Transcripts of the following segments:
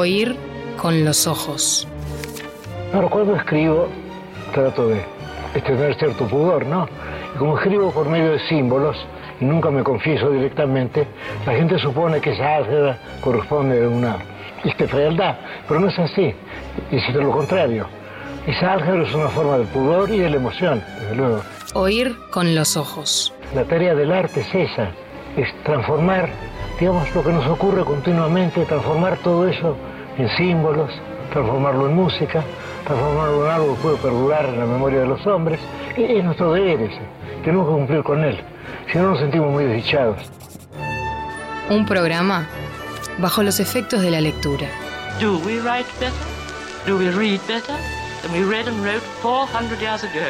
Oír con los ojos. Ahora, cuando escribo, trato de, tener cierto pudor, ¿no? Y como escribo por medio de símbolos, y nunca me confieso directamente, la gente supone que esa álgebra corresponde a una este, fealdad, pero no es así, es lo contrario. Esa álgebra es una forma del pudor y de la emoción, desde luego. Oír con los ojos. La tarea del arte es esa, es transformar, digamos, lo que nos ocurre continuamente, transformar todo eso en símbolos, transformarlo en música, transformarlo en algo que puede perdurar en la memoria de los hombres. Es nuestro deber ese, tenemos que cumplir con él, si no nos sentimos muy desdichados. Un programa bajo los efectos de la lectura. Do we write better? Do we read better than we read and wrote 400 years ago?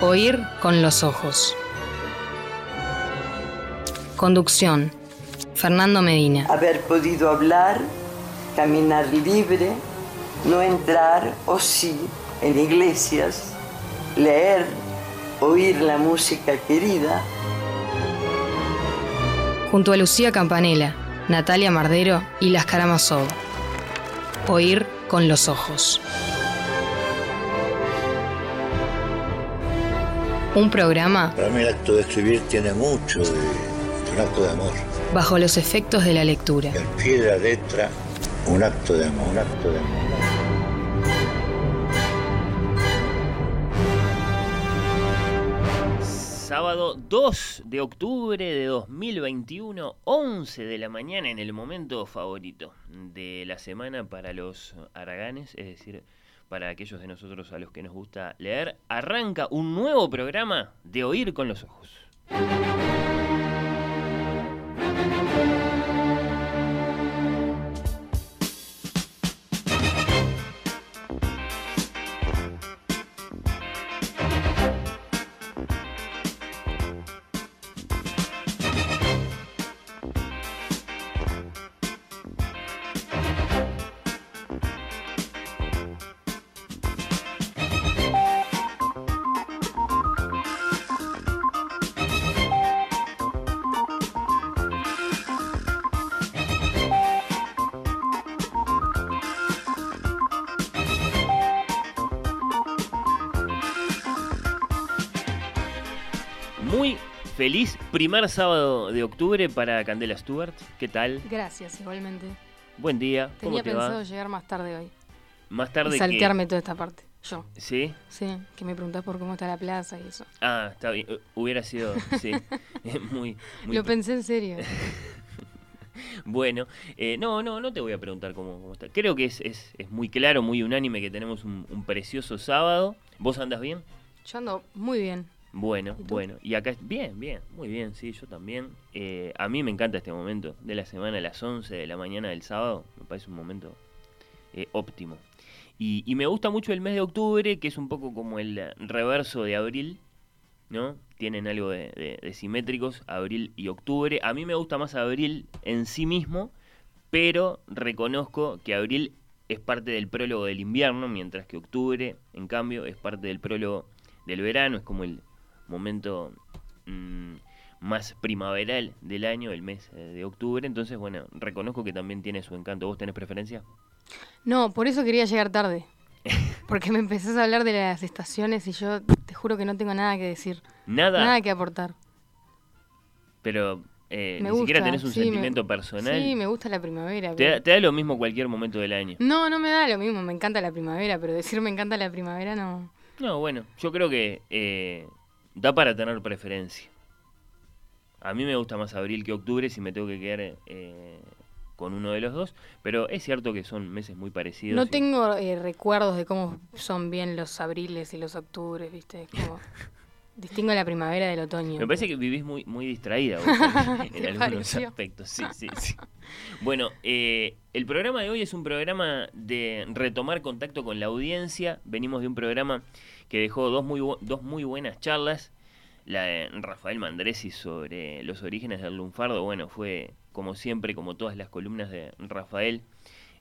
Oír con los ojos. Conducción. Fernando Medina. Haber podido hablar, caminar libre, no entrar o sí en iglesias, leer, oír la música querida. Junto a Lucía Campanella, Natalia Mardero y Las Karamazov. Oír con los ojos. Un programa. Para mí el acto de escribir tiene mucho de un acto de amor. Bajo los efectos de la lectura. El pie de la letra, un acto de amor, un acto de amor. Sábado 2 de octubre de 2021, 11 de la mañana, en el momento favorito de la semana para los araganes, es decir, para aquellos de nosotros a los que nos gusta leer, arranca un nuevo programa de Oír con los Ojos. Primer sábado de octubre para Candela Stewart. ¿Qué tal? Gracias, igualmente. Buen día. ¿Cómo Tenía pensado llegar más tarde hoy. Más tarde. Y saltearme toda esta parte. Yo. ¿Sí? Sí, que me preguntás por cómo está la plaza y eso. Ah, está bien. Hubiera sido, sí. muy, Lo pensé en serio. bueno, eh, no, no, no te voy a preguntar cómo, está. Creo que es, es, es, muy claro, muy unánime que tenemos un, un precioso sábado. ¿Vos andas bien? Yo ando muy bien. Bueno, bueno. Y acá, bien, bien, muy bien, sí, yo también. Eh, a mí me encanta este momento de la semana, a las 11 de la mañana del sábado. Me parece un momento eh, óptimo. Y, me gusta mucho el mes de octubre, que es un poco como el reverso de abril, ¿no? Tienen algo de, de simétricos, abril y octubre. A mí me gusta más abril en sí mismo, pero reconozco que abril es parte del prólogo del invierno, mientras que octubre, en cambio, es parte del prólogo del verano, es como el, momento mm, más primaveral del año, el mes eh, de octubre. Entonces, bueno, reconozco que también tiene su encanto. ¿Vos tenés preferencia? No, por eso quería llegar tarde. Porque me empezás a hablar de las estaciones y yo te juro que no tengo nada que decir. Nada. Nada que aportar. Pero eh, ni siquiera tenés un sentimiento personal. Sí, me gusta la primavera. ¿Te, da, lo mismo cualquier momento del año? No, no me da lo mismo. Me encanta la primavera, pero decir me encanta la primavera no. No, bueno, yo creo que eh, da para tener preferencia. A mí me gusta más abril que octubre si me tengo que quedar eh, con uno de los dos, pero es cierto que son meses muy parecidos. No tengo eh, recuerdos de cómo son bien los abriles y los octubres, ¿viste? Como... Distingo la primavera del otoño. Me parece que vivís muy, muy distraída en, algunos aspectos. Sí, sí, sí. Bueno, eh, el programa de hoy es un programa de retomar contacto con la audiencia. Venimos de un programa que dejó dos muy, dos muy buenas charlas. La de Rafael Mandresi sobre los orígenes del lunfardo, bueno, fue como siempre, como todas las columnas de Rafael,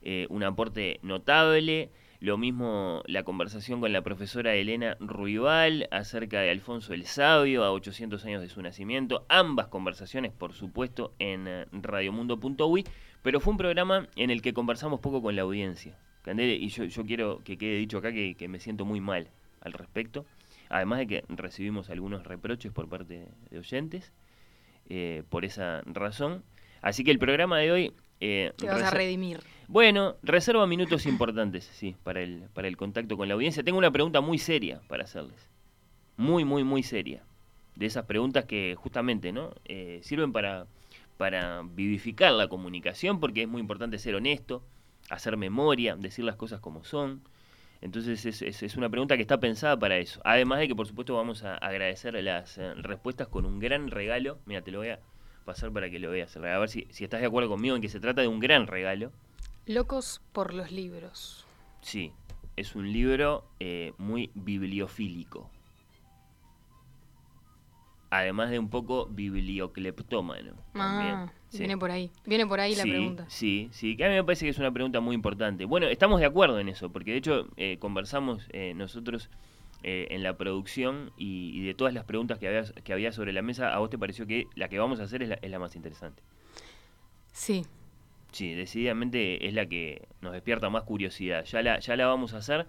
eh, un aporte notable. Lo mismo la conversación con la profesora Elena Ruibal acerca de Alfonso el Sabio a 800 años de su nacimiento. Ambas conversaciones, por supuesto, en eh, radiomundo.uy. Pero fue un programa en el que conversamos poco con la audiencia. Candele, y yo, yo quiero que quede dicho acá que me siento muy mal al respecto. Además de que recibimos algunos reproches por parte de oyentes eh, por esa razón. Así que el programa de hoy... Eh, Te vas a redimir. bueno, reserva minutos importantes, sí, para el, para el contacto con la audiencia. Tengo una pregunta muy seria para hacerles. Muy, muy, muy seria. De esas preguntas que justamente, ¿no? Eh, sirven para, para vivificar la comunicación, porque es muy importante ser honesto, hacer memoria, decir las cosas como son. Entonces es, es- es una pregunta que está pensada para eso. Además de que, por supuesto, vamos a agradecer las eh, respuestas con un gran regalo. Mira, te lo voy a pasar para que lo veas. A ver si, si estás de acuerdo conmigo en que se trata de un gran regalo. Locos por los libros. Sí, es un libro eh, muy bibliofílico. Además de un poco bibliocleptómano. también. Sí. viene por ahí. Viene por ahí la sí, pregunta. Sí, sí, que a mí me parece que es una pregunta muy importante. Bueno, estamos de acuerdo en eso, porque de hecho eh, conversamos eh, nosotros eh, en la producción y, y de todas las preguntas que había, que había sobre la mesa, a vos te pareció que la que vamos a hacer es la, es la más interesante. Sí. Sí, decididamente es la que nos despierta más curiosidad. Ya la, ya la vamos a hacer.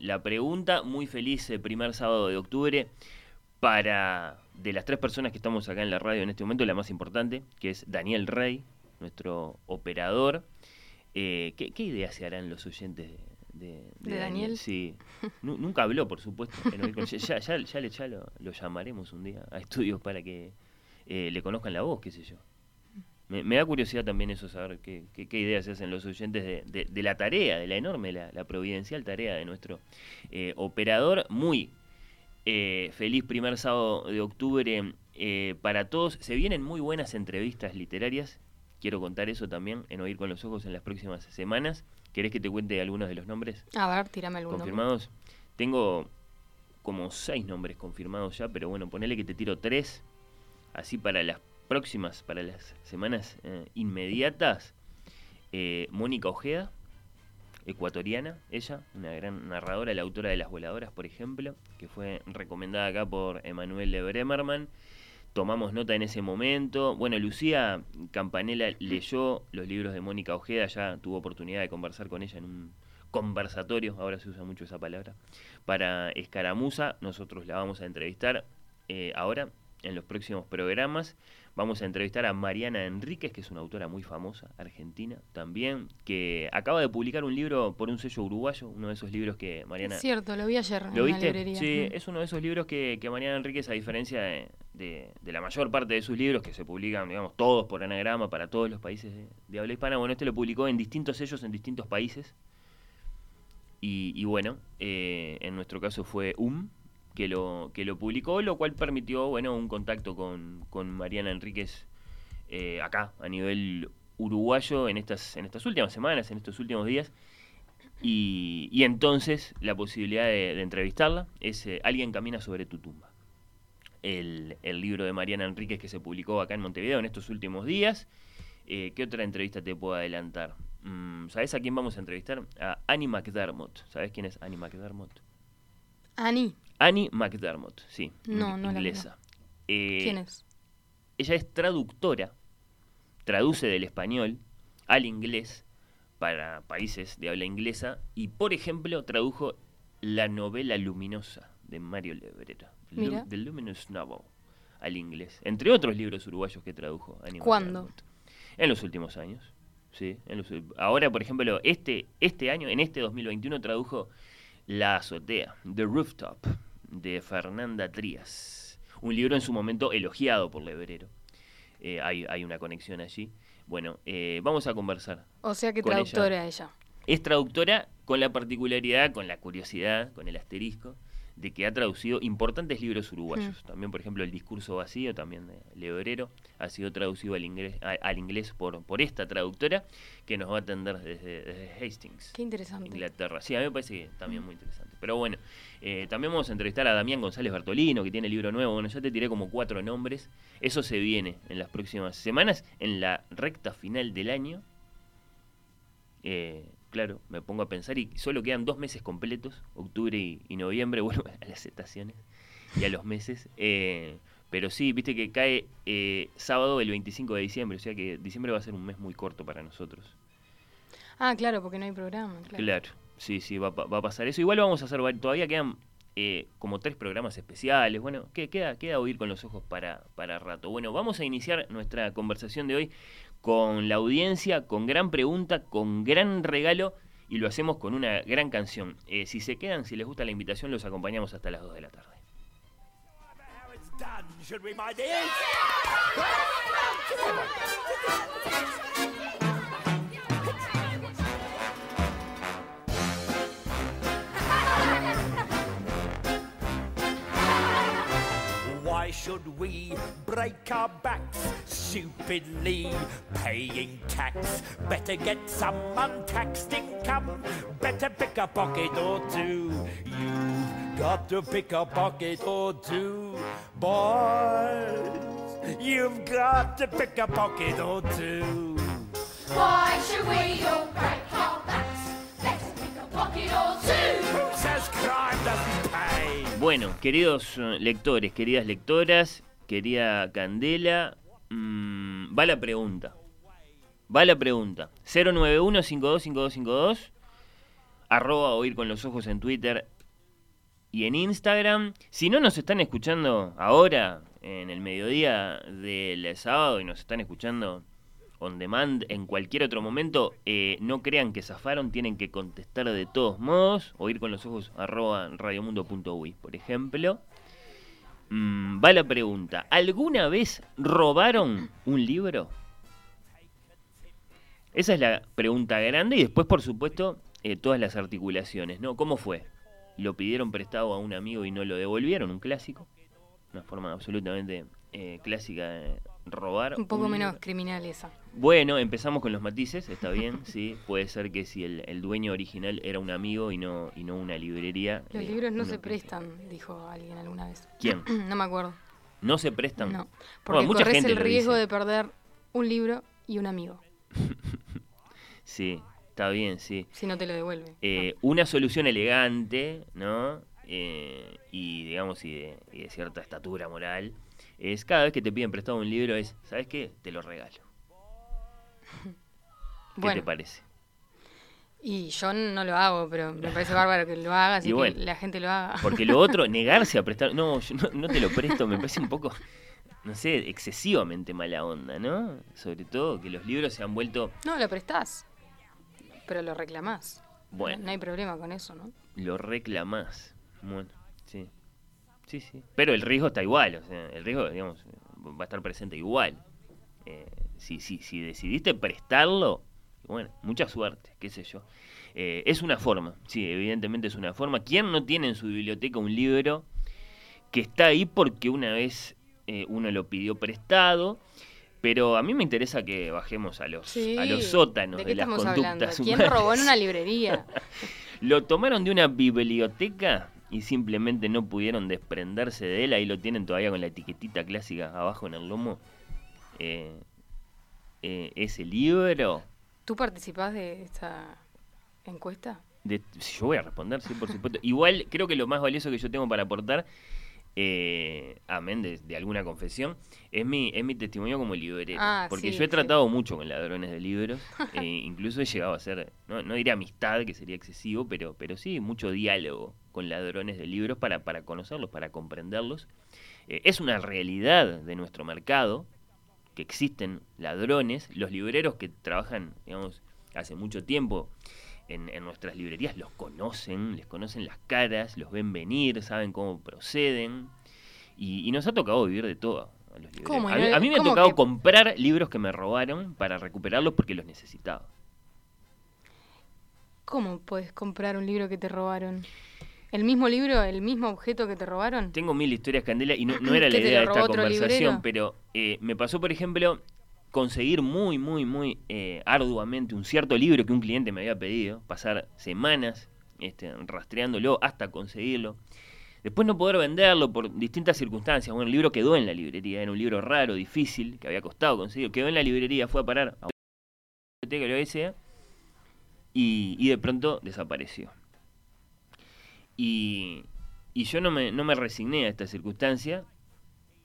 La pregunta, muy feliz el primer sábado de octubre, para de las tres personas que estamos acá en la radio en este momento, la más importante, que es Daniel Rey, nuestro operador. Eh, ¿qué, qué ideas se harán los oyentes de, de, ¿De Daniel? Sí. Nu- nunca habló, por supuesto. ya, ya, le- ya lo, lo llamaremos un día a estudios para que eh, le conozcan la voz, qué sé yo. Me, me da curiosidad también eso, saber qué, qué- qué ideas se hacen los oyentes de, la tarea, de la enorme, la, la providencial tarea de nuestro eh, operador. Muy eh, feliz primer sábado de octubre eh, para todos. Se vienen muy buenas entrevistas literarias. Quiero contar eso también en Oír con los Ojos en las próximas semanas. ¿Querés que te cuente algunos de los nombres A ver, tírame algún nombre. confirmados? Tengo como seis nombres confirmados ya, pero bueno, ponele que te tiro tres. Así para las próximas, para las semanas eh, inmediatas. Eh, Mónica Ojeda, ecuatoriana, ella, una gran narradora, la autora de Las Voladoras, por ejemplo, que fue recomendada acá por Emanuel de Bremerman. Tomamos nota en ese momento. Bueno, Lucía Campanella leyó los libros de Mónica Ojeda, ya tuvo oportunidad de conversar con ella en un conversatorio, ahora se usa mucho esa palabra, para Escaramuza. Nosotros la vamos a entrevistar eh, ahora en los próximos programas. Vamos a entrevistar a Mariana Enríquez, que es una autora muy famosa, argentina también, que acaba de publicar un libro por un sello uruguayo, uno de esos libros que Mariana... Es cierto, lo vi ayer en ¿Lo la viste? librería. Sí, Mm. es uno de esos libros que, que Mariana Enríquez, a diferencia de, de- de la mayor parte de sus libros, que se publican, digamos, todos por anagrama para todos los países de, de habla hispana, bueno, este lo publicó en distintos sellos en distintos países. Y, y bueno, eh, en nuestro caso fue UM, que lo, que lo publicó, lo cual permitió, bueno, un contacto con, con Mariana Enríquez eh, acá, a nivel uruguayo, en estas, en estas últimas semanas, en estos últimos días. Y, y entonces la posibilidad de, entrevistarla es eh, Alguien camina sobre tu tumba. El, el libro de Mariana Enríquez que se publicó acá en Montevideo en estos últimos días. Eh, ¿Qué otra entrevista te puedo adelantar? Mm, ¿Sabes a quién vamos a entrevistar? A Annie McDermott. ¿Sabes quién es Annie McDermott? Ani, Annie McDermott, sí. No, no la inglesa. Eh, ¿quién es? ella es traductora, traduce del español al inglés para países de habla inglesa y, por ejemplo, tradujo la novela luminosa de Mario Lebrera, Lu-. The Luminous Novel, al inglés, entre otros libros uruguayos que tradujo. Annie ¿Cuándo? McDermott. En los últimos años. Sí, en los- ahora, por ejemplo, este, este año, en este 2021, tradujo La azotea, The Rooftop, de Fernanda Trías. Un libro en su momento elogiado por Lebrero. Eh, hay, hay una conexión allí. Bueno, eh, vamos a conversar. O sea que con ella. traductora ella. Es traductora con la particularidad, con la curiosidad, con el asterisco, de que ha traducido importantes libros uruguayos. También, por ejemplo, El discurso vacío, también de Lebrero, ha sido traducido al inglés, a- al inglés por, por esta traductora, que nos va a atender desde, desde Hastings. Qué interesante. Inglaterra. Sí, a mí me parece que también muy interesante. Pero bueno, eh, también vamos a entrevistar a Damián González Bertolino, que tiene libro nuevo. Bueno, ya te tiré como cuatro nombres. Eso se viene en las próximas semanas, en la recta final del año. Eh, claro, me pongo a pensar y solo quedan dos meses completos, octubre y, y noviembre, vuelvo a las estaciones y a los meses. eh, pero sí, viste que cae eh, sábado el 25 de diciembre, o sea que diciembre va a ser un mes muy corto para nosotros. Ah, claro, porque no hay programa. Claro. Claro, sí, sí, va, a pasar eso. Igual vamos a hacer, todavía quedan eh, como tres programas especiales. Bueno, que- queda, queda oír con los ojos para, para rato. Bueno, vamos a iniciar nuestra conversación de hoy con la audiencia, con gran pregunta, con gran regalo y lo hacemos con una gran canción. Eh, si se quedan, si les gusta la invitación, los acompañamos hasta las 2 de la tarde. Should we, my dears? Why should we break our backs stupidly paying tax? Better get some untaxed income. Better pick a pocket or two. You've got to pick a pocket or two, boys. You've got to pick a pocket or two. Why should we all break our backs? Let's pick a pocket or two. Who says crime doesn't pay? Bueno, queridos eh, lectores, queridas lectoras, querida Candela, mm, va la pregunta. Va la pregunta. 091-525252, arroba oír con los ojos en Twitter y en Instagram. Si no nos están escuchando ahora, en el mediodía del sábado, y nos están escuchando on demand en cualquier otro momento, eh, no crean que zafaron, tienen que contestar de todos modos, o ir con los ojos arroba radiomundo.uy, por ejemplo. Mm, va la pregunta, ¿alguna vez robaron un libro? Esa es la pregunta grande y después, por supuesto, eh, todas las articulaciones, ¿no? ¿Cómo fue? ¿Lo pidieron prestado a un amigo y no lo devolvieron? Un clásico. Una forma absolutamente eh, clásica de robar. Un poco menos criminal esa. Bueno, empezamos con los matices, está bien, sí. Puede ser que si el, el dueño original era un amigo y no, y no una librería. Los eh, libros no se prestan, dijo alguien alguna vez. ¿Quién? no me acuerdo. No se prestan. No. Bueno, Porque mucha corres gente el riesgo de perder un libro y un amigo, Sí, está bien, sí. si no te lo devuelve. Eh, una solución elegante, ¿no? Eh, y digamos, y de, y de cierta estatura moral, es cada vez que te piden prestado un libro es, ¿sabes qué? Te lo regalo. ¿Qué bueno, te parece? y yo no lo hago, pero me parece bárbaro que lo hagas y, Y bueno, que la gente lo haga. Porque lo otro, negarse a prestar, no, yo no, no te lo presto, me parece un poco, no sé, excesivamente mala onda, ¿no? Sobre todo que los libros se han vuelto, No, lo prestás, pero lo reclamás. bueno, No hay problema con eso, ¿no? lo reclamás. Bueno, sí. Sí. Pero el riesgo está igual, o sea, el riesgo, digamos, va a estar presente igual. Eh, si, si, si decidiste prestarlo, bueno, mucha suerte, qué sé yo. Eh, es una forma, sí, evidentemente es una forma. ¿Quién no tiene en su biblioteca un libro que está ahí porque una vez eh, uno lo pidió prestado? Pero a mí me interesa que bajemos a los, Sí. a los sótanos ¿De de, las hablando? conductas ¿Quién humanas. robó en una librería? Lo tomaron de una biblioteca y simplemente no pudieron desprenderse de él. Ahí lo tienen todavía con la etiquetita clásica abajo en el lomo. Eh, eh, ese libro. ¿Tú participás de esta encuesta? De, yo voy a responder, sí, por supuesto. Igual creo que lo más valioso que yo tengo para aportar, eh, amén de, de alguna confesión, es mi, es mi testimonio como librero. Ah, porque sí, yo he sí. tratado mucho con ladrones de libros. e incluso he llegado a ser, no, no diría amistad, que sería excesivo, pero, pero sí mucho diálogo con ladrones de libros para, para conocerlos, para comprenderlos. Eh, es una realidad de nuestro mercado que existen ladrones, los libreros que trabajan, digamos, hace mucho tiempo en, en nuestras librerías los conocen, les conocen las caras, los ven venir, saben cómo proceden. Y, y nos ha tocado vivir de todo. A, los. ¿Cómo? A mí, ¿Y no- a mí me ha tocado que- comprar libros que me robaron para recuperarlos porque los necesitaba. ¿Cómo puedes comprar un libro que te robaron? ¿El mismo libro, el mismo objeto que te robaron? Tengo mil historias, Candela, y no, no era la ¿Que te idea de esta conversación, librero? pero eh, me pasó, por ejemplo, conseguir muy, muy, muy eh, arduamente un cierto libro que un cliente me había pedido, pasar semanas este, rastreándolo hasta conseguirlo. Después no poder venderlo por distintas circunstancias. Bueno, el libro quedó en la librería, era un libro raro, difícil, que había costado conseguir. Quedó en la librería, fue a parar a una biblioteca, lo que sea. y, y de pronto desapareció. Y, y yo no me, no me resigné a esta circunstancia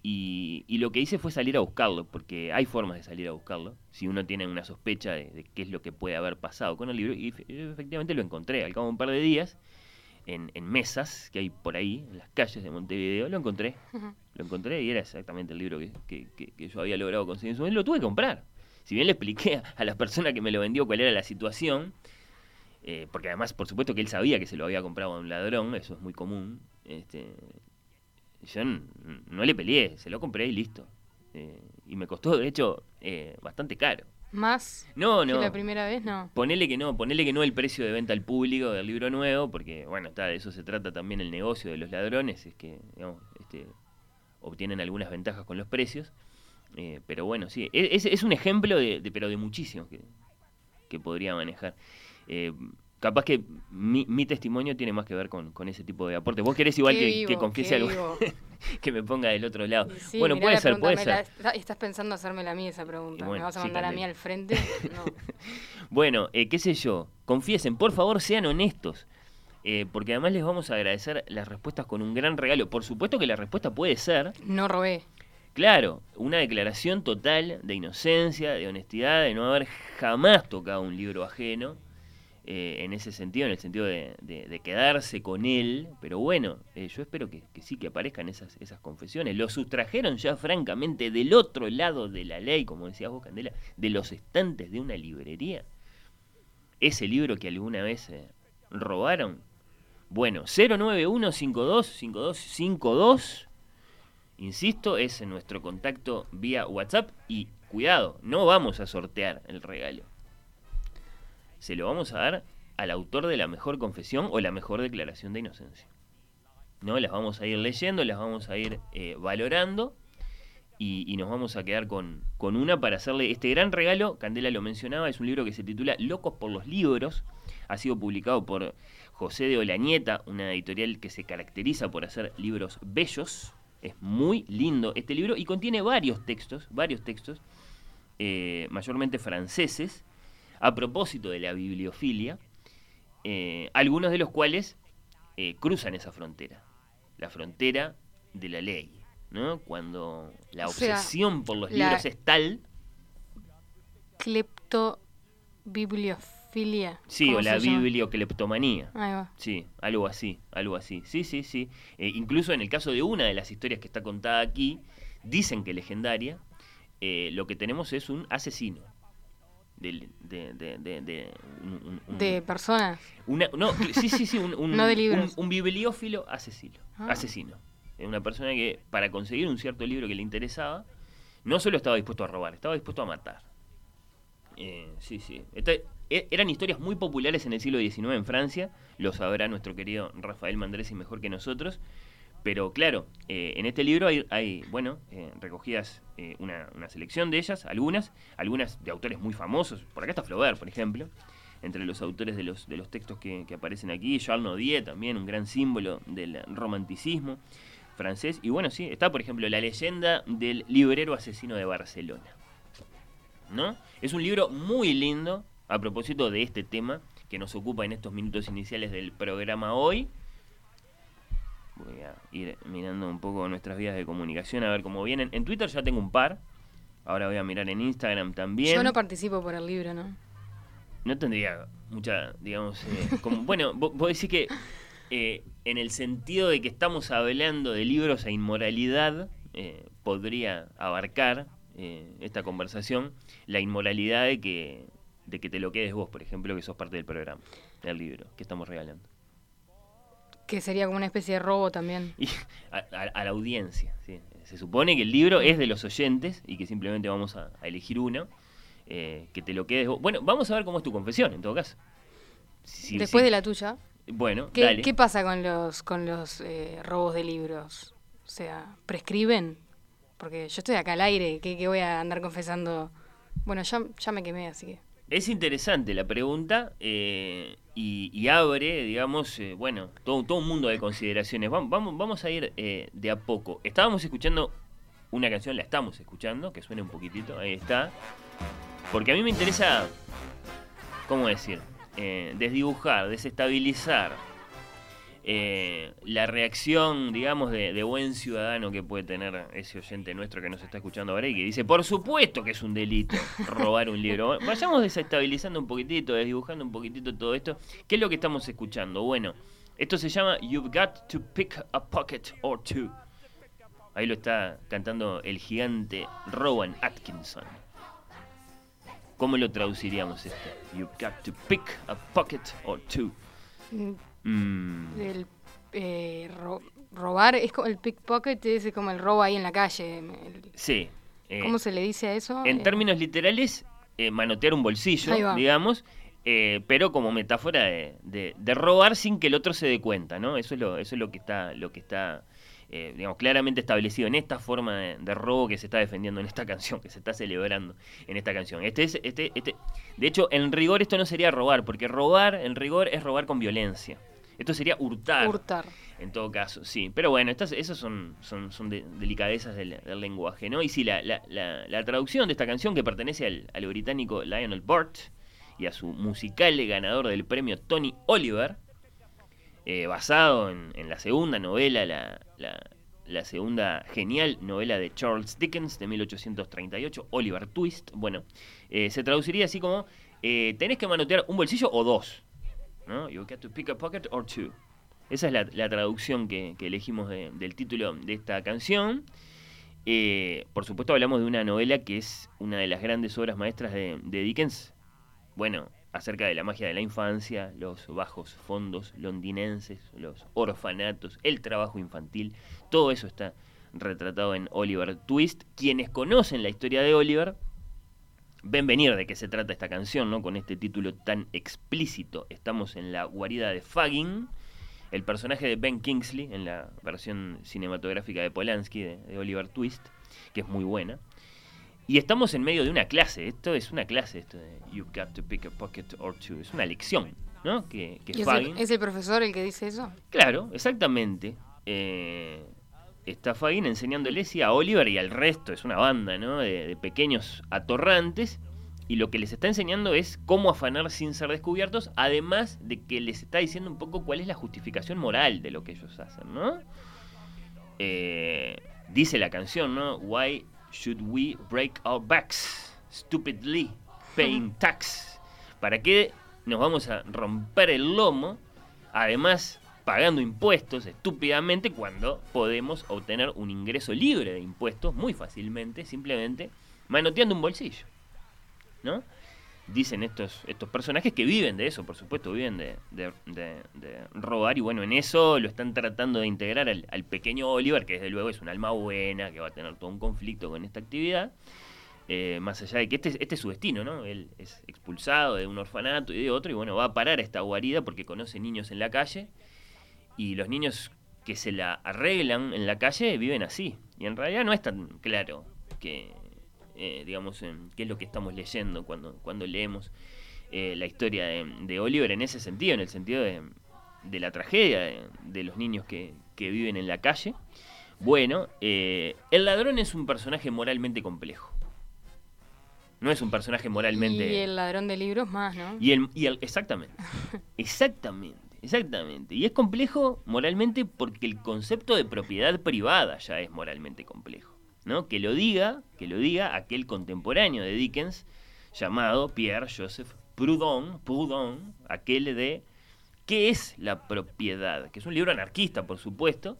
y, y lo que hice fue salir a buscarlo, porque hay formas de salir a buscarlo, si uno tiene una sospecha de, de qué es lo que puede haber pasado con el libro, y efe- efectivamente lo encontré al cabo de un par de días, en, en mesas que hay por ahí, en las calles de Montevideo, lo encontré, lo encontré y era exactamente el libro que, que- que- que yo había logrado conseguir en su momento, lo tuve que comprar. Si bien le expliqué a, a la persona que me lo vendió cuál era la situación, eh, porque además, por supuesto que él sabía que se lo había comprado a un ladrón, eso es muy común. Este, yo no le peleé, se lo compré y listo. Eh, y me costó, de hecho, eh, bastante caro. ¿Más No, que no. la primera vez? No. Ponele que no, ponele que no el precio de venta al público del libro nuevo, porque bueno, está, de eso se trata también el negocio de los ladrones, es que digamos, este, obtienen algunas ventajas con los precios. Eh, pero bueno, sí, e- es, es un ejemplo de, de- pero de muchísimos que, que podría manejar. Eh, capaz que mi, mi testimonio tiene más que ver con, con ese tipo de aportes. Vos querés igual que, vivo, que confiese algo, que me ponga del otro lado. Sí, bueno, puede ser, puede ser. la- estás pensando hacérmela a mí esa pregunta. Bueno, ¿Me vas a sí, mandar a mí al frente? No. Bueno, eh, qué sé yo, confiesen, por favor sean honestos, eh, porque además les vamos a agradecer las respuestas con un gran regalo. Por supuesto que la respuesta puede ser, No robé. claro, una declaración total de inocencia, de honestidad, de no haber jamás tocado un libro ajeno, eh, en ese sentido, en el sentido de, quedarse con él, pero bueno, eh, yo espero que, sí que aparezcan esas, esas confesiones. Lo sustrajeron ya francamente del otro lado de la ley, como decías vos, Candela, de los estantes de una librería ese libro que alguna vez eh, robaron. Bueno, 091-52-5252. Insisto, es nuestro contacto vía WhatsApp. Y cuidado, no vamos a sortear el regalo. Se lo vamos a dar al autor de la mejor confesión o la mejor declaración de inocencia. ¿No? Las vamos a ir leyendo, las vamos a ir eh, valorando y, nos vamos a quedar con, con una para hacerle este gran regalo. Candela lo mencionaba, es un libro que se titula Locos por los Libros. Ha sido publicado por José de Olañeta, una editorial que se caracteriza por hacer libros bellos. Es muy lindo este libro y contiene varios textos, varios textos, eh, mayormente franceses, a propósito de la bibliofilia, eh, algunos de los cuales eh, cruzan esa frontera, la frontera de la ley. ¿no? Cuando la O sea, obsesión por los libros es tal, Cleptobibliofilia. sí, ¿Cómo o la bibliocleptomanía. Ahí va. Sí, algo así, algo así. Sí, sí, sí. Eh, incluso en el caso de una de las historias que está contada aquí, dicen que legendaria, lo que tenemos es un asesino. De, de, de, de- un- un- personas. una- no, sí, sí, sí, un, un- No bibliófilo asesino. Ah. Asesino. Es una persona que, para conseguir un cierto libro que le interesaba, no solo estaba dispuesto a robar, estaba dispuesto a matar. Eh, sí, sí. Este- e- eran historias muy populares en el siglo XIX en Francia, lo sabrá nuestro querido Rafael Mandresi mejor que nosotros. Pero claro, eh, en este libro hay, hay, bueno, eh, recogidas eh, una, selección de ellas, algunas, algunas de autores muy famosos. Por acá está Flaubert, por ejemplo, entre los autores de los, de los textos que, que aparecen aquí. Charles Nodier también, un gran símbolo del romanticismo francés. Y bueno, sí, está por ejemplo la leyenda del librero asesino de Barcelona. ¿No? Es un libro muy lindo a propósito de este tema que nos ocupa en estos minutos iniciales del programa hoy. Voy a ir mirando un poco nuestras vías de comunicación a ver cómo vienen. En Twitter ya tengo un par. Ahora voy a mirar en Instagram también. Yo no participo por el libro, ¿no? No tendría mucha, digamos, eh, como, bueno, vos, vos decís que eh, en el sentido de que estamos hablando de libros e inmoralidad, eh, podría abarcar eh, esta conversación la inmoralidad de que, de que te lo quedes vos, por ejemplo, que sos parte del programa, del libro que estamos regalando. Que sería como una especie de robo también. Y a, a- a la audiencia. ¿sí? Se supone que el libro es de los oyentes y que simplemente vamos a, a elegir uno. eh, que te lo quedes vos. Bueno, vamos a ver cómo es tu confesión, en todo caso. Si- Después si- de la tuya. Bueno, ¿Qué, dale. qué pasa con los con los eh, robos de libros? O sea, ¿prescriben? Porque yo estoy acá al aire, ¿qué, qué voy a andar confesando? Bueno, ya, ya me quemé, así que... Es interesante la pregunta eh, y, abre, digamos, eh, bueno, todo, un mundo de consideraciones. Vamos, vamos, a ir eh, de a poco. Estábamos escuchando una canción, la estamos escuchando, que suene un poquitito, ahí está. Porque a mí me interesa, ¿cómo decir? desdibujar, desestabilizar eh, la reacción, digamos, de, de buen ciudadano que puede tener ese oyente nuestro que nos está escuchando ahora y que dice, por supuesto que es un delito robar un libro. Vayamos desestabilizando un poquitito, desdibujando un poquitito todo esto. ¿Qué es lo que estamos escuchando? Bueno, esto se llama You've Got to Pick a Pocket or Two. Ahí lo está cantando el gigante Rowan Atkinson. ¿Cómo lo traduciríamos esto? You've got to pick a pocket or two. Mm, Mm, El, eh, ro- robar es como el pickpocket, es como el robo ahí en la calle. el- sí. eh, ¿Cómo se le dice a eso? En Eh, términos literales, manotear un bolsillo, digamos, eh, pero como metáfora de, de- de robar sin que el otro se dé cuenta, ¿no? Eso es lo, eso es lo que está, lo que está eh, digamos, claramente establecido en esta forma de, de robo que se está defendiendo en esta canción, que se está celebrando en esta canción. Este es, este, este, de hecho, en rigor esto no sería robar, porque robar, en rigor, es robar con violencia. Esto sería hurtar. Hurtar. En todo caso, sí. Pero bueno, estas, esas son, son, son de- delicadezas del, del lenguaje, ¿no? Y sí, la, la, la, la traducción de esta canción que pertenece al, al británico Lionel Burt y a su musical ganador del premio Tony Oliver, eh, basado en, en la segunda novela, la, la, la segunda genial novela de Charles Dickens de 1838, Oliver Twist. Bueno, eh, se traduciría así como, eh, tenés que manotear un bolsillo o dos. ¿No? You to pick a pocket or two. Esa es la, traducción que, elegimos de- del título de esta canción. Eh, por supuesto hablamos de una novela que es una de las grandes obras maestras de, de Dickens. Bueno, acerca de la magia de la infancia, los bajos fondos londinenses, los orfanatos, el trabajo infantil, todo eso está retratado en Oliver Twist. Quienes conocen la historia de Oliver ven venir de qué se trata esta canción, ¿no? Con este título tan explícito. Estamos en la guarida de Fagin, el personaje de Ben Kingsley en la versión cinematográfica de Polanski, de, de Oliver Twist, que es muy buena. Y estamos en medio de una clase, esto es una clase, esto de You've got to pick a pocket or two, es una lección, ¿no? Que, que ¿Y es, Fagin... el, es el profesor el que dice eso? Claro, exactamente. Eh, está Fagin enseñándole sí, a Oliver y al resto, es una banda ¿no? de, de pequeños atorrantes, y lo que les está enseñando es cómo afanar sin ser descubiertos, además de que les está diciendo un poco cuál es la justificación moral de lo que ellos hacen, ¿no? Eh, dice la canción, ¿no? Why should we break our backs stupidly paying tax? ¿Para qué nos vamos a romper el lomo? Además, pagando impuestos estúpidamente cuando podemos obtener un ingreso libre de impuestos muy fácilmente, simplemente manoteando un bolsillo. ¿No? Dicen estos, estos personajes que viven de eso, por supuesto, viven de, robar y bueno, en eso lo están tratando de integrar al, al pequeño Oliver, que desde luego es un alma buena, que va a tener todo un conflicto con esta actividad. Eh, más allá de que este, es- este es su destino, ¿no? Él es expulsado de un orfanato y de otro, y bueno, va a parar a esta guarida porque conoce niños en la calle, y los niños que se la arreglan en la calle viven así. Y en realidad no es tan claro que, eh, digamos, em, qué es lo que estamos leyendo cuando, cuando leemos eh, la historia de, de Oliver en ese sentido, en el sentido de, de la tragedia de, de los niños que, que viven en la calle. Bueno, eh, el ladrón es un personaje moralmente complejo. No es un personaje moralmente... Y el ladrón de libros más, ¿no? Y el, y el- exactamente. Exactamente. Exactamente. Y es complejo moralmente porque el concepto de propiedad privada ya es moralmente complejo. ¿no? Que lo diga, que lo diga aquel contemporáneo de Dickens llamado Pierre Joseph Proudhon, Proudhon, aquel de ¿Qué es la propiedad? Que es un libro anarquista, por supuesto,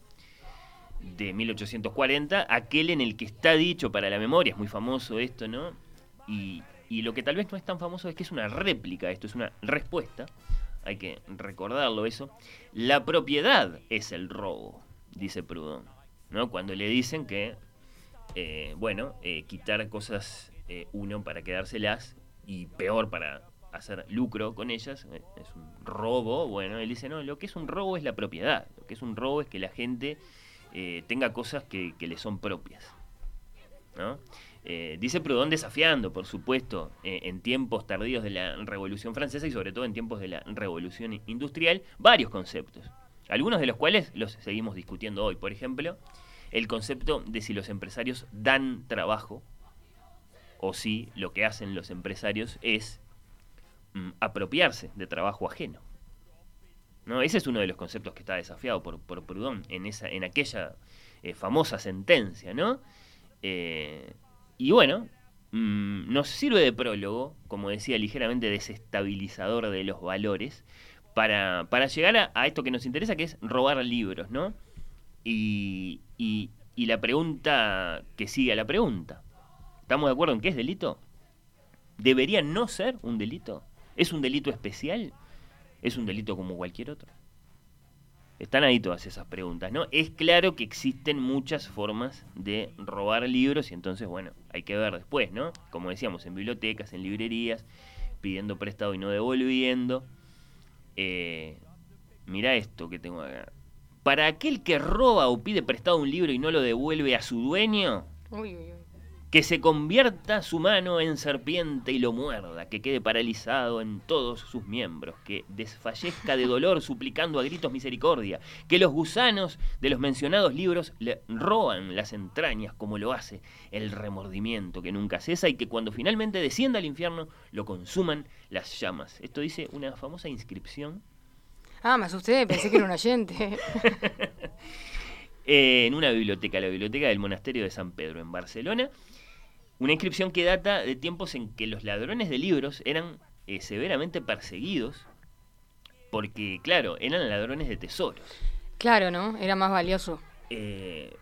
de 1840, aquel en el que está dicho para la memoria, es muy famoso esto, ¿no? Y, y lo que tal vez no es tan famoso es que es una réplica, esto es una respuesta, hay que recordarlo eso. La propiedad es el robo, dice Proudhon, ¿no? Cuando le dicen que, eh, bueno, eh, quitar cosas eh, uno para quedárselas y peor para hacer lucro con ellas, eh, es un robo, bueno, él dice, no, lo que es un robo es la propiedad, lo que es un robo es que la gente eh, tenga cosas que, que le son propias. ¿no? Eh, dice Proudhon desafiando, por supuesto, eh, en tiempos tardíos de la Revolución Francesa y sobre todo en tiempos de la Revolución Industrial, varios conceptos, algunos de los cuales los seguimos discutiendo hoy. Por ejemplo, el concepto de si los empresarios dan trabajo o si lo que hacen los empresarios es mm, apropiarse de trabajo ajeno. ¿No? Ese es uno de los conceptos que está desafiado por, Proudhon en, esa, en aquella eh, famosa sentencia, ¿no? Y bueno, mm, nos sirve de prólogo, como decía, ligeramente desestabilizador de los valores, para, para llegar a, a esto que nos interesa, que es robar libros, ¿no? Y, y- y la pregunta que sigue a la pregunta. ¿Estamos de acuerdo en que es delito? ¿Debería no ser un delito? ¿Es un delito especial? ¿Es un delito como cualquier otro? Están ahí todas esas preguntas, ¿no? Es claro que existen muchas formas de robar libros y entonces, bueno, hay que ver después, ¿no? Como decíamos, en bibliotecas, en librerías, pidiendo prestado y no devolviendo. Eh, mira esto que tengo acá. Para aquel que roba o pide prestado un libro y no lo devuelve a su dueño, Uy, uy, uy. Que se convierta su mano en serpiente y lo muerda, que quede paralizado en todos sus miembros, que desfallezca de dolor suplicando a gritos misericordia, que los gusanos de los mencionados libros le roban las entrañas como lo hace el remordimiento que nunca cesa y que cuando finalmente descienda al infierno lo consuman las llamas. Esto dice una famosa inscripción Ah, me asusté, pensé que era un oyente. eh, en una biblioteca, la biblioteca del monasterio de San Pedro en Barcelona. Una inscripción que data de tiempos en que los ladrones de libros eran eh, severamente perseguidos porque, claro, eran ladrones de tesoros. claro, ¿no? Era más valioso. Eh,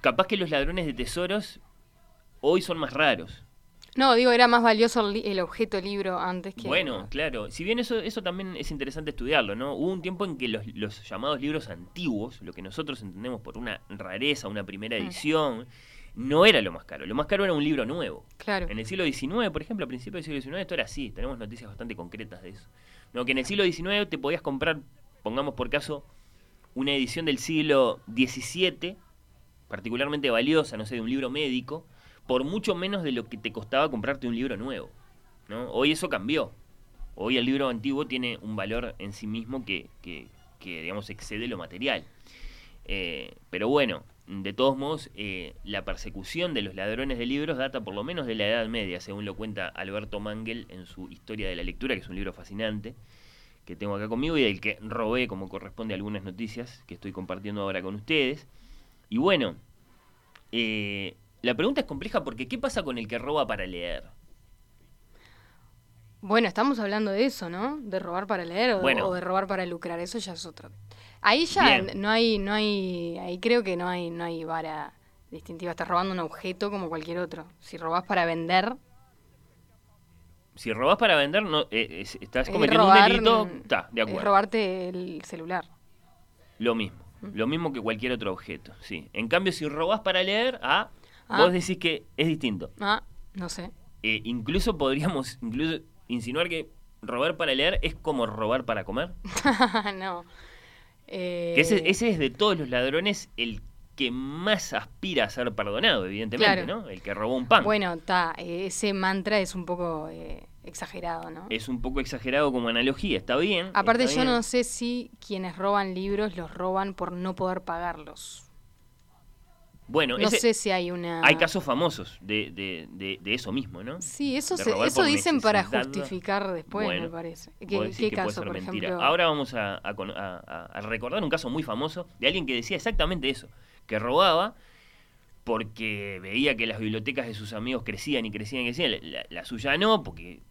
capaz que los ladrones de tesoros hoy son más raros. No, digo, era más valioso el, el objeto libro antes que... Bueno, claro. Si bien eso, eso también es interesante estudiarlo, ¿no? Hubo un tiempo en que los, los llamados libros antiguos, lo que nosotros entendemos por una rareza, una primera Mm. No era lo más caro. Lo más caro era un libro nuevo. Claro. En el siglo XIX, por ejemplo, a principios del siglo XIX, esto era así. Tenemos noticias bastante concretas de eso. No, que en el siglo XIX te podías comprar, pongamos por caso, una edición del siglo XVII, particularmente valiosa, no sé, de un libro médico, por mucho menos de lo que te costaba comprarte un libro nuevo. ¿no? Hoy eso cambió. Hoy el libro antiguo tiene un valor en sí mismo que, que- que, digamos, excede lo material. Eh, pero bueno, de todos modos, eh, la persecución de los ladrones de libros data por lo menos de la Edad Media, según lo cuenta Alberto Mangel en su Historia de la Lectura, que es un libro fascinante, que tengo acá conmigo y del que robé, como corresponde, algunas noticias que estoy compartiendo ahora con ustedes. Y bueno, eh, la pregunta es compleja porque ¿qué pasa con el que roba para leer? Bueno, estamos hablando de eso, ¿no? De robar para leer o, Bueno. o de robar para lucrar, eso ya es otro. Ahí ya Bien. no hay, no hay, ahí creo que no hay, no hay vara distintiva. Estás robando un objeto como cualquier otro. Si robás para vender, Si robas para vender, no, eh, es- estás es cometiendo robar, un delito, mm, está, de es acuerdo. robarte el celular. Lo mismo. Lo mismo que cualquier otro objeto, sí. En cambio, si robas para leer, ah, Ah. vos decís que es distinto. Ah, no sé. Eh, incluso podríamos incluso insinuar que robar para leer es como robar para comer. no. Eh, Que ese, ese es de todos los ladrones el que más aspira a ser perdonado, evidentemente, Claro. ¿no? El que robó un pan. Bueno, está, ese mantra es un poco eh, exagerado, ¿no? Es un poco exagerado como analogía, está bien. Aparte está yo bien. no sé si quienes roban libros los roban por no poder pagarlos. Bueno, No ese- sé si hay una... hay casos famosos de, de- de- de eso mismo, ¿no? Sí, eso, se- eso dicen para justificar después, Bueno, me parece. ¿Qué, qué caso, por mentira. ejemplo? Ahora vamos a, a recordar un caso muy famoso de alguien que decía exactamente eso, que robaba porque veía que las bibliotecas de sus amigos crecían y crecían y crecían, la, la- la suya no, porque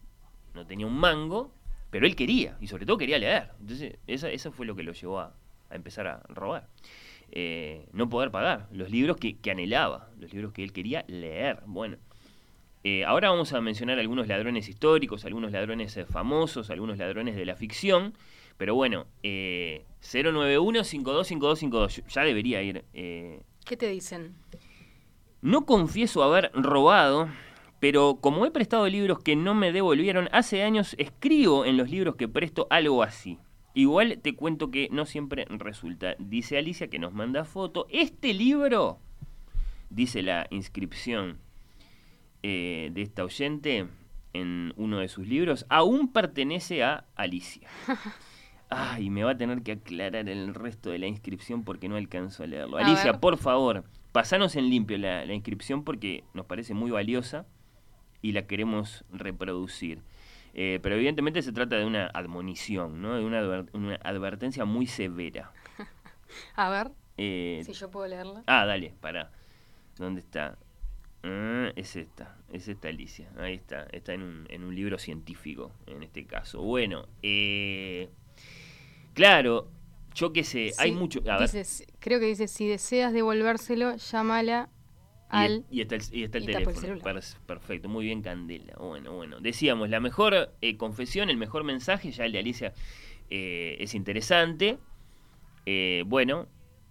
no tenía un mango, pero él quería, y sobre todo quería leer. Entonces, esa- eso fue lo que lo llevó a, a empezar a robar. Eh, no poder pagar los libros que, que anhelaba, los libros que él quería leer. Bueno, eh, ahora vamos a mencionar algunos ladrones históricos, algunos ladrones eh, famosos, algunos ladrones de la ficción. Pero bueno, eh, 091-525252. Ya debería ir. eh, ¿Qué te dicen? no confieso haber robado, pero como he prestado libros que no me devolvieron, hace años escribo en los libros que presto algo así. Igual te cuento que no siempre resulta. Dice Alicia que nos manda foto. Este libro, dice la inscripción eh, de esta oyente en uno de sus libros, aún pertenece a Alicia. Ay, me va a tener que aclarar el resto de la inscripción porque no alcanzo a leerlo. A Alicia, ver. por favor, pasanos en limpio la, la inscripción porque nos parece muy valiosa y la queremos reproducir. Eh, pero evidentemente se trata de una admonición, ¿no? De una, adver- una advertencia muy severa. A ver, Eh, si yo puedo leerla. Ah, dale, pará. ¿Dónde está? Ah, es esta, es esta Alicia. Ahí está, está en un, en un libro científico, en este caso. Bueno, eh, claro, yo qué sé, hay mucho... A ver, creo que dice, si deseas devolvérselo, llámala al... y está el, y está el y tapa el teléfono. perfecto, muy bien, Candela. Bueno, bueno. Decíamos, la mejor eh, confesión, el mejor mensaje, ya el de Alicia eh, es interesante. Eh, bueno.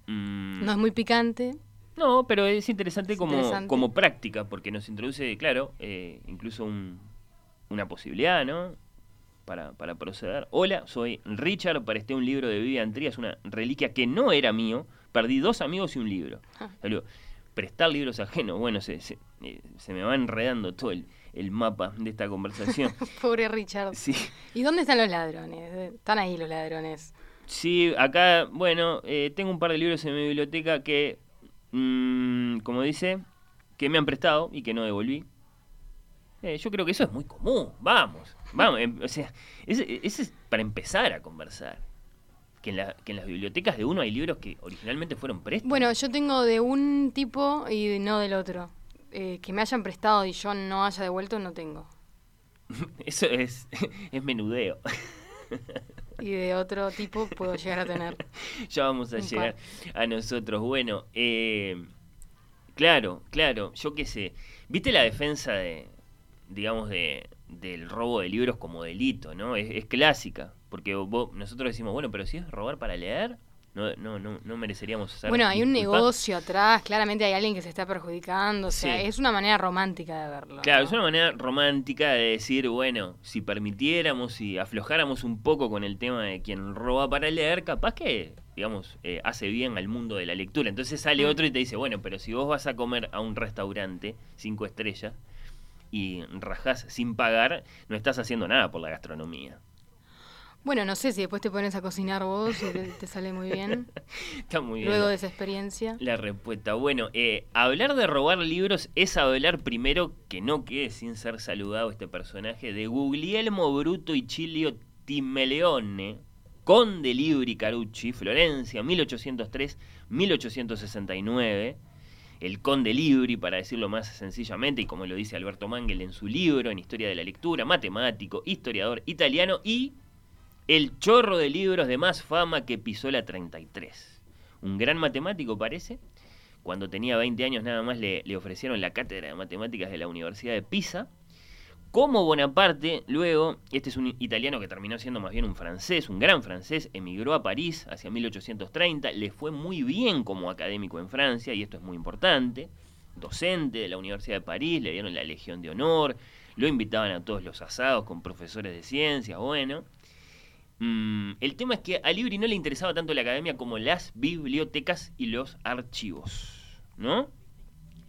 mm, No es muy picante. No, pero es interesante, Es como, interesante. como práctica, porque nos introduce, claro, eh, incluso un- una posibilidad, ¿no? Para, para proceder. Hola, soy Richard, presté un libro de Vivian Trías, una reliquia que no era mío. Perdí dos amigos y un libro. Ah. Saludo. Prestar libros ajenos, bueno, se, se, eh, se me va enredando todo el, el mapa de esta conversación. Pobre Richard. Sí. ¿Y dónde están los ladrones? Eh, Están ahí los ladrones. Sí, acá, bueno, eh, tengo un par de libros en mi biblioteca que, mm, como dice, que me han prestado y que no devolví. Eh, yo creo que eso es muy común, vamos, vamos, em, o sea, ese es para empezar a conversar. Que en, la- que en las bibliotecas de uno hay libros que originalmente fueron préstamos. Bueno, yo tengo de un tipo y no del otro. Eh, que me hayan prestado y yo no haya devuelto, no tengo. Eso es, es menudeo. Y de otro tipo puedo llegar a tener. ya vamos a llegar a nosotros. Bueno, eh, claro, claro, yo qué sé. ¿Viste la defensa de, digamos, de, del robo de libros como delito, no? Es, es clásica, porque vos- nosotros decimos, bueno, pero si es robar para leer, no, no, no, no mereceríamos ser Bueno, hay un negocio atrás, claramente hay alguien que se está perjudicando, o sea, Sí. es una manera romántica de verlo. Claro, ¿no? es una manera romántica de decir, bueno, si permitiéramos, si aflojáramos un poco con el tema de quien roba para leer, capaz que, digamos, eh, hace bien al mundo de la lectura. Entonces sale Mm. otro y te dice, bueno, pero si vos vas a comer a un restaurante, cinco estrellas, y rajás sin pagar, no estás haciendo nada por la gastronomía. Bueno, no sé si después te pones a cocinar vos y te, te sale muy bien. Está muy bien. Luego de esa experiencia. La respuesta. Bueno, eh, hablar de robar libros es hablar primero, que no quede sin ser saludado este personaje, de Guglielmo Bruto y Chilio Timeleone, conde Libri Carucci, Florencia, 1803-1869. El conde Libri, para decirlo más sencillamente, y como lo dice Alberto Mangel en su libro, en Historia de la Lectura, matemático, historiador italiano y el chorro de libros de más fama que pisó la 33. Un gran matemático parece. Cuando tenía 20 años nada más le, le ofrecieron la cátedra de matemáticas de la Universidad de Pisa. Como Bonaparte, luego, este es un italiano que terminó siendo más bien un francés, un gran francés, emigró a París hacia 1830, le fue muy bien como académico en Francia, y esto es muy importante, docente de la Universidad de París, le dieron la Legión de Honor, lo invitaban a todos los asados con profesores de ciencias, bueno. Mm, el tema es que a Libri no le interesaba tanto la academia como las bibliotecas y los archivos, ¿no?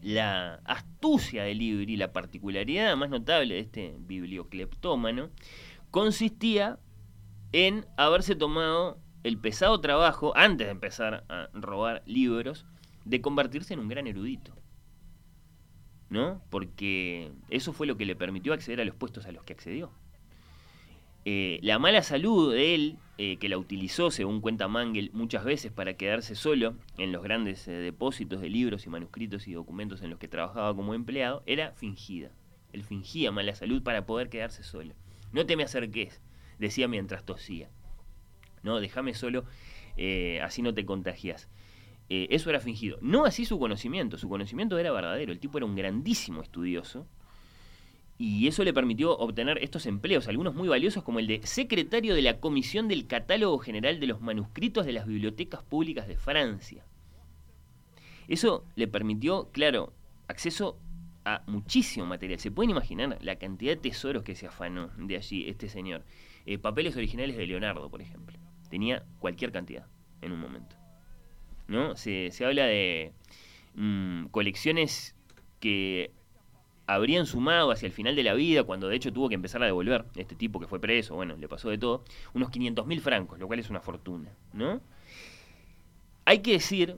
La astucia de Libri, la particularidad más notable de este bibliocleptómano, consistía en haberse tomado el pesado trabajo, antes de empezar a robar libros, de convertirse en un gran erudito. ¿No? Porque eso fue lo que le permitió acceder a los puestos a los que accedió. Eh, la mala salud de él, eh, que la utilizó, según cuenta Mangel, muchas veces para quedarse solo en los grandes eh, depósitos de libros y manuscritos y documentos en los que trabajaba como empleado, era fingida. Él fingía mala salud para poder quedarse solo. No te me acerques, decía mientras tosía. No, déjame solo, así no te contagias. Eso era fingido. No así su conocimiento, su conocimiento era verdadero. El tipo era un grandísimo estudioso y eso le permitió obtener estos empleos, algunos muy valiosos como el de secretario de la Comisión del Catálogo General de los Manuscritos de las Bibliotecas Públicas de Francia. Eso le permitió, claro, acceso a muchísimo material. Se pueden imaginar la cantidad de tesoros que se afanó de allí este señor. Eh, papeles originales de Leonardo, por ejemplo. Tenía cualquier cantidad en un momento. ¿No? Se, se habla de mm, colecciones que habrían sumado hacia el final de la vida, cuando de hecho tuvo que empezar a devolver, este tipo que fue preso, bueno, le pasó de todo, unos 500 mil francos, lo cual es una fortuna, ¿no? Hay que decir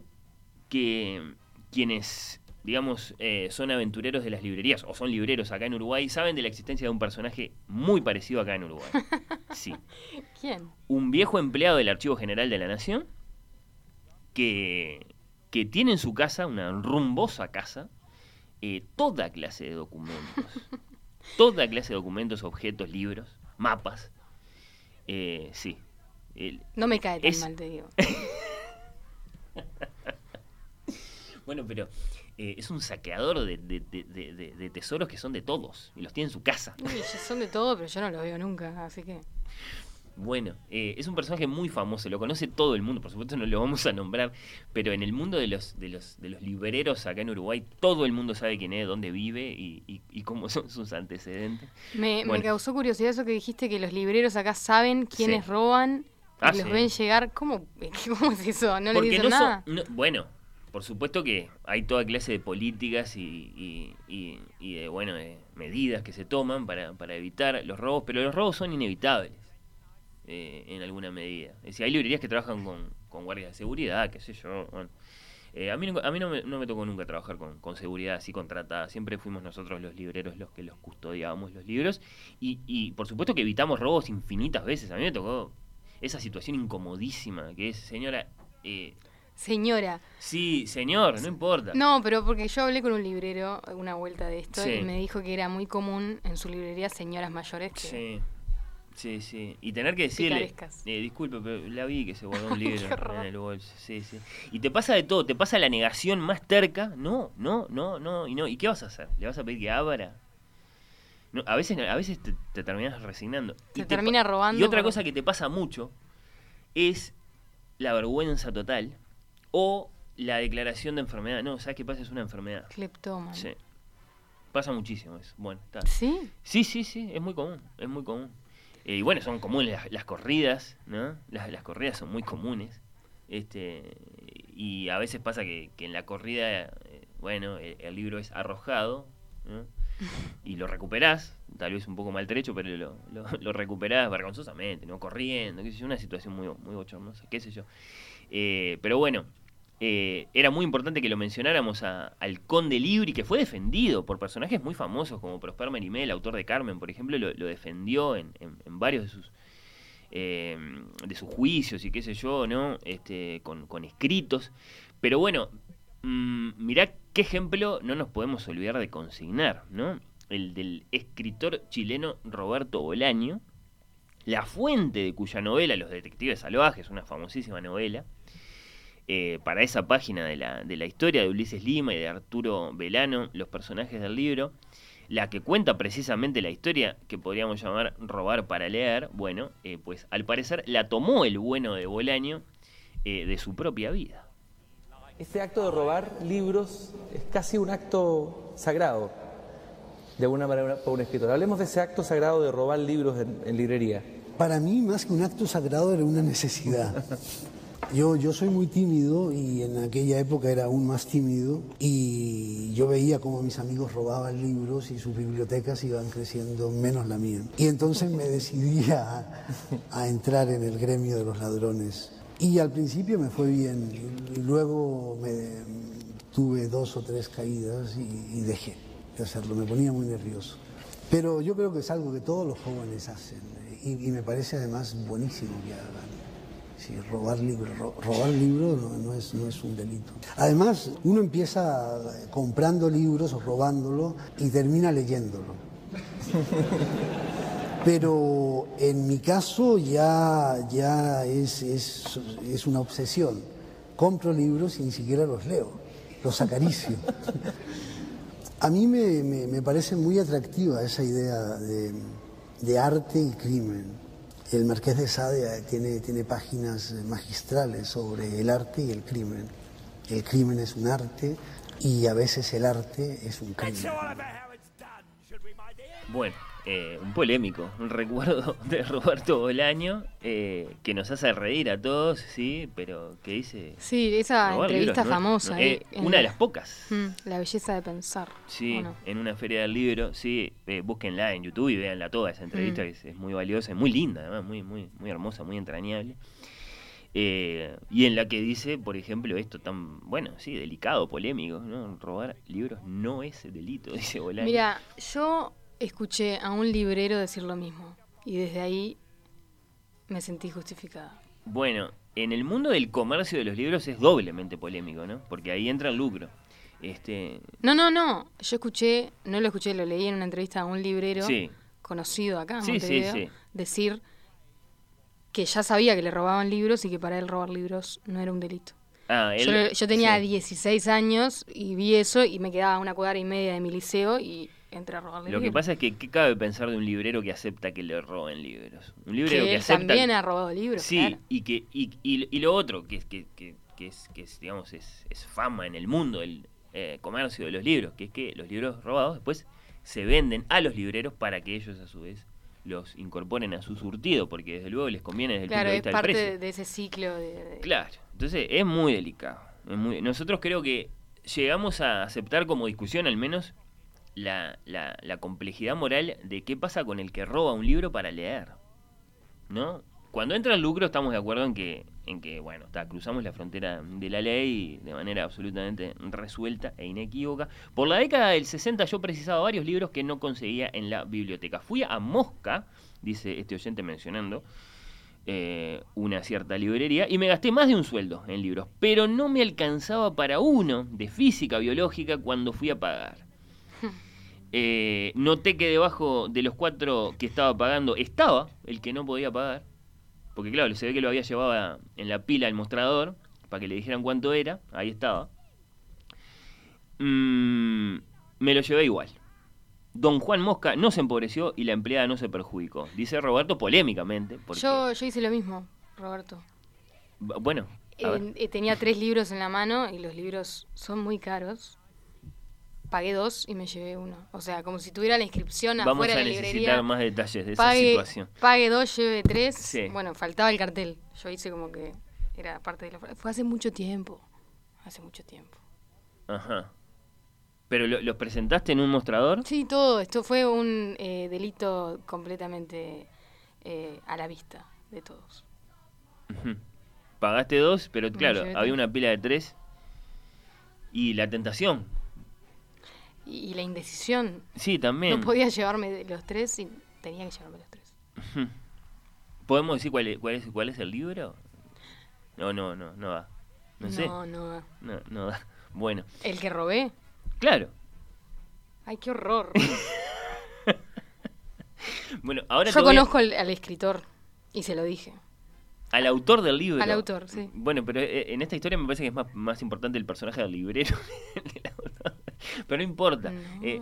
que quienes digamos, eh, son aventureros de las librerías o son libreros acá en Uruguay, saben de la existencia de un personaje muy parecido acá en Uruguay. Sí. ¿Quién? Un viejo empleado del Archivo General de la Nación que, que tiene en su casa, una rumbosa casa, eh, toda clase de documentos. toda clase de documentos, objetos, libros, mapas. Eh, sí. El- No me cae tan es- mal, te digo. Bueno, pero eh, es un saqueador de, de- tesoros que son de todos y los tiene en su casa. Uy, son de todo, pero yo no lo veo nunca, así que. Bueno, eh, es un personaje muy famoso, lo conoce todo el mundo, por supuesto no lo vamos a nombrar, pero en el mundo de los, de los, de los libreros acá en Uruguay, todo el mundo sabe quién es, dónde vive y, y- y cómo son sus antecedentes. Me, me causó curiosidad eso que dijiste que los libreros acá saben quiénes roban y Ah, los sí. ven llegar. ¿Cómo, ¿Cómo es eso? ¿No les Porque dicen no son- nada? no- bueno, por supuesto que hay toda clase de políticas y- y de, bueno, de medidas que se toman para, para evitar los robos, pero los robos son inevitables eh, en alguna medida. Es decir, hay librerías que trabajan con, con guardias de seguridad, qué sé yo. bueno. Eh, a mí, a mí no, me, no me tocó nunca trabajar con, con seguridad así contratada. Siempre fuimos nosotros los libreros los que los custodiábamos los libros. Y, y por supuesto que evitamos robos infinitas veces. A mí me tocó esa situación incomodísima que es, señora, eh, Señora. Sí, señor, no importa. No, pero porque yo hablé con un librero una vuelta de esto Sí. y me dijo que era muy común en su librería señoras mayores que. Sí, sí, sí. Y tener que decirle, eh, disculpe, pero la vi que se guardó un libro en el bolso. Sí, sí. Y te pasa de todo, te pasa la negación más terca. No, no, no, no, y no. ¿Y qué vas a hacer? ¿Le vas a pedir que abra? No, a veces, a veces te, te terminas resignando. Te Y termina robando Y otra cosa que te pasa mucho es la vergüenza total o la declaración de enfermedad. No, ¿sabes qué pasa? Es una enfermedad. Cleptómano. Sí. Pasa muchísimo eso. Bueno, está. ¿Sí? Sí, sí, sí, es muy común, es muy común. Eh, y bueno, son comunes las, las corridas, ¿no? Las, las corridas son muy comunes. Este, y a veces pasa que, que en la corrida, eh, bueno, el, el libro es arrojado, ¿no? Y lo recuperás, tal vez un poco maltrecho, pero lo, lo, lo recuperás vergonzosamente, ¿no? Corriendo, qué sé yo, una situación muy, muy bochornosa, qué sé yo. Eh, pero bueno, eh, era muy importante que lo mencionáramos a- al Conde Libri, que fue defendido por personajes muy famosos como Prosper Merimé, el autor de Carmen, por ejemplo, lo, defendió en, en- varios de sus eh, de sus juicios y qué sé yo, ¿no? Este, con, escritos. Pero bueno, mm, mirá qué ejemplo no nos podemos olvidar de consignar, ¿no? El del escritor chileno Roberto Bolaño, la fuente de cuya novela Los Detectives Salvajes, una famosísima novela, eh, para esa página de la, de la historia de Ulises Lima y de Arturo Velano, los personajes del libro, la que cuenta precisamente la historia que podríamos llamar robar para leer, bueno, eh, pues al parecer la tomó el bueno de Bolaño eh, de su propia vida. Este acto de robar libros es casi un acto sagrado, de alguna manera, para un escritor. Hablemos de ese acto sagrado de robar libros en, en librería. Para mí, más que un acto sagrado, era una necesidad. Yo, yo soy muy tímido y en aquella época era aún más tímido y yo veía cómo mis amigos robaban libros y sus bibliotecas iban creciendo menos la mía. Y entonces me decidí a, a entrar en el gremio de los ladrones. Y al principio me fue bien y luego me, tuve dos o tres caídas y, y dejé de hacerlo, me ponía muy nervioso. Pero yo creo que es algo que todos los jóvenes hacen y, y me parece además buenísimo que hagan. Sí, robar libros, ro- robar libros no, no es, no es un delito. Además, uno empieza eh, comprando libros o robándolo y termina leyéndolo. Pero en mi caso ya, ya es, es, es una obsesión. Compro libros y ni siquiera los leo, los acaricio. A mí me, me- me parece muy atractiva esa idea de, de arte y crimen. El Marqués de Sade tiene, tiene páginas magistrales sobre el arte y el crimen. El crimen es un arte y a veces el arte es un crimen. Bueno, eh, un polémico, un recuerdo de Roberto Bolaño eh, que nos hace reír a todos, sí, pero que dice... Sí, esa entrevista famosa. No, eh, una de la- las pocas. Mm, la belleza de pensar. Sí, en una feria del libro, sí, eh, búsquenla en YouTube y véanla toda esa entrevista Mm. que es, es muy valiosa, es muy linda, además, muy, muy, muy hermosa, muy entrañable. Eh, y en la que dice, por ejemplo, esto tan, bueno, sí, delicado, polémico, ¿no? Robar libros no es delito, dice Bolaño. Mira, yo escuché a un librero decir lo mismo y desde ahí me sentí justificada. Bueno, en el mundo del comercio de los libros es doblemente polémico, ¿no? Porque ahí entra el lucro. Este, No, no, no. Yo escuché, no lo escuché, lo leí en una entrevista a un librero Sí. conocido acá en Sí, Montevideo sí. decir que ya sabía que le robaban libros y que para él robar libros no era un delito. ah, Yo, él- yo tenía sí. 16 años y vi eso y me quedaba una cuadra y media de mi liceo y robarle Lo que pasa es que, ¿qué cabe pensar de un librero que acepta que le roben libros? Un librero que que, él acepta... también ha robado libros. Sí, claro. y, que, y, y- y lo otro, que es, que, que- que es, que es, digamos, es, es fama en el mundo del eh, comercio de los libros, que es que los libros robados después se venden a los libreros para que ellos a su vez los incorporen a su surtido, porque desde luego les conviene desde el Claro, punto de es vista del parte precio. de, de ese ciclo de, de- Claro, entonces es muy delicado. es muy- Nosotros creo que llegamos a aceptar como discusión al menos la, la, complejidad moral de qué pasa con el que roba un libro para leer. ¿No? Cuando entra el lucro estamos de acuerdo en que, en que bueno, está, cruzamos la frontera de la ley de manera absolutamente resuelta e inequívoca. Por la década del 60 yo precisaba varios libros que no conseguía en la biblioteca. Fui a Mosca, dice este oyente mencionando, eh, una cierta librería y me gasté más de un sueldo en libros, pero no me alcanzaba para uno de física biológica cuando fui a pagar. Eh, noté que debajo de los cuatro que estaba pagando estaba el que no podía pagar, porque claro, se ve que lo había llevado a- en la pila al mostrador para que le dijeran cuánto era, ahí estaba. Mm, me lo llevé igual. Don Juan Mosca no se empobreció y la empleada no se perjudicó. Dice Roberto polémicamente. Porque, Yo, yo hice lo mismo, Roberto. b- Bueno, eh, tenía tres libros en la mano y los libros son muy caros. Pagué dos y me llevé uno. O sea, como si tuviera la inscripción vamos afuera a de la necesitar librería. más detalles de esa situación. pague dos, lleve tres. Sí. Bueno, faltaba el cartel. Yo hice como que era parte de la... Fue hace mucho tiempo. Hace mucho tiempo. Ajá. ¿Pero lo- los presentaste en un mostrador? Sí, todo. Esto fue un eh, delito completamente eh, a la vista de todos. Pagaste dos, pero claro, había una pila de tres. Y la tentación. Y, y la indecisión. Sí, también. No podía llevarme de los tres y tenía que llevarme los tres. ¿Podemos decir cuál es, cuál es, cuál es el libro? No, no, no, no da. No, sé. No, no. No, no da. Bueno, ¿El que robé? claro. Ay, qué horror. Bueno, ahora Yo a- conozco al, al escritor y se lo dije. al autor del libro. Al autor, sí. Bueno, pero eh, en esta historia me parece que es más, más importante el personaje del librero. que el autor. pero no importa. Eh,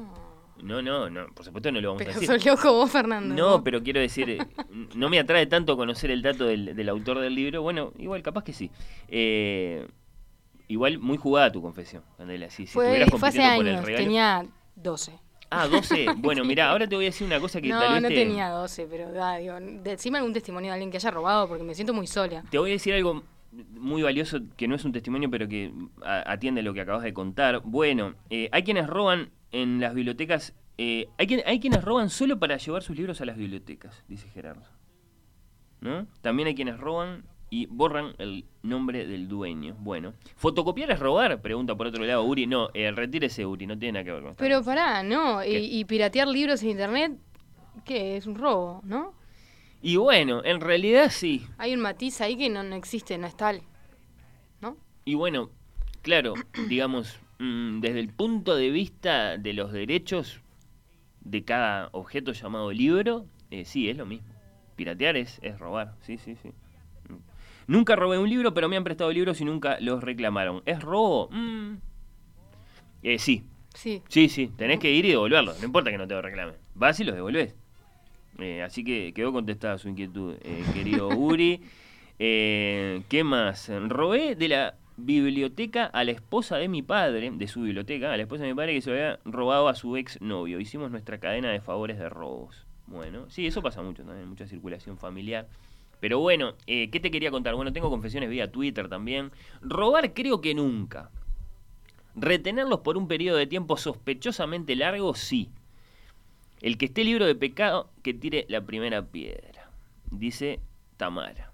no, no, no, por supuesto no lo vamos a Pero decir. sos loco vos, Fernando. No, pero quiero decir, eh, no me atrae tanto conocer el dato del, del autor del libro. Bueno, igual, capaz que sí. Eh, igual, muy jugada tu confesión, Candela. Si, si Fue, fue hace por el regalo. tenía 12. Ah, 12. Bueno, mira, ahora te voy a decir una cosa que No, tal vez no te, tenía 12, pero da, digo, decime algún testimonio de alguien que haya robado porque me siento muy sola. te voy a decir algo muy valioso que no es un testimonio, pero que atiende a lo que acabas de contar. Bueno, eh, hay quienes roban en las bibliotecas. eh, hay, quien- hay quienes roban solo para llevar sus libros a las bibliotecas, dice Gerardo. ¿No? También hay quienes roban y borran el nombre del dueño. Bueno, ¿fotocopiar es robar? Pregunta por otro lado Uri. No, eh, retírese Uri, no tiene nada que ver con esto. Pero pará, ¿no? Y, y piratear libros en internet, ¿qué? Es un robo, ¿no? Y bueno, en realidad sí. Hay un matiz ahí que no, no existe, no es tal. Y bueno, claro, digamos, mm, desde el punto de vista de los derechos de cada objeto llamado libro, eh, sí, es lo mismo. Piratear es, es robar, sí, sí, sí. Mm. Nunca robé un libro, pero me han prestado libros y nunca los reclamaron. ¿Es robo? Mm. Eh, sí, Sí. sí, sí, tenés que ir y devolverlos, no importa que no te lo reclamen. Vas y los devolvés. Eh, así que quedó contestada su inquietud, eh, querido Uri. Eh, ¿Qué más? Robé de la biblioteca a la esposa de mi padre, de su biblioteca, a la esposa de mi padre que se había robado a su ex novio. Hicimos nuestra cadena de favores de robos. Bueno, sí, eso pasa mucho también, mucha circulación familiar. Pero bueno, eh, ¿qué te quería contar? Bueno, tengo confesiones vía Twitter también. Robar creo que nunca. Retenerlos por un periodo de tiempo sospechosamente largo, sí. El que esté libro de pecado, que tire la primera piedra. Dice Tamara.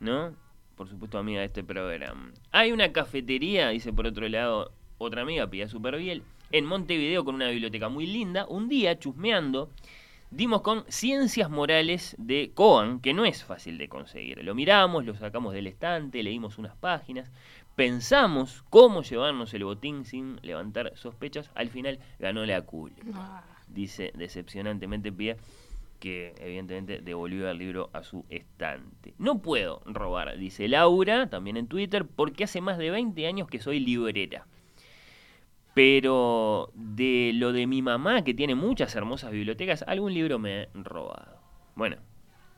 ¿No? por supuesto amiga de este programa. Hay una cafetería, dice por otro lado otra amiga, Pia Superviel, en Montevideo con una biblioteca muy linda. Un día, chusmeando, dimos con Ciencias Morales de Coan, que no es fácil de conseguir. Lo miramos, lo sacamos del estante, leímos unas páginas, pensamos cómo llevarnos el botín sin levantar sospechas. Al final ganó la cool. Dice decepcionantemente Pia que evidentemente devolvió el libro a su estante. No puedo robar, dice Laura, también en Twitter, porque hace más de 20 años que soy librera. Pero de lo de mi mamá, que tiene muchas hermosas bibliotecas, algún libro me he robado. Bueno,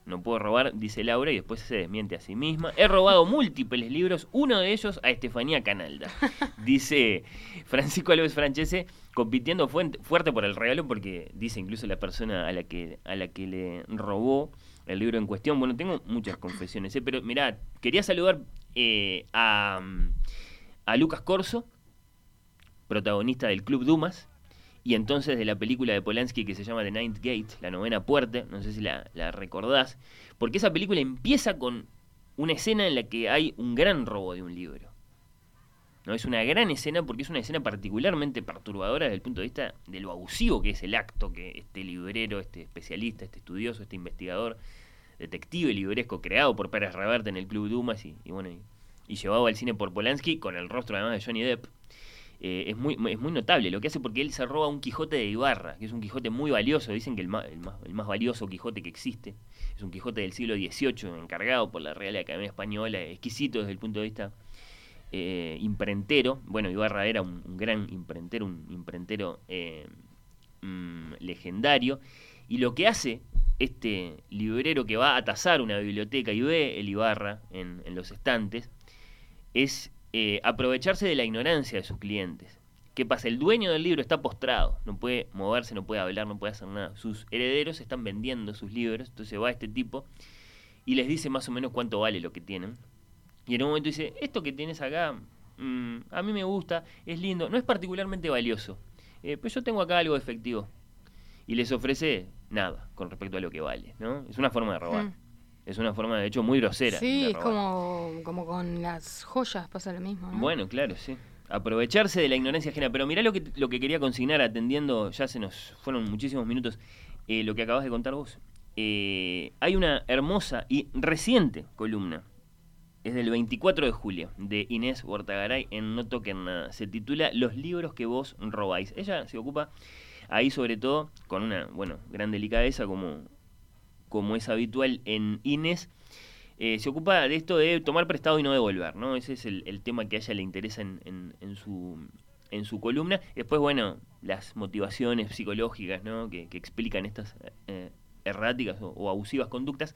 no puedo robar, dice Laura, y después se desmiente a sí misma. He robado múltiples libros, uno de ellos a Estefanía Canalda. Dice Francisco Alves Francese, compitiendo fuerte por el regalo, porque dice incluso la persona a la que, a la que le robó el libro en cuestión. Bueno, tengo muchas confesiones, ¿eh? pero mirá, quería saludar eh, a, a Lucas Corso, protagonista del Club Dumas, y entonces de la película de Polanski que se llama The Ninth Gate, la novena puerta, no sé si la, la recordás, porque esa película empieza con una escena en la que hay un gran robo de un libro. ¿No? Es una gran escena porque es una escena particularmente perturbadora desde el punto de vista de lo abusivo que es el acto que este librero, este especialista, este estudioso, este investigador, detective libresco creado por Pérez Reverte en el Club Dumas y, bueno, y, y llevado al cine por Polanski con el rostro además de Johnny Depp. Eh, es, muy, es muy notable lo que hace porque él se roba un Quijote de Ibarra, que es un Quijote muy valioso. Dicen que el más, el más, el más valioso Quijote que existe es un Quijote del siglo XVIII, encargado por la Real Academia Española, exquisito desde el punto de vista eh, imprentero. Bueno, Ibarra era un, gran imprentero, un imprentero eh, mm, legendario. Y lo que hace este librero que va a tasar una biblioteca y ve el Ibarra en, en los estantes es eh, aprovecharse de la ignorancia de sus clientes. ¿Qué pasa? El dueño del libro está postrado, no puede moverse, no puede hablar, no puede hacer nada. Sus herederos están vendiendo sus libros, entonces va este tipo y les dice más o menos cuánto vale lo que tienen. Y en un momento dice, esto que tienes acá, mm, a mí me gusta, es lindo, no es particularmente valioso, eh, pero yo tengo acá algo efectivo. Y les ofrece nada con respecto a lo que vale, ¿no? Es una forma de robar. Mm. Es una forma, de hecho, muy grosera. Sí, de es como, como con las joyas, pasa lo mismo. ¿no? Bueno, claro, sí. Aprovecharse de la ignorancia ajena. Pero mirá lo que, lo que quería consignar atendiendo, ya se nos fueron muchísimos minutos, eh, lo que acabas de contar vos. Eh, hay una hermosa y reciente columna. Es del 24 de julio, de Inés Bortagaray en No Toquen Nada. Se titula Los libros que vos robáis. Ella se ocupa ahí sobre todo con una, bueno, gran delicadeza como, como es habitual en Inés, eh, se ocupa de esto de tomar prestado y no devolver, ¿no? Ese es el, tema que a ella le interesa en, en- en su, en su columna. Después, bueno, las motivaciones psicológicas, ¿no? Que, explican estas eh, erráticas o abusivas conductas.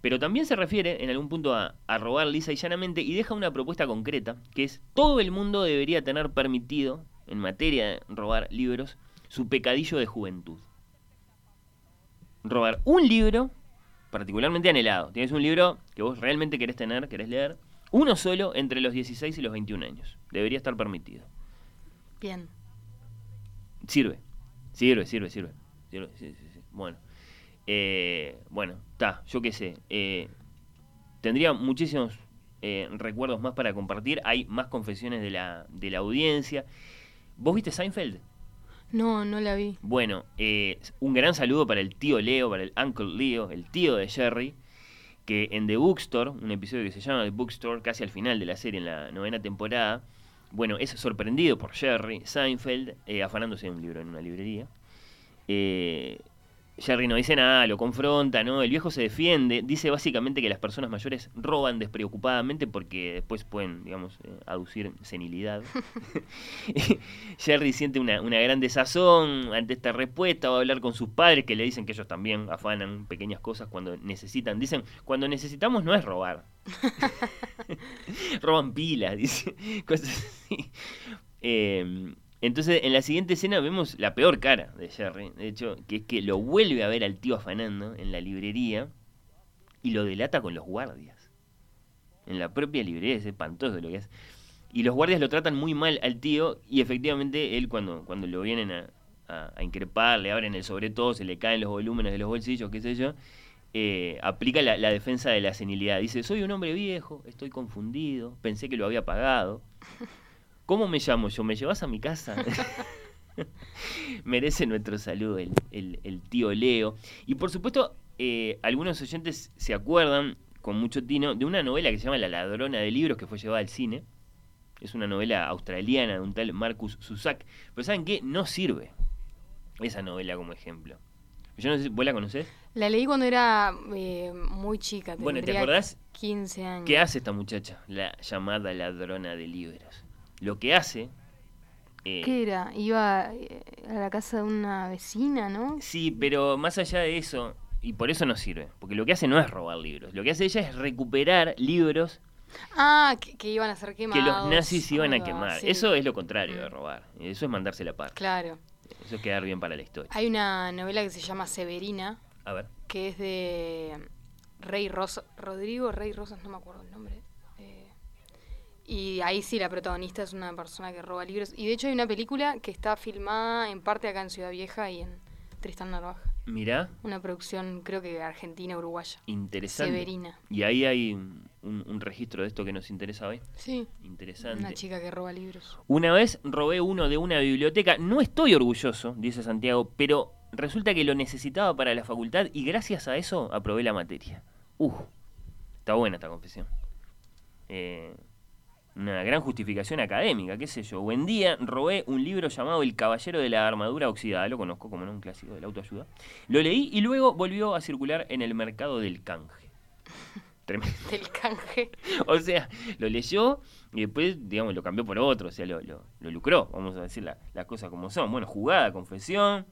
Pero también se refiere en algún punto a, a robar lisa y llanamente y deja una propuesta concreta, que es todo el mundo debería tener permitido, en materia de robar libros, su pecadillo de juventud. Robar un libro particularmente anhelado. Tienes un libro que vos realmente querés tener, querés leer, uno solo entre los 16 y los 21 años. Debería estar permitido. Bien. Sirve, sirve, sirve, sirve. sirve sí, sí, sí. Bueno, eh, bueno, está, yo qué sé. eh, tendría muchísimos eh, recuerdos más para compartir. Hay más confesiones de la, de la audiencia. ¿Vos viste Seinfeld? No, no la vi. Bueno, eh, un gran saludo para el tío Leo, para el Uncle Leo, el tío de Jerry, que en The Bookstore, un episodio que se llama The Bookstore, casi al final de la serie, en la novena temporada, bueno, es sorprendido por Jerry Seinfeld afanándose de un libro en una librería. Eh, Jerry no dice nada, lo confronta, ¿no? El viejo se defiende, dice básicamente que las personas mayores roban despreocupadamente porque después pueden, digamos, eh, aducir senilidad. Jerry siente una, una gran desazón ante esta respuesta, va a hablar con sus padres que le dicen que ellos también afanan pequeñas cosas cuando necesitan. Dicen, cuando necesitamos no es robar. Roban pilas, dice. Cosas así. Eh, entonces, en la siguiente escena vemos la peor cara de Jerry, de hecho, que es que lo vuelve a ver al tío afanando en la librería y lo delata con los guardias. En la propia librería es espantoso lo que hace. Y los guardias lo tratan muy mal al tío y efectivamente él cuando, cuando lo vienen a, a- increpar, le abren el sobre todo, se le caen los volúmenes de los bolsillos, qué sé yo, eh, aplica la defensa de la senilidad. Dice, soy un hombre viejo, estoy confundido, pensé que lo había pagado. ¿Cómo me llamo yo? ¿Me llevas a mi casa? Merece nuestro saludo el, el- el tío Leo. Y por supuesto, eh, algunos oyentes se acuerdan, con mucho tino, de una novela que se llama La ladrona de libros, que fue llevada al cine. Es una novela australiana de un tal Marcus Zusak. Pero ¿saben qué? No sirve esa novela como ejemplo. Yo no sé, ¿vos la conocés? La leí cuando era eh, muy chica. Bueno, ¿te acordás 15 años. ¿Qué hace esta muchacha? La llamada ladrona de libros. Lo que hace... eh, ¿Qué era? Iba eh, a la casa de una vecina, ¿no? Sí, pero más allá de eso, y por eso no sirve, porque lo que hace no es robar libros, lo que hace ella es recuperar libros Ah, que, que iban a ser que quemados. los nazis iban a va, quemar. sí. Eso es lo contrario de robar, eso es mandarse la par. Claro. Eso es quedar bien para la historia. Hay una novela que se llama Severina, A ver. que es de Rey Rosas, Rodrigo Rey Rosas, no me acuerdo el nombre. Y ahí sí la protagonista es una persona que roba libros. Y de hecho hay una película que está filmada en parte acá en Ciudad Vieja y en Tristán Narvaja. Mirá, Una producción creo que argentina-uruguaya. interesante. Severina. Y ahí hay un, un registro de esto que nos interesa hoy. Sí. Interesante. Una chica que roba libros. Una vez robé uno de una biblioteca. No estoy orgulloso, dice Santiago, pero resulta que lo necesitaba para la facultad y gracias a eso aprobé la materia. Uh, está buena esta confesión. Eh, una gran justificación académica, qué sé yo. Buen día, robé un libro llamado El Caballero de la Armadura Oxidada, lo conozco como no, un clásico de la autoayuda. Lo leí y luego volvió a circular en el mercado del canje. Tremendo. Del canje. O sea, lo leyó y después, digamos, lo cambió por otro, o sea, lo, lo- lo lucró, vamos a decir la- las cosas como son. Bueno, jugada, confesión.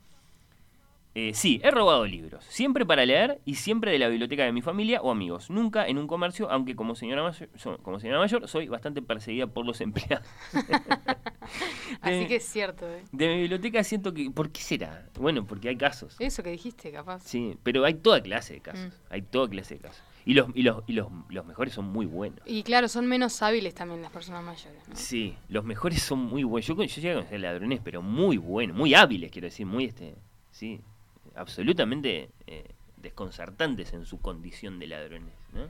Eh, sí, he robado libros, siempre para leer y siempre de la biblioteca de mi familia o amigos, nunca en un comercio, aunque como señora mayor, como señora mayor soy bastante perseguida por los empleados. Así De- que es cierto, ¿eh? De mi biblioteca siento que... ¿Por qué será? Bueno, porque hay casos. Eso que dijiste, capaz. Sí, pero hay toda clase de casos. Mm. Hay toda clase de casos. Y los, y los, y los, los mejores son muy buenos. Y claro, son menos hábiles también las personas mayores. ¿no? Sí, los mejores son muy buenos. Yo, yo llegué a conocer ladrones, pero muy buenos, muy hábiles, quiero decir, muy este, sí, absolutamente eh, desconcertantes en su condición de ladrones, ¿no?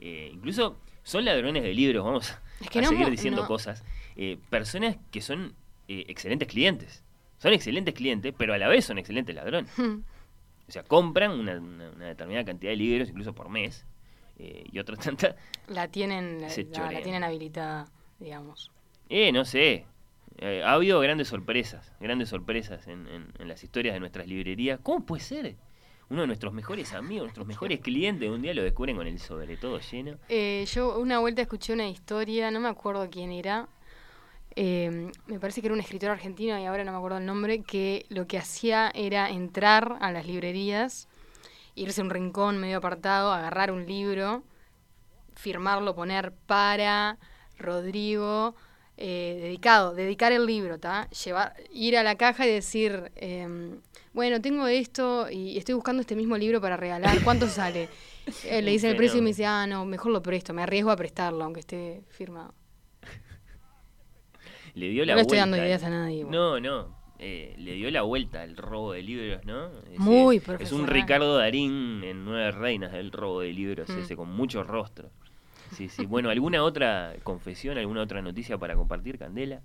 Eh, incluso son ladrones de libros, vamos a, Es que a no seguir diciendo no. cosas. Eh, personas que son excelentes clientes. Son excelentes clientes, pero a la vez son excelentes ladrones. O sea, compran una, una- una determinada cantidad de libros, incluso por mes, y otras tantas La tienen, la, tienen habilitada, digamos. Eh, no sé. Eh, ha habido grandes sorpresas, grandes sorpresas en, en- en las historias de nuestras librerías. ¿Cómo puede ser? Uno de nuestros mejores amigos, nuestros mejores clientes, un día lo descubren con el sobre todo lleno. Eh, yo una vuelta escuché una historia, no me acuerdo quién era. eh, me parece que era un escritor argentino y ahora no me acuerdo el nombre, que lo que hacía era entrar a las librerías, irse a un rincón medio apartado, agarrar un libro, firmarlo, poner para Rodrigo, eh, dedicado, dedicar el libro, ¿tá? Llevar, ir a la caja y decir, em, bueno, tengo esto y estoy buscando este mismo libro para regalar, ¿cuánto sale? Eh, le dicen el precio y me dice, ah, no, mejor lo presto, me arriesgo a prestarlo, aunque esté firmado. Le dio No la le estoy vuelta. dando ideas a nadie, No, no. eh, le dio la vuelta al robo de libros, ¿no? Ese- Muy Es un profesional. Ricardo Darín en Nueve Reinas del robo de libros, Mm. ese, con mucho rostro. Sí, sí. Bueno, ¿alguna otra confesión, alguna otra noticia para compartir, Candela?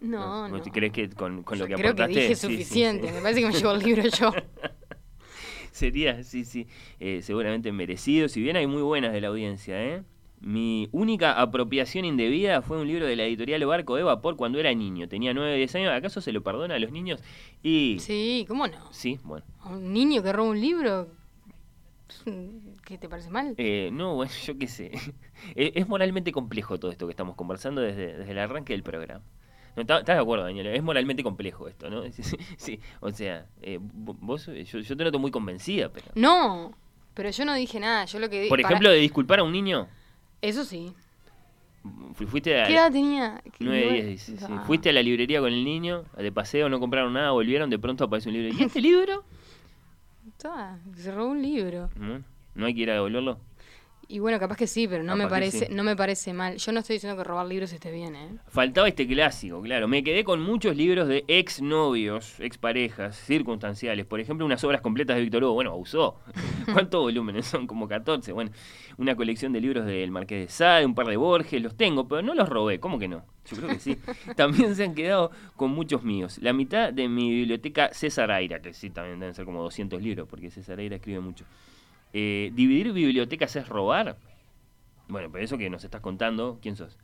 No, no. ¿Vos ¿Crees que con, con lo que Creo que aportaste? Sí, sí, suficiente, sí. me parece que me llevo el libro yo. Sería, sí, sí, eh, seguramente merecido. Si bien hay muy buenas de la audiencia, ¿eh? Mi única apropiación indebida fue un libro de la editorial Barco de Vapor cuando era niño. Tenía 9 o 10 años. ¿Acaso se lo perdona a los niños? Y... Sí, ¿cómo no? Sí, bueno. ¿A un niño que roba un libro? ¿Qué te parece mal? Eh, no, bueno, yo qué sé. es, moralmente complejo todo esto que estamos conversando desde, desde el arranque del programa. No, ¿Estás de acuerdo, Daniel? Es moralmente complejo esto, ¿no? Sí, o sea, eh, vo- vos, yo, yo te noto muy convencida, pero... No, pero yo no dije nada. Yo lo que di- Por para- ejemplo, de disculpar a un niño, Eso sí. fu- fuiste a... ¿Qué edad tenía? 9, Nueve- 10, dice, sí. Ah. Fuiste a la librería con el niño, de paseo, no compraron nada, volvieron, de pronto aparece un libro. ¿Y este libro? Robó un libro. Mm, ¿No hay que ir a devolverlo? Y bueno, capaz que sí, pero no me Capaz parece, sí. no me parece mal. Yo no estoy diciendo que robar libros esté bien, ¿eh? Faltaba este clásico, claro. Me quedé con muchos libros de exnovios, exparejas, circunstanciales. Por ejemplo, unas obras completas de Víctor Hugo. Bueno, abusó. ¿Cuántos volúmenes son? Como 14. Bueno, una colección de libros del Marqués de Sade, un par de Borges, los tengo, pero no los robé. ¿Cómo que no? Yo creo que sí. También se han quedado con muchos míos. La mitad de mi biblioteca César Aira, que sí, también deben ser como 200 libros, porque César Aira escribe mucho. Eh, ¿Dividir bibliotecas es robar? Bueno, pero eso que nos estás contando, ¿quién sos?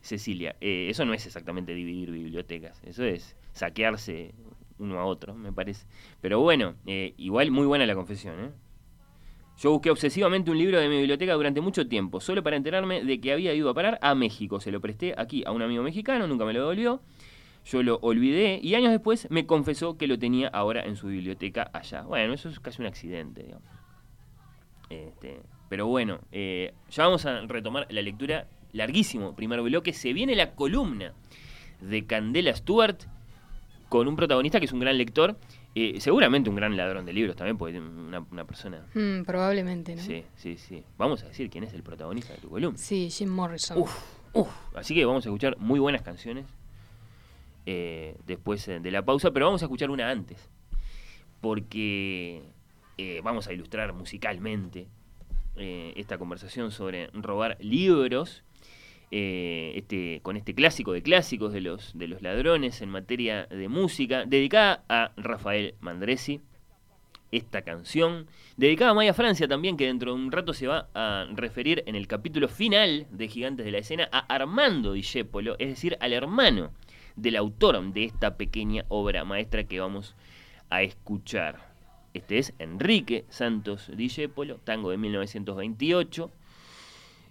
Cecilia, eh, eso no es exactamente dividir bibliotecas, eso es saquearse uno a otro, me parece. Pero bueno, eh, igual muy buena la confesión, ¿eh? Yo busqué obsesivamente un libro de mi biblioteca durante mucho tiempo, solo para enterarme de que había ido a parar a México. Se lo presté aquí a un amigo mexicano, nunca me lo devolvió. Yo lo olvidé y años después me confesó que lo tenía ahora en su biblioteca allá. Bueno, eso es casi un accidente, digamos. Este, pero bueno, eh, ya vamos a retomar la lectura. Larguísimo primer bloque. Se viene la columna de Candela Stewart con un protagonista que es un gran lector. eh, seguramente un gran ladrón de libros también, porque una, una persona. Mm, probablemente, ¿no? Sí, sí, sí. Vamos a decir quién es el protagonista de tu columna. Sí, Jim Morrison. Uf, uf. Así que vamos a escuchar muy buenas canciones eh, después de la pausa, pero vamos a escuchar una antes. Porque eh, vamos a ilustrar musicalmente eh, esta conversación sobre robar libros. eh, este, con este clásico de clásicos de los, de los ladrones en materia de música, dedicada a Rafael Mandresi esta canción, dedicada a Maya Francia también, que dentro de un rato se va a referir en el capítulo final de Gigantes de la Escena a Armando Discépolo, es decir, al hermano del autor de esta pequeña obra maestra que vamos a escuchar. Este es Enrique Santos Discépolo, tango de 1928,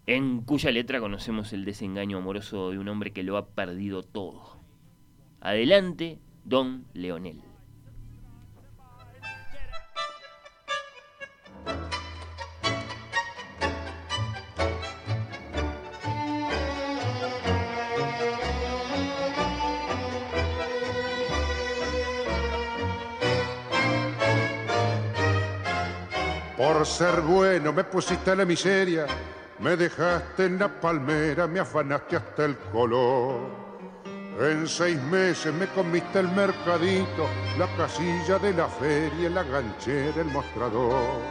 en cuya letra conocemos el desengaño amoroso de un hombre que lo ha perdido todo. Adelante, don Leonel. Por ser bueno me pusiste en la miseria, me dejaste en la palmera, me afanaste hasta el color. En seis meses me comiste el mercadito, la casilla de la feria, la ganchera, el mostrador.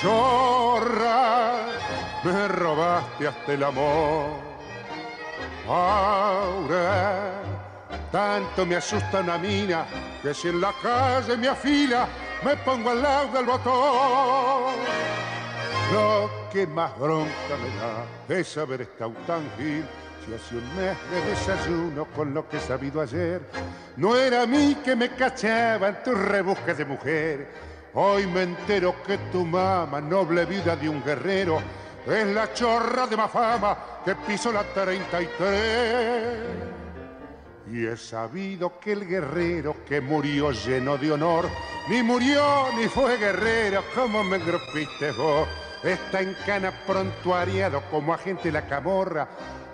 Chorra, me robaste hasta el amor. Ahora, tanto me asusta una mina que si en la calle me afila, me pongo al lado del botón. Lo que más bronca me da es haber estado tan gil. Si hace un mes de desayuno con lo que he sabido ayer, no era a mí que me cachaban tus rebusques de mujer. Hoy me entero que tu mamá, noble vida de un guerrero, es la chorra de más fama que pisó la 33. Y he sabido que el guerrero que murió lleno de honor, ni murió ni fue guerrero, como me engrupiste vos. Está en cana prontuariado como agente de la camorra,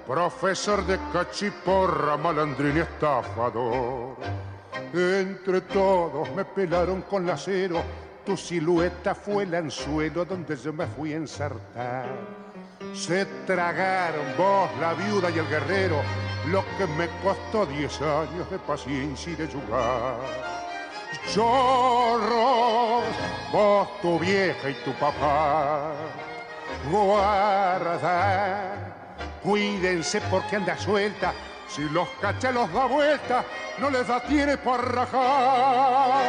profesor de cachiporra, malandrín y estafador. Entre todos me pelaron con lacero, tu silueta fue el anzuelo donde yo me fui a ensartar. Se tragaron vos, la viuda y el guerrero, lo que me costó diez años de paciencia y de jugar. Chorros, vos, tu vieja y tu papá, guarda, cuídense porque anda suelta. Si los cacha los da vuelta, no les da tiene por rajar.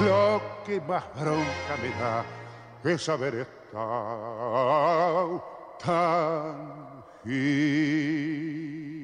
Lo que más bronca me da es haber estado tan gil.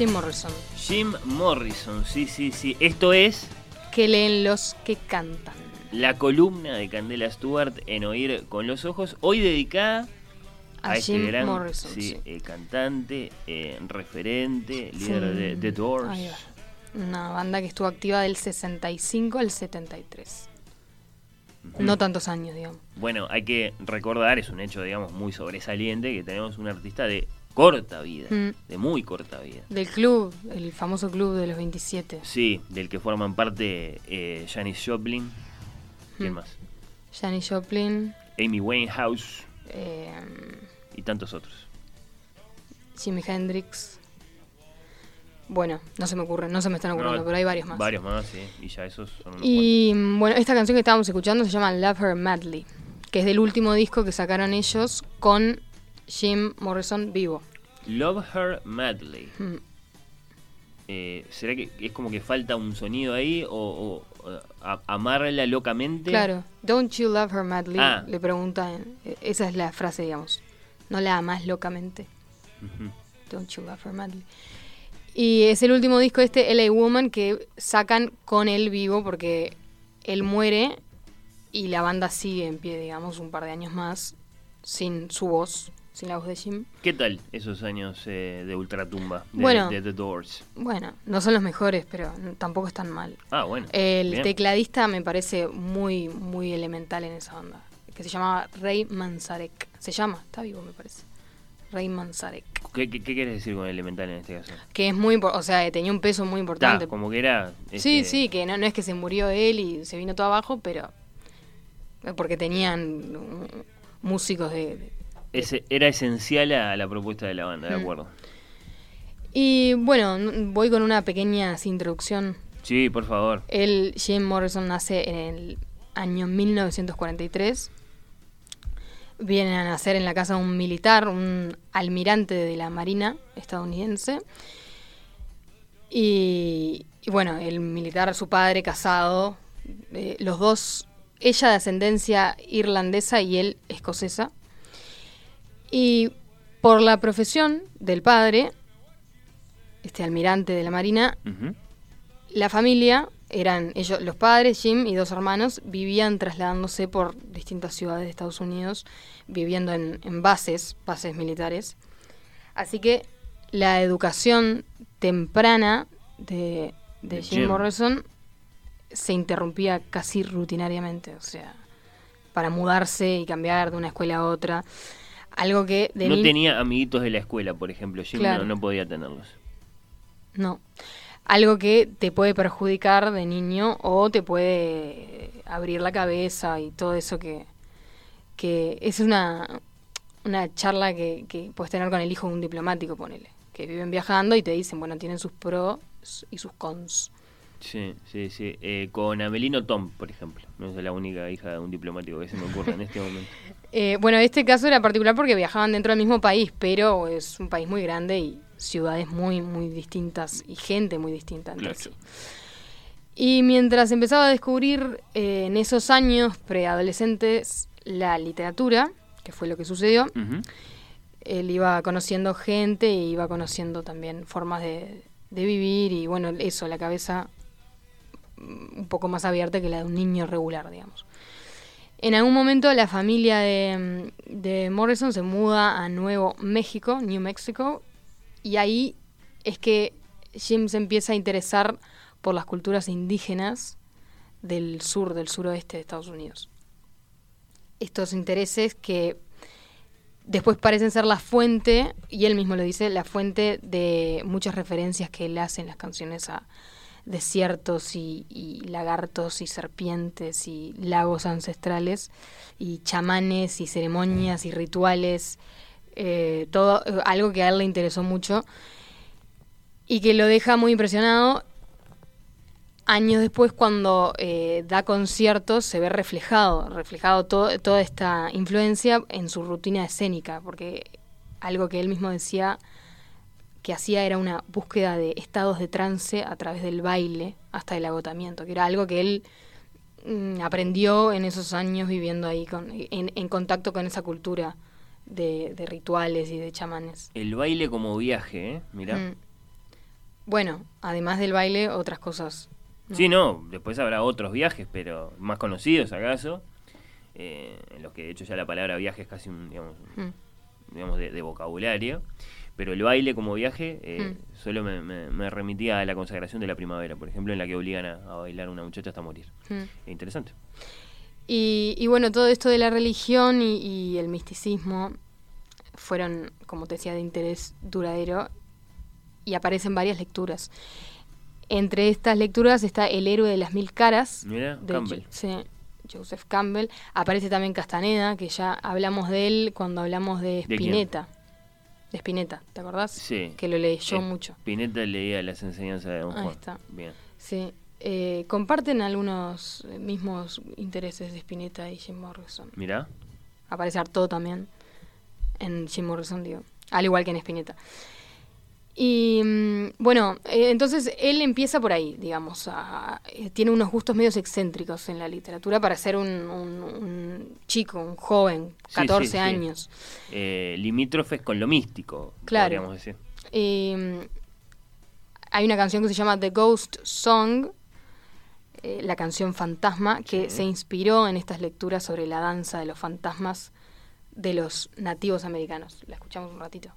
Jim Morrison. Jim Morrison, sí, sí, sí. Esto es Que leen los que cantan. la columna de Candela Stewart en Oír con los Ojos, hoy dedicada a, A este Jim gran Morrison, sí, sí. eh, cantante, eh, referente, líder Sí. de The Doors. Ahí va. Una banda que estuvo activa del 65 al 73. No tantos años, digamos. Bueno, hay que recordar, es un hecho, digamos, muy sobresaliente, que tenemos un artista de corta vida, Mm. de muy corta vida. Del club, el famoso club de los 27. Sí, del que forman parte eh, Janis Joplin, ¿quién Mm. más? Janis Joplin, Amy Winehouse eh, y tantos otros. Jimi Hendrix. Bueno, no se me ocurren, no se me están ocurriendo, No, pero hay varios más. Varios más, sí, y ya esos son unos Y mm, bueno, esta canción que estábamos escuchando se llama Love Her Madly, que es del último disco que sacaron ellos con Jim Morrison vivo. Love Her Madly. Mm. Eh, ¿Será que es como que falta un sonido ahí o, o- a- amarla locamente? Claro, Don't You Love Her Madly, Ah. le preguntan, eh, esa es la frase, digamos. No la amas locamente. Don't You Love Her Madly. Y es el último disco de este LA Woman que sacan con él vivo porque él muere y la banda sigue en pie, digamos, un par de años más, sin su voz, sin la voz de Jim. ¿Qué tal esos años eh, de ultratumba de, Bueno. de The Doors? Bueno, no son los mejores, pero tampoco están mal. Ah, bueno. El bien. tecladista me parece muy, muy elemental en esa banda, que se llamaba Ray Manzarek. Se llama, está vivo me parece. Ray Manzarek. ¿Qué, qué, qué quieres decir con elemental en este caso? Que es muy, o sea, tenía un peso muy importante. Ta, como que era... Sí, este, sí, que no, no es que se murió él y se vino todo abajo, pero porque tenían mm, músicos de... de- ese- era esencial a la propuesta de la banda, de Mm. acuerdo. Y bueno, voy con una pequeña introducción. Sí, por favor. El Jim Morrison nace en el año 1943. Viene a nacer en la casa de un militar, un almirante de la Marina estadounidense. Y, y bueno, el militar, su padre casado, eh, los dos, ella de ascendencia irlandesa y él escocesa. Y por la profesión del padre, este almirante de la Marina, la familia eran ellos, los padres, Jim y dos hermanos, vivían trasladándose por distintas ciudades de Estados Unidos, viviendo en, en bases, bases militares. Así que la educación temprana de, de De Jim, Jim. Morrison se interrumpía casi rutinariamente, o sea, para mudarse y cambiar de una escuela a otra. Algo que de No tenía amiguitos de la escuela, por ejemplo. Claro. no, no podía tenerlos. No. Algo que te puede perjudicar de niño o te puede abrir la cabeza y todo eso que, que es una, una charla que, que puedes tener con el hijo de un diplomático, ponele. Que viven viajando y te dicen, bueno, tienen sus pros y sus cons. Sí, sí, sí. Eh, con Amelino Tom, por ejemplo. No es la única hija de un diplomático que se me ocurre en este momento. Eh, bueno, este caso era particular porque viajaban dentro del mismo país, pero es un país muy grande y ciudades muy, muy distintas y gente muy distinta sí. Y mientras empezaba a descubrir eh, en esos años preadolescentes la literatura, que fue lo que sucedió, él iba conociendo gente y iba conociendo también formas de, de vivir y bueno, eso, la cabeza un poco más abierta que la de un niño regular, digamos. En algún momento la familia de, Morrison se muda a Nuevo México, New Mexico, y ahí es que Jim se empieza a interesar por las culturas indígenas del sur, del suroeste de Estados Unidos. Estos intereses que después parecen ser la fuente, y él mismo lo dice, la fuente de muchas referencias que él hace en las canciones a desiertos y, lagartos y serpientes y lagos ancestrales y chamanes y ceremonias y rituales, eh, todo eh, algo que a él le interesó mucho y que lo deja muy impresionado. Años después, cuando eh, da conciertos, se ve reflejado, reflejado toda esta influencia en su rutina escénica, porque algo que él mismo decía que hacía era una búsqueda de estados de trance a través del baile hasta el agotamiento, que era algo que él mm, aprendió en esos años viviendo ahí, con, en, en contacto con esa cultura de, de rituales y de chamanes. El baile como viaje, ¿eh? Mirá. Mm. Bueno, además del baile, otras cosas. ¿no? Sí, no, después habrá otros viajes, pero más conocidos acaso, eh, en los que de hecho ya la palabra viaje es casi un, digamos, Mm. digamos de, de vocabulario, pero el baile como viaje eh, Mm. solo me, me- me remitía a la consagración de la primavera, por ejemplo, en la que obligan a, a bailar a una muchacha hasta morir. Mm. Interesante. Y, y bueno, todo esto de la religión y, y el misticismo fueron, como te decía, de interés duradero y aparecen varias lecturas. Entre estas lecturas está El héroe de las mil caras Mira, de Campbell. Sí, Joseph Campbell. Aparece también Castaneda, que ya hablamos de él cuando hablamos de? Spinetta. De Spinetta, ¿te acordás? Sí. Que lo leyó Eh, mucho. Pineta leía las enseñanzas de Don Ahí Juan. está. Bien. Sí. Eh, comparten algunos eh, mismos intereses de Spinetta y Jim Morrison. Mirá. Aparece Artaud también en Jim Morrison, digo. Al igual que en Spinetta. Y mm, bueno, eh, entonces él empieza por ahí, digamos. a- eh, tiene unos gustos medios excéntricos en la literatura para ser un, un- un chico, un joven, Sí, 14 sí, sí. años. Eh, limítrofes con lo místico, Claro. podríamos decir. Eh, hay una canción que se llama The Ghost Song, eh, la canción fantasma, que se inspiró en estas lecturas sobre la danza de los fantasmas de los nativos americanos. La escuchamos un ratito.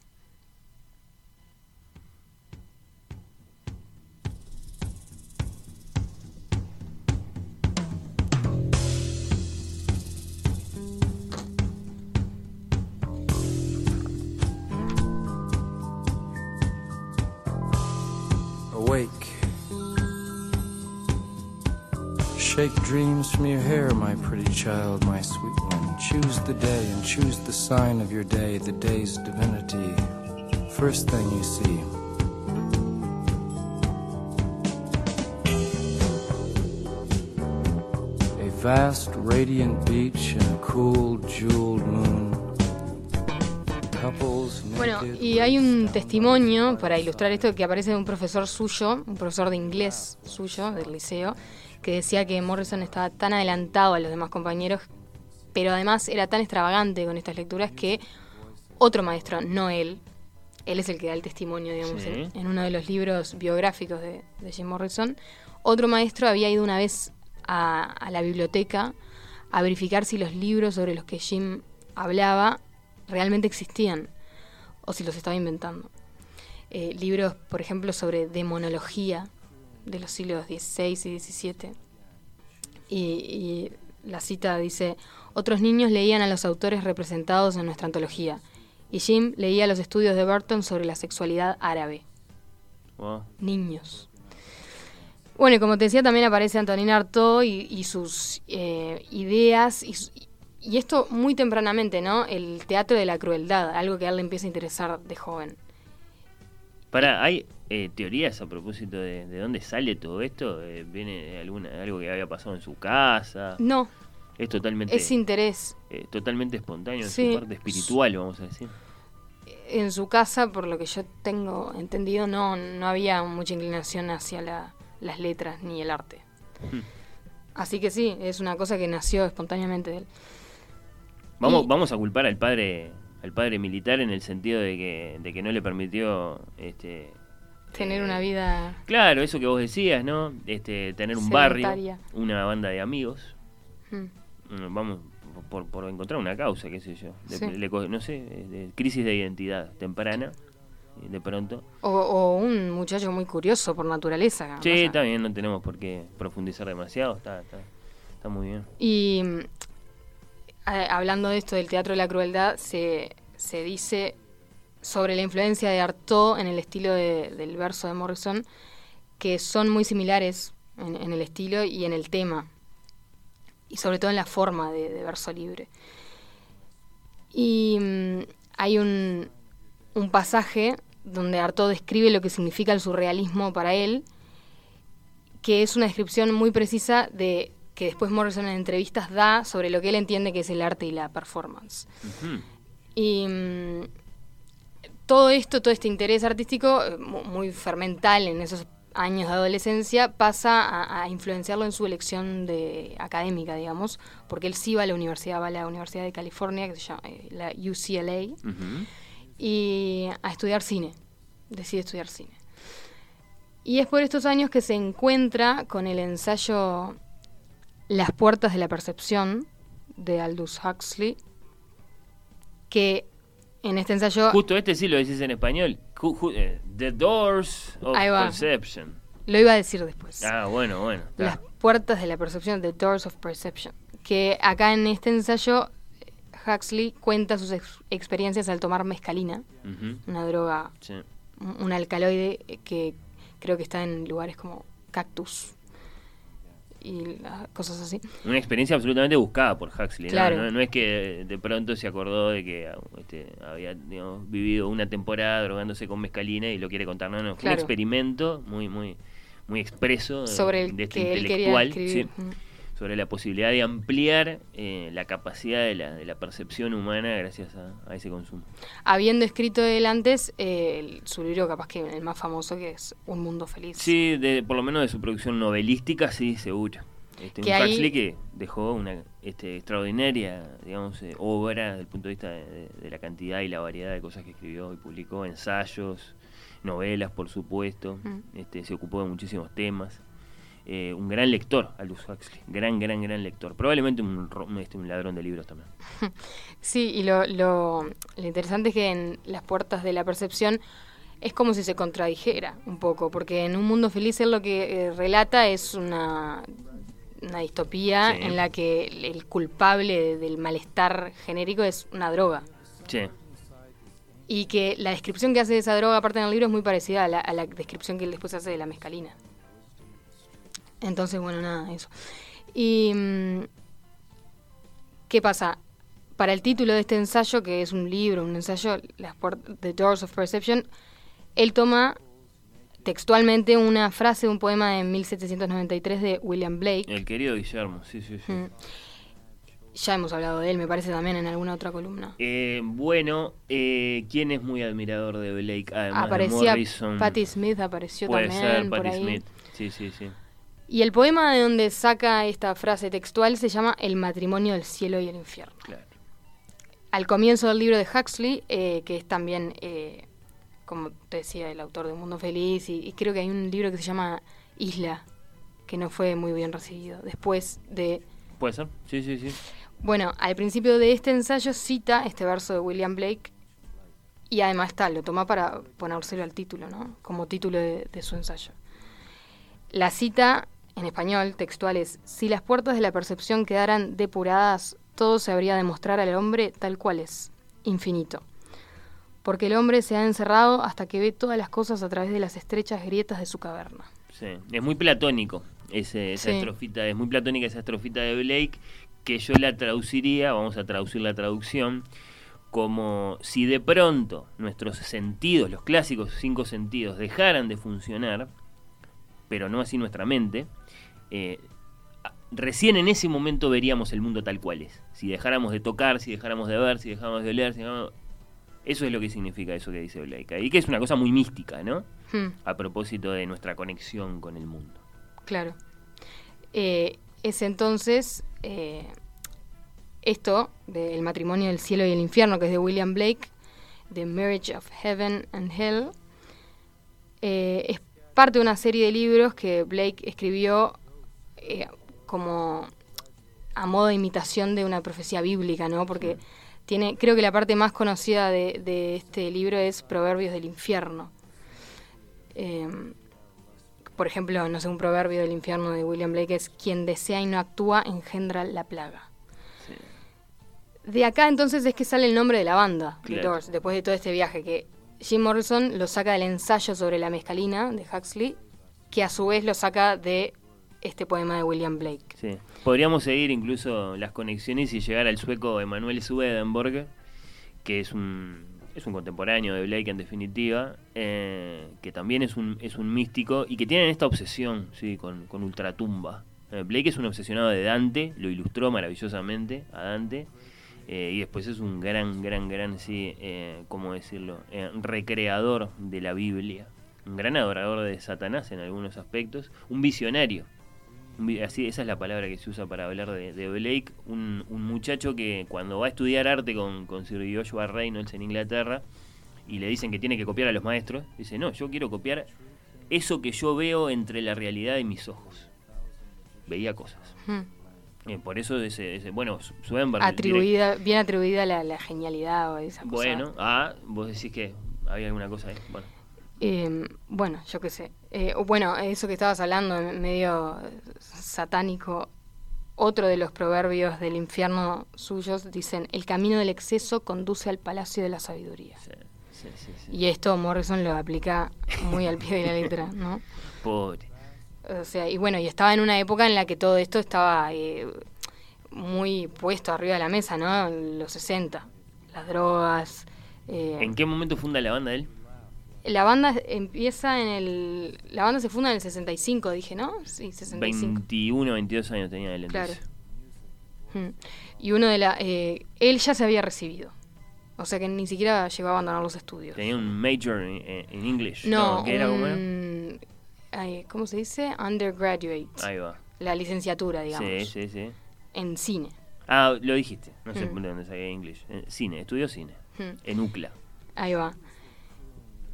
Awake. Shake dreams from your hair, my pretty child, my sweet one. Choose the day and choose the sign of your day, the day's divinity. First thing you see. A vast, radiant beach and a cool, jeweled moon. Bueno, y hay un testimonio para ilustrar esto que aparece de un profesor suyo, un profesor de inglés suyo del liceo, que decía que Morrison estaba tan adelantado a los demás compañeros, pero además era tan extravagante con estas lecturas que otro maestro, no él, él es el que da el testimonio, digamos, Sí. en, en uno de los libros biográficos de, de Jim Morrison, otro maestro había ido una vez a, a la biblioteca a verificar si los libros sobre los que Jim hablaba realmente existían o si los estaba inventando. Eh, libros, por ejemplo, sobre demonología de los siglos XVI y XVII. Y, y la cita dice, otros niños leían a los autores representados en nuestra antología, y Jim leía los estudios de Burton sobre la sexualidad árabe. Wow. Niños. Bueno, y como te decía, también aparece Antonin Artaud y, y sus eh, ideas, y, y esto muy tempranamente, ¿no? El teatro de la crueldad, algo que a él le empieza a interesar de joven. Para, ¿hay eh, teorías a propósito de, de dónde sale todo esto? Eh, ¿Viene de alguna, algo que había pasado en su casa? No, Es totalmente, es interés. eh, totalmente espontáneo en Sí. su parte espiritual, vamos a decir. En su casa, por lo que yo tengo entendido, no, no había mucha inclinación hacia la- las letras ni el arte. Hmm. Así que sí, es una cosa que nació espontáneamente de él. Vamos, Y- vamos a culpar al padre al padre militar en el sentido de que, de que no le permitió este Tener eh, una vida... Claro, eso que vos decías, ¿no? Este, tener un Sedentaria. barrio, una banda de amigos. Mm. Mm, Vamos por, por encontrar una causa, qué sé yo. De- Sí. le co- no sé, de crisis de identidad temprana, eh, de pronto. O, o un muchacho muy curioso por naturaleza. Sí, o sea. está bien, no tenemos por qué profundizar demasiado, está, está, está muy bien. Y a- hablando de esto del teatro de la crueldad, se, se dice sobre la influencia de Artaud en el estilo de- del verso de Morrison, que son muy similares en, el estilo y en el tema, y sobre todo en la forma de, de verso libre. Y mm, hay un, un pasaje donde Artaud describe lo que significa el surrealismo para él, que es una descripción muy precisa de que después Morrison en entrevistas da sobre lo que él entiende que es el arte y la performance. Y mm, todo esto, todo este interés artístico, mu- muy fermental en esos años de adolescencia pasa a, a influenciarlo en su elección de académica, digamos, porque él sí va a la universidad, va a la Universidad de California, que se llama eh, la UCLA, y a estudiar cine. Decide estudiar cine. Y es por estos años que se encuentra con el ensayo Las puertas de la percepción de Aldous Huxley, que en este ensayo Justo este sí lo decís en español. Eh, The Doors of Ahí va. Perception. lo iba a decir después. Ah, bueno, bueno. está. Las puertas de la percepción, The Doors of Perception. Que acá en este ensayo Huxley cuenta sus ex- experiencias al tomar mescalina, Ujú. una droga, Sí. un un alcaloide que creo que está en lugares como cactus y las cosas así. Una experiencia absolutamente buscada por Huxley. ¿no? Claro. No, no es que de pronto se acordó de que este, había digamos, vivido una temporada drogándose con mescalina y lo quiere contar. No, no, fue Claro. un experimento muy, muy, muy expreso de- Sobre el de este que él quería intelectual. escribir. sí, Mm. Sobre la posibilidad de ampliar eh, la capacidad de la, de la percepción humana gracias a, a ese consumo. Habiendo escrito él antes eh, el- su libro, capaz que el más famoso, que es Un Mundo Feliz. Sí, de, por lo menos de su producción novelística, sí, seguro. Este, un Que Huxley que dejó una este, extraordinaria digamos, eh, obra desde el punto de vista de la cantidad y la variedad de cosas que escribió y publicó, ensayos, novelas, por supuesto. Mm. Este, se ocupó de muchísimos temas. Eh, un gran lector, Aldous Huxley. Gran, gran, gran lector. Probablemente un, este, un ladrón de libros también. Sí, y lo, lo, lo interesante es que en las puertas de la percepción es como si se contradijera un poco, porque en un mundo feliz él lo que eh, relata es una, una distopía Sí. en la que el, el culpable de- del malestar genérico es una droga. Sí. Y que la descripción que hace de esa droga, aparte en el libro, es muy parecida a la, a la descripción que él después hace de la mescalina. Entonces, bueno, nada, eso. Y. mm, ¿Qué pasa? Para el título de este ensayo, que es un libro, un ensayo, las The Doors of Perception, él toma textualmente una frase de un poema de 1793 de William Blake. El querido Guillermo, sí, sí, sí. Mm. Ya hemos hablado de él, me parece también en alguna otra columna. Eh, bueno, eh, ¿quién es muy admirador de Blake? Además de Aparecía Morrison. Patti Smith, apareció Puede también ser, por Patti ahí. Smith. Sí, sí, sí. Y el poema de donde saca esta frase textual se llama El matrimonio del cielo y el infierno. Claro. Al comienzo del libro de Huxley, eh, que es también, eh, como te decía, el autor de Un Mundo Feliz, y, y creo que hay un libro que se llama Isla, que no fue muy bien recibido. Después de... ¿Puede ser? Sí, sí, sí. Bueno, al principio de este ensayo cita este verso de William Blake y además está, lo toma para ponérselo al título, ¿no? Como título de, de su ensayo. La cita en español textual es, si las puertas de la percepción quedaran depuradas, todo se habría de mostrar al hombre tal cual es, infinito. Porque el hombre se ha encerrado hasta que ve todas las cosas a través de las estrechas grietas de su caverna. Sí, es muy platónico ese, esa Sí. estrofita, es muy platónica esa estrofita de Blake que yo la traduciría, vamos a traducir la traducción, como si de pronto nuestros sentidos, los clásicos cinco sentidos, dejaran de funcionar, pero no así nuestra mente, eh, recién en ese momento veríamos el mundo tal cual es. Si dejáramos de tocar, si dejáramos de ver, si dejáramos de oler, si dejáramos- Eso es lo que significa eso que dice Blake. Y que es una cosa muy mística, ¿no? Hmm. A propósito de nuestra conexión con el mundo. Claro. Eh, es entonces eh, esto del matrimonio del cielo y el infierno, que es de William Blake, The Marriage of Heaven and Hell, eh, es parte de una serie de libros que Blake escribió eh, como a modo de imitación de una profecía bíblica, ¿no? Porque tiene, creo que la parte más conocida de, de este libro es Proverbios del infierno. Em, por ejemplo, no sé, un proverbio del infierno de William Blake es quien desea y no actúa engendra la plaga. De acá entonces es que sale el nombre de la banda, The Claro. Doors, después de todo este viaje, que Jim Morrison lo saca del ensayo sobre la mescalina de Huxley, que a su vez lo saca de este poema de William Blake. Sí. Podríamos seguir incluso las conexiones y llegar al sueco Emanuel Swedenborg, que es un, es un contemporáneo de Blake en definitiva, eh, que también es un, es un místico y que tienen esta obsesión sí, con, con Ultratumba. Eh, Blake es un obsesionado de Dante, lo ilustró maravillosamente a Dante. eh, y después es un gran, gran, gran, sí, eh, ¿cómo decirlo? Recreador de la Biblia. un gran adorador de Satanás en algunos aspectos, un visionario. Así, esa es la palabra que se usa para hablar de, de Blake, un, un muchacho que cuando va a estudiar arte con, con Sir Joshua Reynolds en Inglaterra y le dicen que tiene que copiar a los maestros, dice, no, yo quiero copiar eso que yo veo entre la realidad y mis ojos. Veía cosas. Hmm. Eh, por eso ese, ese- bueno, Swenberg, direct- Atribuida, bien atribuida la, la genialidad o esa cosa. Bueno, ah, vos decís que había alguna cosa ahí. Bueno, Eh, bueno, yo qué sé. Eh, bueno, eso que estabas hablando, medio satánico. Otro de los proverbios del infierno suyos dicen: El camino del exceso conduce al palacio de la sabiduría. sí, sí, sí. Y esto Morrison lo aplica muy al pie de la letra, ¿no? Pobre. O sea, y bueno, y estaba en una época en la que todo esto estaba eh, muy puesto arriba de la mesa, ¿no? En los 60. Las drogas. eh, ¿En qué momento funda la banda él? La banda empieza en el. La banda se funda en el 65, dije, ¿no? Sí, 65. 21, 22 años tenía él Claro. entonces. Mm. Y uno de la. eh, él ya se había recibido. O sea que ni siquiera llegó a abandonar los estudios. Tenía un major en, en- en English. No, ¿Qué era como era? ay, ¿cómo se dice? Undergraduate. Ahí va. La licenciatura, digamos. Sí, sí, sí. En cine. Ah, lo dijiste. No sé Mm. de dónde saqué English. Eh, Cine, estudió cine. Mm. En UCLA. Ahí va.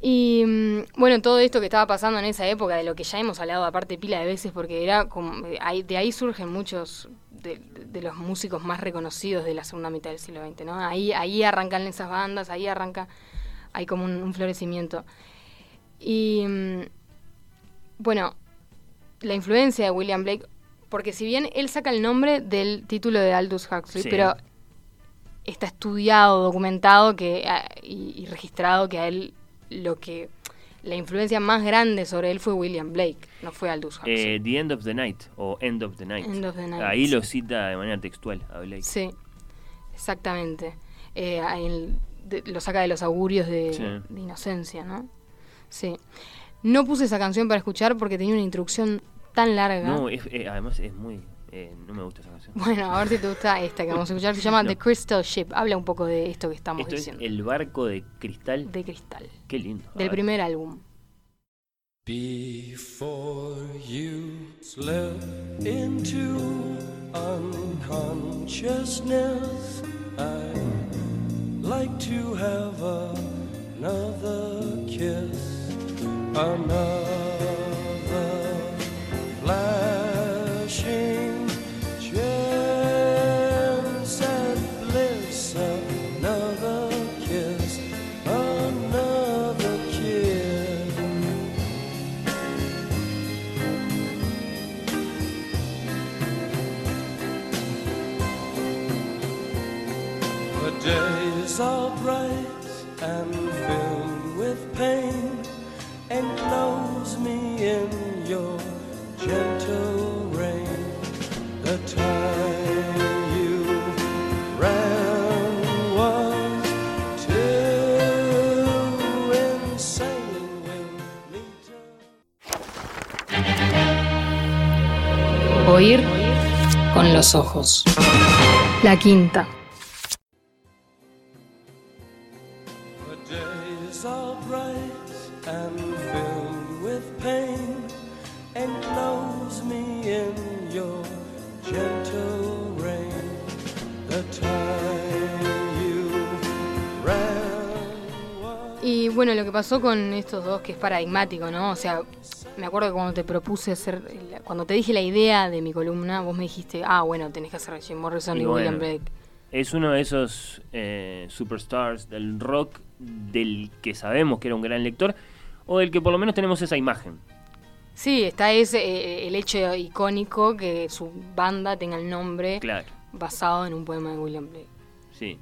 Y mm, bueno, todo esto que estaba pasando en esa época, de lo que ya hemos hablado aparte pila de veces, porque era como, eh, de ahí surgen muchos de, de los músicos más reconocidos de la segunda mitad del siglo XX, ¿no? Ahí, ahí arrancan esas bandas, ahí arranca, hay como un, un florecimiento. Y mm, bueno, la influencia de William Blake, porque si bien él saca el nombre del título de Aldous Huxley, Sí. pero está estudiado, documentado que, a- y, y registrado que a él lo que la influencia más grande sobre él fue William Blake, no fue Aldous Huxley. Eh, the End of the Night o End of the Night. End of the Night, Ahí sí. lo cita de manera textual a Blake. Sí, exactamente. Eh, el- de- lo saca de los augurios de, Sí. de inocencia, ¿no? Sí. No puse esa canción para escuchar porque tenía una introducción tan larga. No, es- eh, además es muy... eh, no me gusta esa canción. Bueno, a ver si te gusta esta que vamos a escuchar. Se llama No. The Crystal Ship. Habla un poco de esto que estamos Esto es diciendo. el barco de cristal. De cristal. Qué lindo. Del ver. primer álbum. Before you slip into unconsciousness, I'd like to have another kiss, another in your gentle rain. The time you ran was too insane with me to Oír con los ojos. La quinta. Que pasó con estos dos, que es paradigmático, ¿no? O sea, me acuerdo que cuando te propuse hacer, cuando te dije la idea de mi columna, vos me dijiste, ah, bueno, tenés que hacer Jim Morrison y, Y William Blake. Es uno de esos eh, superstars del rock del que sabemos que era un gran lector o del que por lo menos tenemos esa imagen. Sí, está ese, eh, el hecho icónico que su banda tenga el nombre Claro, basado en un poema de William Blake. sí.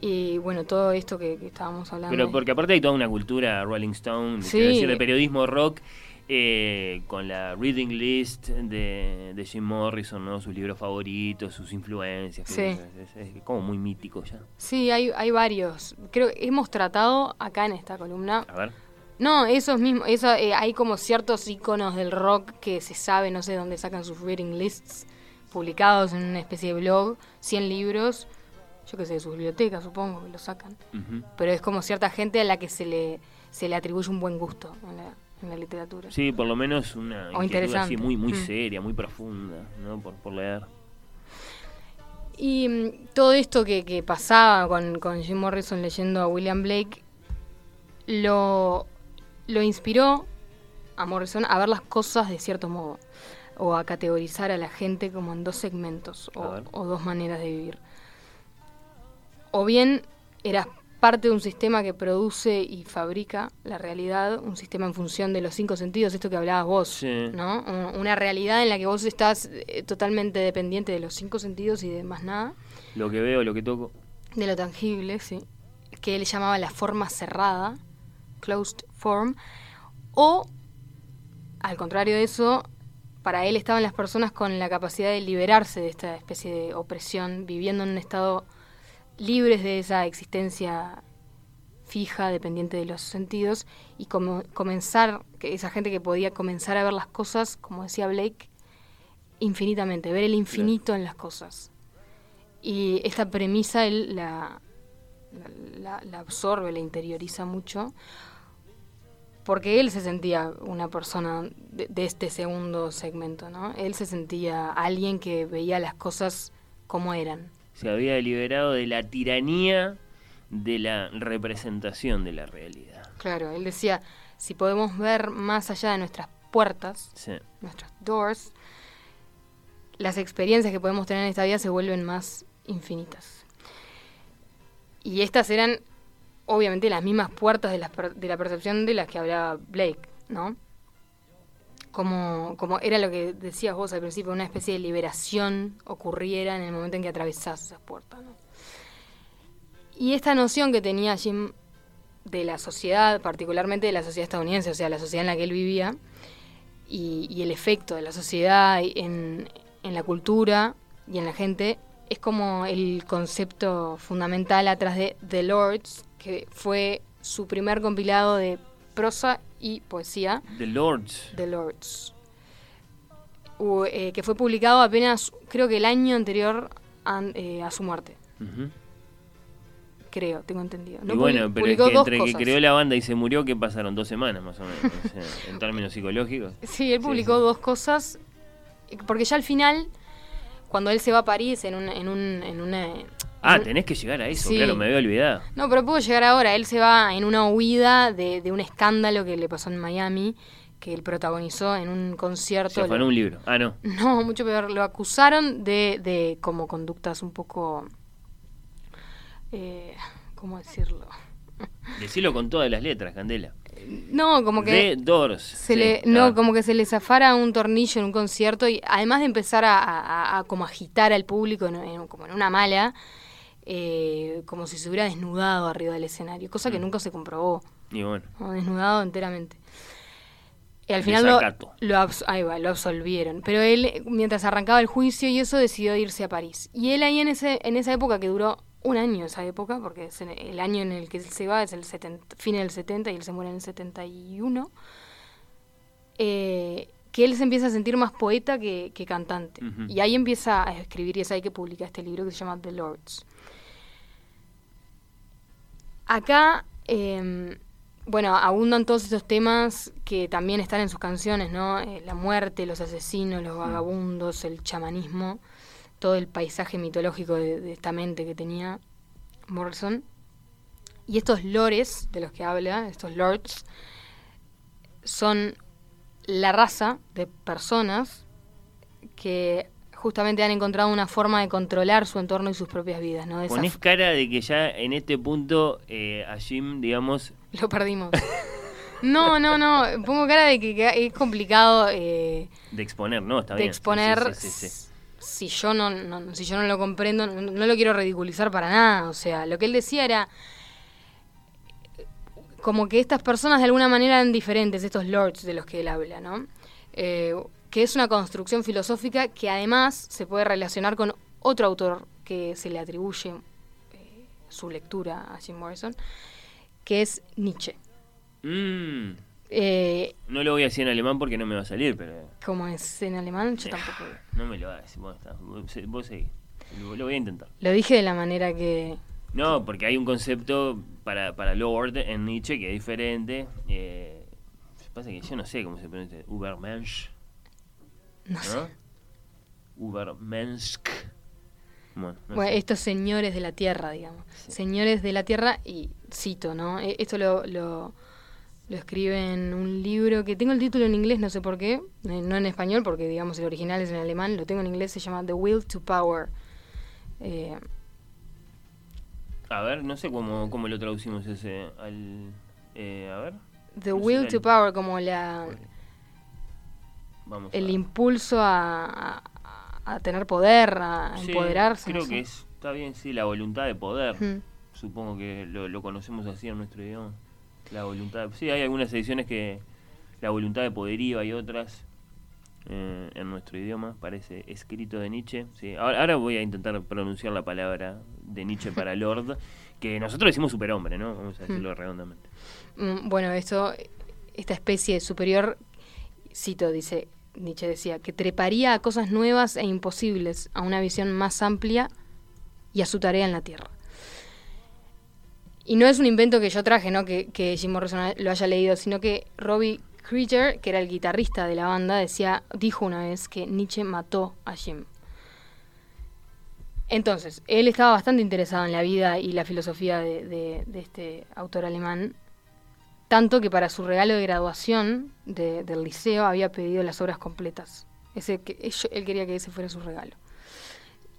Y bueno, todo esto que, que estábamos hablando. Pero porque aparte hay toda una cultura Rolling Stone, Sí. quiero decir, de periodismo rock, eh, con la reading list de, de Jim Morrison, ¿no? sus libros favoritos, sus influencias. Sí. que Es, es- es como muy mítico ya. Sí, hay, hay varios. Creo que hemos tratado acá en esta columna A ver. No, esos mismos, eso, eh, hay como ciertos iconos del rock que se sabe, no sé dónde sacan sus reading lists, publicados en una especie de blog, 100 libros, yo qué sé, de sus bibliotecas supongo que lo sacan. Pero es como cierta gente a la que se le, se le atribuye un buen gusto en la, en la literatura. Sí, por lo menos una así muy, muy Mm. seria, muy profunda, ¿no? Por, por leer. Y mm, todo esto que, que pasaba con, con Jim Morrison leyendo a William Blake lo, lo inspiró a Morrison a ver las cosas de cierto modo o a categorizar a la gente como en dos segmentos o dos maneras de vivir. O bien eras parte de un sistema que produce y fabrica la realidad, un sistema en función de los cinco sentidos, esto que hablabas vos, Sí. ¿no? Un- Una realidad en la que vos estás eh, totalmente dependiente de los cinco sentidos y de más nada, Lo que veo, lo que toco. de lo tangible, sí, que él llamaba la forma cerrada, closed form, o al contrario de eso, para él estaban las personas con la capacidad de liberarse de esta especie de opresión, viviendo en un estado libres de esa existencia fija, dependiente de los sentidos, y como comenzar, que esa gente que podía comenzar a ver las cosas, como decía Blake, infinitamente, ver el infinito en las cosas. Y esta premisa él la, la, la absorbe, la interioriza mucho, porque él se sentía una persona de, de este segundo segmento, ¿no? Él se sentía alguien que veía las cosas como eran. Se había liberado de la tiranía de la representación de la realidad. Claro, él decía, si podemos ver más allá de nuestras puertas, Sí. nuestras doors, las experiencias que podemos tener en esta vida se vuelven más infinitas. Y estas eran, obviamente, las mismas puertas de la, de la percepción de las que hablaba Blake, ¿no? Como, como era lo que decías vos al principio, una especie de liberación ocurriera en el momento en que atravesás esas puertas. Y esta noción que tenía Jim de la sociedad, particularmente de la sociedad estadounidense, o sea, la sociedad en la que él vivía, y, y el efecto de la sociedad en, en la cultura y en la gente, es como el concepto fundamental atrás de The Lords, que fue su primer compilado de prosa y poesía, The Lords. The Lords, eh, que fue publicado apenas, creo que el año anterior an- eh, a su muerte, creo, tengo entendido. y No bueno, pero es que entre que creó la banda y se murió, que pasaron dos semanas más o menos, o sea, en términos psicológicos. Sí, él publicó dos cosas, porque ya al final, cuando él se va a París en un... En un en una, Ah, en tenés que llegar a eso, Sí. claro, me había olvidado. No, pero puedo llegar ahora. Él se va en una huida de, de un escándalo que le pasó en Miami, que él protagonizó en un concierto. Se afanó Lo- un libro. Ah, no. No, mucho peor. Lo acusaron de, de como conductas un poco... Eh, ¿Cómo decirlo? Decilo con todas las letras, Candela. No, como que... The Doors. Se sí, le, no, ah. como que se le zafara un tornillo en un concierto y además de empezar a, a- a- a como agitar al público en- en- como en una mala, eh, como si se hubiera desnudado arriba del escenario, cosa que Mm. nunca se comprobó, Y bueno, ¿no? desnudado enteramente. Y al final lo, lo, abs- ahí va, lo absolvieron. Pero él, mientras arrancaba el juicio y eso, decidió irse a París. Y él ahí en, ese, en esa época, que duró un año esa época, porque es el año en el que él se va es el 70, fin del 70 y él se muere en el 71, eh, que él se empieza a sentir más poeta que, que cantante. Y ahí empieza a escribir y es ahí que publica este libro que se llama The Lords. Acá, eh, bueno, abundan todos estos temas que también están en sus canciones, ¿no? Eh, la muerte, los asesinos, los vagabundos, el chamanismo, todo el paisaje mitológico de, de esta mente que tenía Morrison. Y estos lores de los que habla, estos lords, son la raza de personas que justamente han encontrado una forma de controlar su entorno y sus propias vidas, ¿no? Ponés cara de que ya en este punto eh, a Jim, digamos, Lo perdimos. No, no, no. Pongo cara de que, es complicado eh, de exponer, ¿no? Está de bien. Exponer. sí, sí, sí, sí. Si yo no, no- si yo no lo comprendo, no, no lo quiero ridiculizar para nada. O sea, lo que él decía era como que estas personas de alguna manera eran diferentes, estos lords de los que él habla, ¿no? Eh, que es una construcción filosófica que además se puede relacionar con otro autor que se le atribuye eh, su lectura a Jim Morrison, que es Nietzsche. Mm, Eh, no lo voy a decir en alemán porque no me va a salir, pero como es en alemán, yo tampoco. no me lo hagas. Vos, está, vos, vos seguí. Lo, lo voy a intentar. Lo dije de la manera que, No, porque hay un concepto para, para Lord en Nietzsche que es diferente. Eh, pasa que yo no sé cómo se pronuncia. Ubermensch. No sé. Bueno, no Bueno, sé. estos señores de la tierra, digamos. Señores de la tierra, y cito, ¿no? E- Esto lo, lo, lo escribe en un libro que tengo el título en inglés, no sé por qué, eh, no en español, porque digamos el original es en alemán, lo tengo en inglés, se llama The Will to Power. Eh, A ver, no sé cómo, cómo lo traducimos ese al... eh, a ver. the No Will el- to Power, como la, Vamos el a- impulso a, a- a tener poder, a Sí, empoderarse. Creo que es, está bien, sí, la voluntad de poder. Supongo que lo, lo conocemos así en nuestro idioma. La voluntad. Sí, hay algunas ediciones que la voluntad de poderío, hay otras eh, en nuestro idioma, parece escrito de Nietzsche. Sí. Ahora, ahora voy a intentar pronunciar la palabra de Nietzsche para Lord, que nosotros decimos superhombre, ¿no? Vamos a decirlo redondamente. Mm, Bueno, esto, esta especie superior, cito, dice, Nietzsche decía, que treparía a cosas nuevas e imposibles, a una visión más amplia y a su tarea en la Tierra. Y no es un invento que yo traje, ¿no? Que, que Jim Morrison lo haya leído, sino que Robbie Krieger, que era el guitarrista de la banda, decía, dijo una vez que Nietzsche mató a Jim. Entonces, él estaba bastante interesado en la vida y la filosofía de, de- de este autor alemán, tanto que para su regalo de graduación de- del liceo había pedido las obras completas. Él quería que ese fuera su regalo.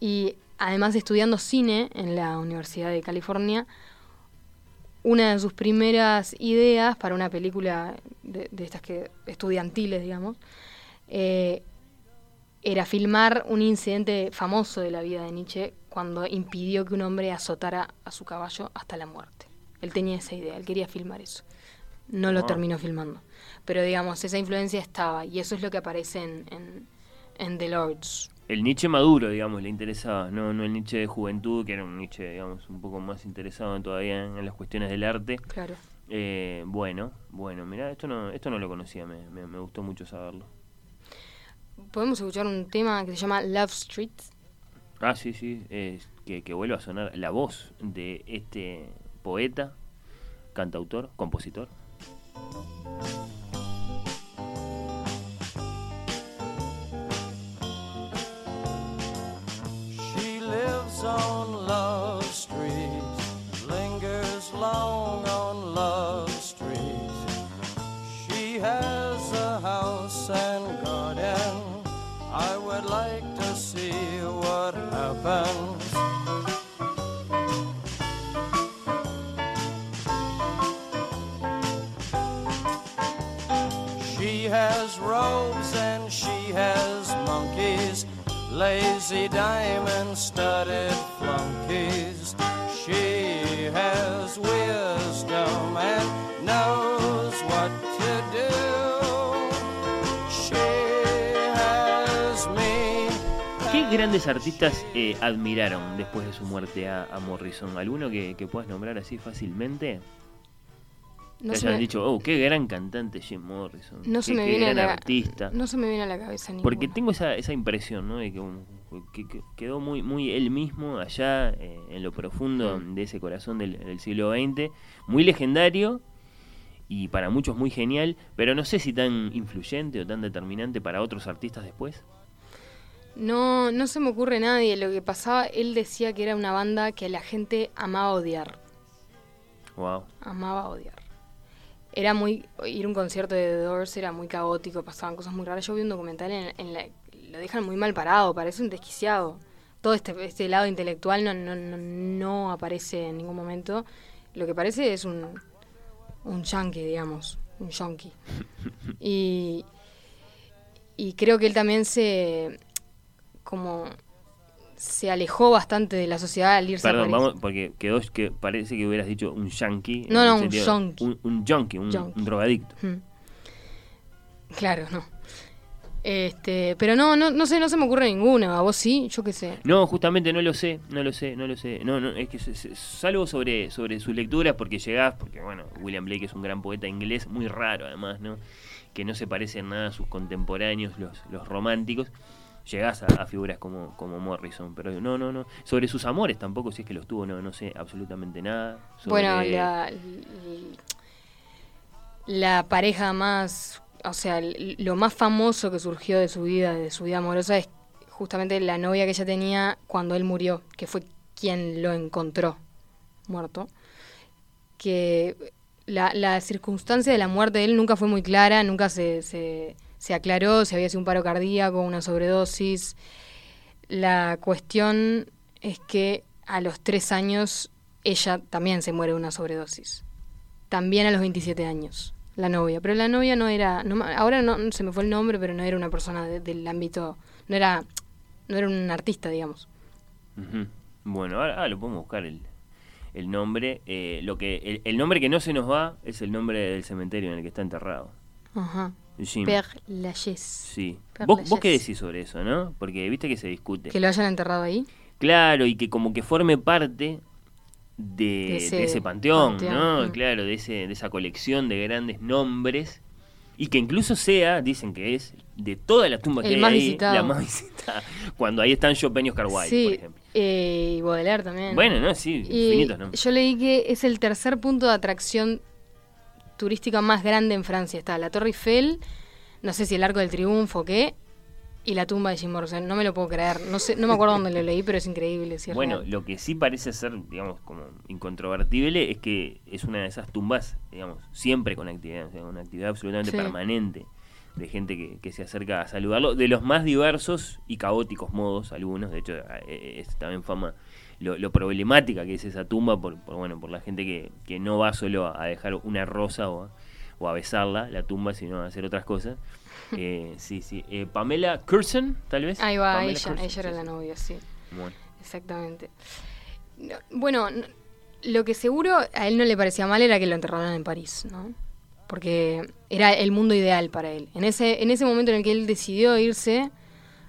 Y además estudiando cine en la Universidad de California, una de sus primeras ideas para una película de, de estas que estudiantiles, digamos, eh, era filmar un incidente famoso de la vida de Nietzsche cuando impidió que un hombre azotara a su caballo hasta la muerte. Él tenía esa idea, él quería filmar eso. No lo Ah. terminó filmando. Pero digamos, esa influencia estaba y eso es lo que aparece en, en, en The Lords. El Nietzsche maduro, digamos, le interesaba, no, no el Nietzsche de juventud, que era un Nietzsche, digamos, un poco más interesado todavía en, en las cuestiones del arte. Claro. Eh, bueno, bueno, mira, esto no, esto no lo conocía, me, me, me gustó mucho saberlo. Podemos escuchar un tema que se llama Love Street. Ah, sí, sí, es que, que vuelva a sonar la voz de este poeta, cantautor, compositor. She lives on Love Street, lingers long on Love Street. She has a house and garden. I would like to see what happens. Lazy diamond studded flunkies. She has wisdom and knows what to do. She has me. ¿Qué grandes artistas eh, admiraron después de su muerte a, a Morrison? ¿Alguno que, que puedas nombrar así fácilmente? No que hayan me- dicho, oh, qué gran cantante Jim Morrison. No qué, se me qué viene a gran la, artista. No se me viene a la cabeza. Porque tengo esa, esa impresión, ¿no? De que, que- que quedó muy, muy él mismo allá eh, en lo profundo Mm. de ese corazón del, del siglo XX. Muy legendario y para muchos muy genial, pero no sé si tan influyente o tan determinante para otros artistas después. No, no se me ocurre nadie. Lo que pasaba, él decía que era una banda que la gente amaba odiar. Wow. Amaba odiar. Era muy. Ir a un concierto de The Doors era muy caótico, pasaban cosas muy raras. Yo vi un documental en, en la. Lo dejan muy mal parado, parece un desquiciado. Todo este, este lado intelectual no, no, no, no aparece en ningún momento. Lo que parece es un. Un yankee, digamos. Un yonki. Y. Y creo que él también se. Como. Se alejó bastante de la sociedad al irse a Perdón, París. vamos, porque quedó que parece que hubieras dicho un yankee. No, no, un yonki. Un, un junkie, un, Yonki. un drogadicto. Mm. Claro, no. Este, pero no, no, no sé, no se me ocurre ninguno. ¿A vos sí? Yo qué sé. No, justamente no lo sé, no lo sé, no lo sé. No, no, es que salvo sobre, sobre sus lecturas, porque llegás, porque bueno, William Blake es un gran poeta inglés, muy raro además, ¿no? Que no se parece en nada a sus contemporáneos, los, los románticos. Llegás a, figuras como, como Morrison, pero no, no, no. Sobre sus amores tampoco, si es que los tuvo, no, no sé absolutamente nada. Bueno, la, la pareja más, o sea, lo más famoso que surgió de su vida, de su vida amorosa, es justamente la novia que ella tenía cuando él murió, que fue quien lo encontró muerto. Que la, la circunstancia de la muerte de él nunca fue muy clara, nunca se, se aclaró si había sido un paro cardíaco, una sobredosis. La cuestión es que a los tres años ella también se muere de una sobredosis. También a los 27 años, la novia. Pero la novia no era, no ahora no se me fue el nombre, pero no era una persona de- del ámbito, no era, no era un artista, digamos. Bueno, ahora, ahora lo podemos buscar el, el nombre. eh, lo que el, el nombre que no se nos va es el nombre del cementerio en el que está enterrado. Ajá. Jim. Lachaise. Sí. ¿Vos, ¿Vos qué decís sobre eso, no? Porque viste que se discute. Que lo hayan enterrado ahí. Claro, y que como que forme parte de, De de ese panteón, panteón, ¿no? mm. Claro, de, ese, de esa colección de grandes nombres. Y que incluso sea, dicen que es, de todas las tumbas que hay ahí, visitado. la más visitada. Cuando ahí están Chopin y Oscar Wilde, por sí, ejemplo. eh, y Baudelaire también. Bueno, no, sí, infinitos nombres. Yo leí que es el tercer punto de atracción turística más grande en Francia. Está la Torre Eiffel, no sé si el Arco del Triunfo o qué, y la tumba de Jim Morrison. No me lo puedo creer. No sé, no me acuerdo dónde lo leí, pero es increíble. si es Bueno, real. lo que sí parece ser, digamos, como incontrovertible es que es una de esas tumbas, digamos, siempre con actividad, o sea, una actividad absolutamente Sí. permanente de gente que, que se acerca a saludarlo, de los más diversos y caóticos modos, algunos, de hecho, eh, es también fama lo, lo problemática que es esa tumba por, por, bueno, por la gente que, que no va solo a, a dejar una rosa o a, o a besarla, la tumba, sino a hacer otras cosas. Eh, sí, sí. Eh, Pamela Curson, tal vez. Ahí va, Pamela ella, Curson, ella era sí, la novia, sí. Bueno. Exactamente. No, Bueno, lo que seguro a él no le parecía mal era que lo enterraran en París, ¿no? Porque era el mundo ideal para él. En ese, en ese momento en el que él decidió irse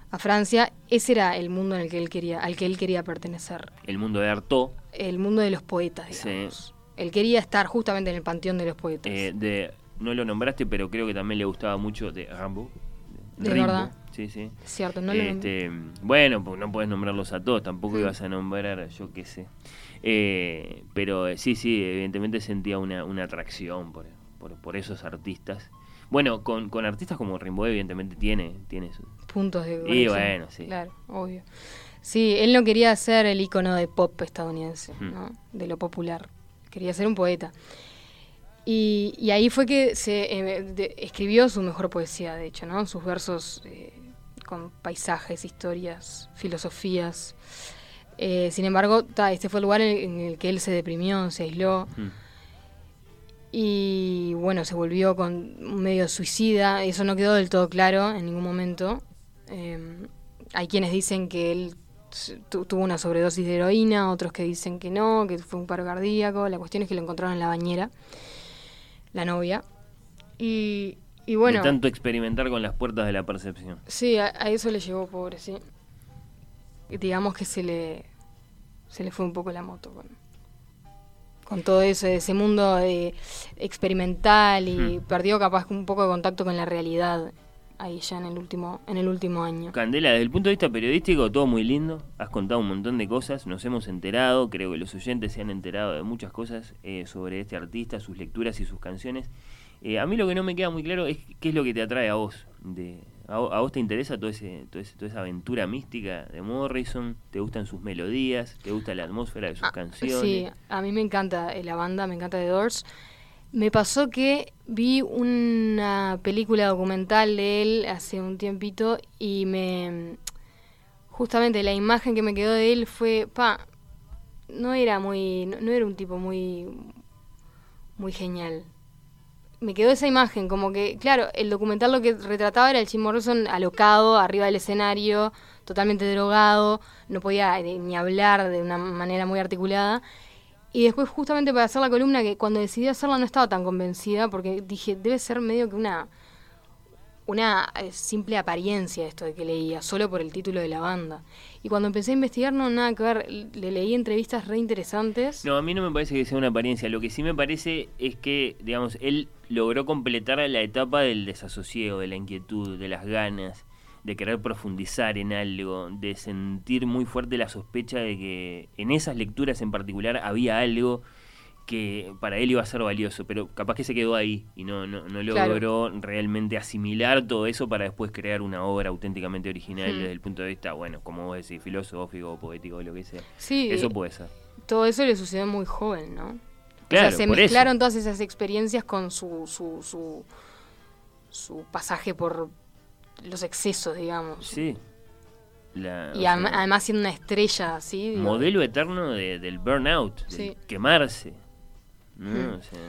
a Francia, ese era el mundo en el que él quería, al que él quería pertenecer. El mundo de Artaud. El mundo de los poetas, digamos. Sí. Él quería estar justamente en el panteón de los poetas. Eh, de, no lo nombraste, pero creo que también le gustaba mucho de Rambo. ¿De verdad? Sí, sí. Cierto, no lo este, Bueno, pues no puedes nombrarlos a todos, tampoco ibas a nombrar, yo qué sé. Eh, pero eh, sí, sí, evidentemente sentía una, una atracción por, por, por esos artistas. Bueno, con, con artistas como Rimbaud evidentemente tiene, tiene su... puntos de Y bueno, sí. Claro, obvio. Sí, él no quería ser el icono de pop estadounidense, Ujú. ¿no? De lo popular. Quería ser un poeta. Y, y ahí fue que se eh, de- escribió su mejor poesía, de hecho, ¿no? Sus versos eh, con paisajes, historias, filosofías. Eh, sin embargo, ta, este fue el lugar en, en el que él se deprimió, se aisló. Mm. Y bueno, se volvió con medio suicida. Eso no quedó del todo claro en ningún momento. Eh, hay quienes dicen que él tuvo una sobredosis de heroína, otros que dicen que no, que fue un paro cardíaco. La cuestión es que lo encontraron en la bañera, la novia. Y, y bueno, De tanto experimentar con las puertas de la percepción. sí, a, a eso le llegó, pobre, sí. Digamos que se le, se le fue un poco la moto con, con todo eso, ese mundo eh, experimental y Hmm. perdió capaz un poco de contacto con la realidad ahí ya en el último, en el último año. Candela, desde el punto de vista periodístico, todo muy lindo. Has contado un montón de cosas, nos hemos enterado, creo que los oyentes se han enterado de muchas cosas eh, sobre este artista, sus lecturas y sus canciones. Eh, a mí lo que no me queda muy claro es qué es lo que te atrae a vos. De, a, a vos te interesa todo ese, todo ese- toda esa aventura mística de Morrison? ¿Te gustan sus melodías? ¿Te gusta la atmósfera de sus canciones? Ah, Sí, a mí me encanta la banda, me encanta The Doors. Me pasó que vi una película documental de él hace un tiempito y me justamente la imagen que me quedó de él fue, pa, no era muy, no, no era un tipo muy muy genial. Me quedó esa imagen, como que, claro, el documental lo que retrataba era el Jim Morrison alocado, arriba del escenario, totalmente drogado, no podía eh, ni hablar de una manera muy articulada. Y después, justamente para hacer la columna, que cuando decidí hacerla no estaba tan convencida, porque dije, debe ser medio que una, una eh, simple apariencia esto de que leía, solo por el título de la banda. Y cuando empecé a investigar, no, nada que ver, le leí entrevistas re interesantes. No, a mí no me parece que sea una apariencia. Lo que sí me parece es que, digamos, él logró completar la etapa del desasosiego, de la inquietud, de las ganas, de querer profundizar en algo, de sentir muy fuerte la sospecha de que en esas lecturas en particular había algo que para él iba a ser valioso, pero capaz que se quedó ahí y no, no, no Claro. logró realmente asimilar todo eso para después crear una obra auténticamente original Hmm. desde el punto de vista, bueno, como vos decís, filosófico poético o lo que sea. Sí, Eso eh, puede ser. Todo eso le sucedió muy joven, ¿no? Claro, o sea, se eso. mezclaron todas esas experiencias con su, su, su, su pasaje por los excesos, digamos. Sí. La- Y sea, además siendo una estrella así. modelo eterno de- del burnout, Sí. quemarse. ¿no? Hmm. O sea,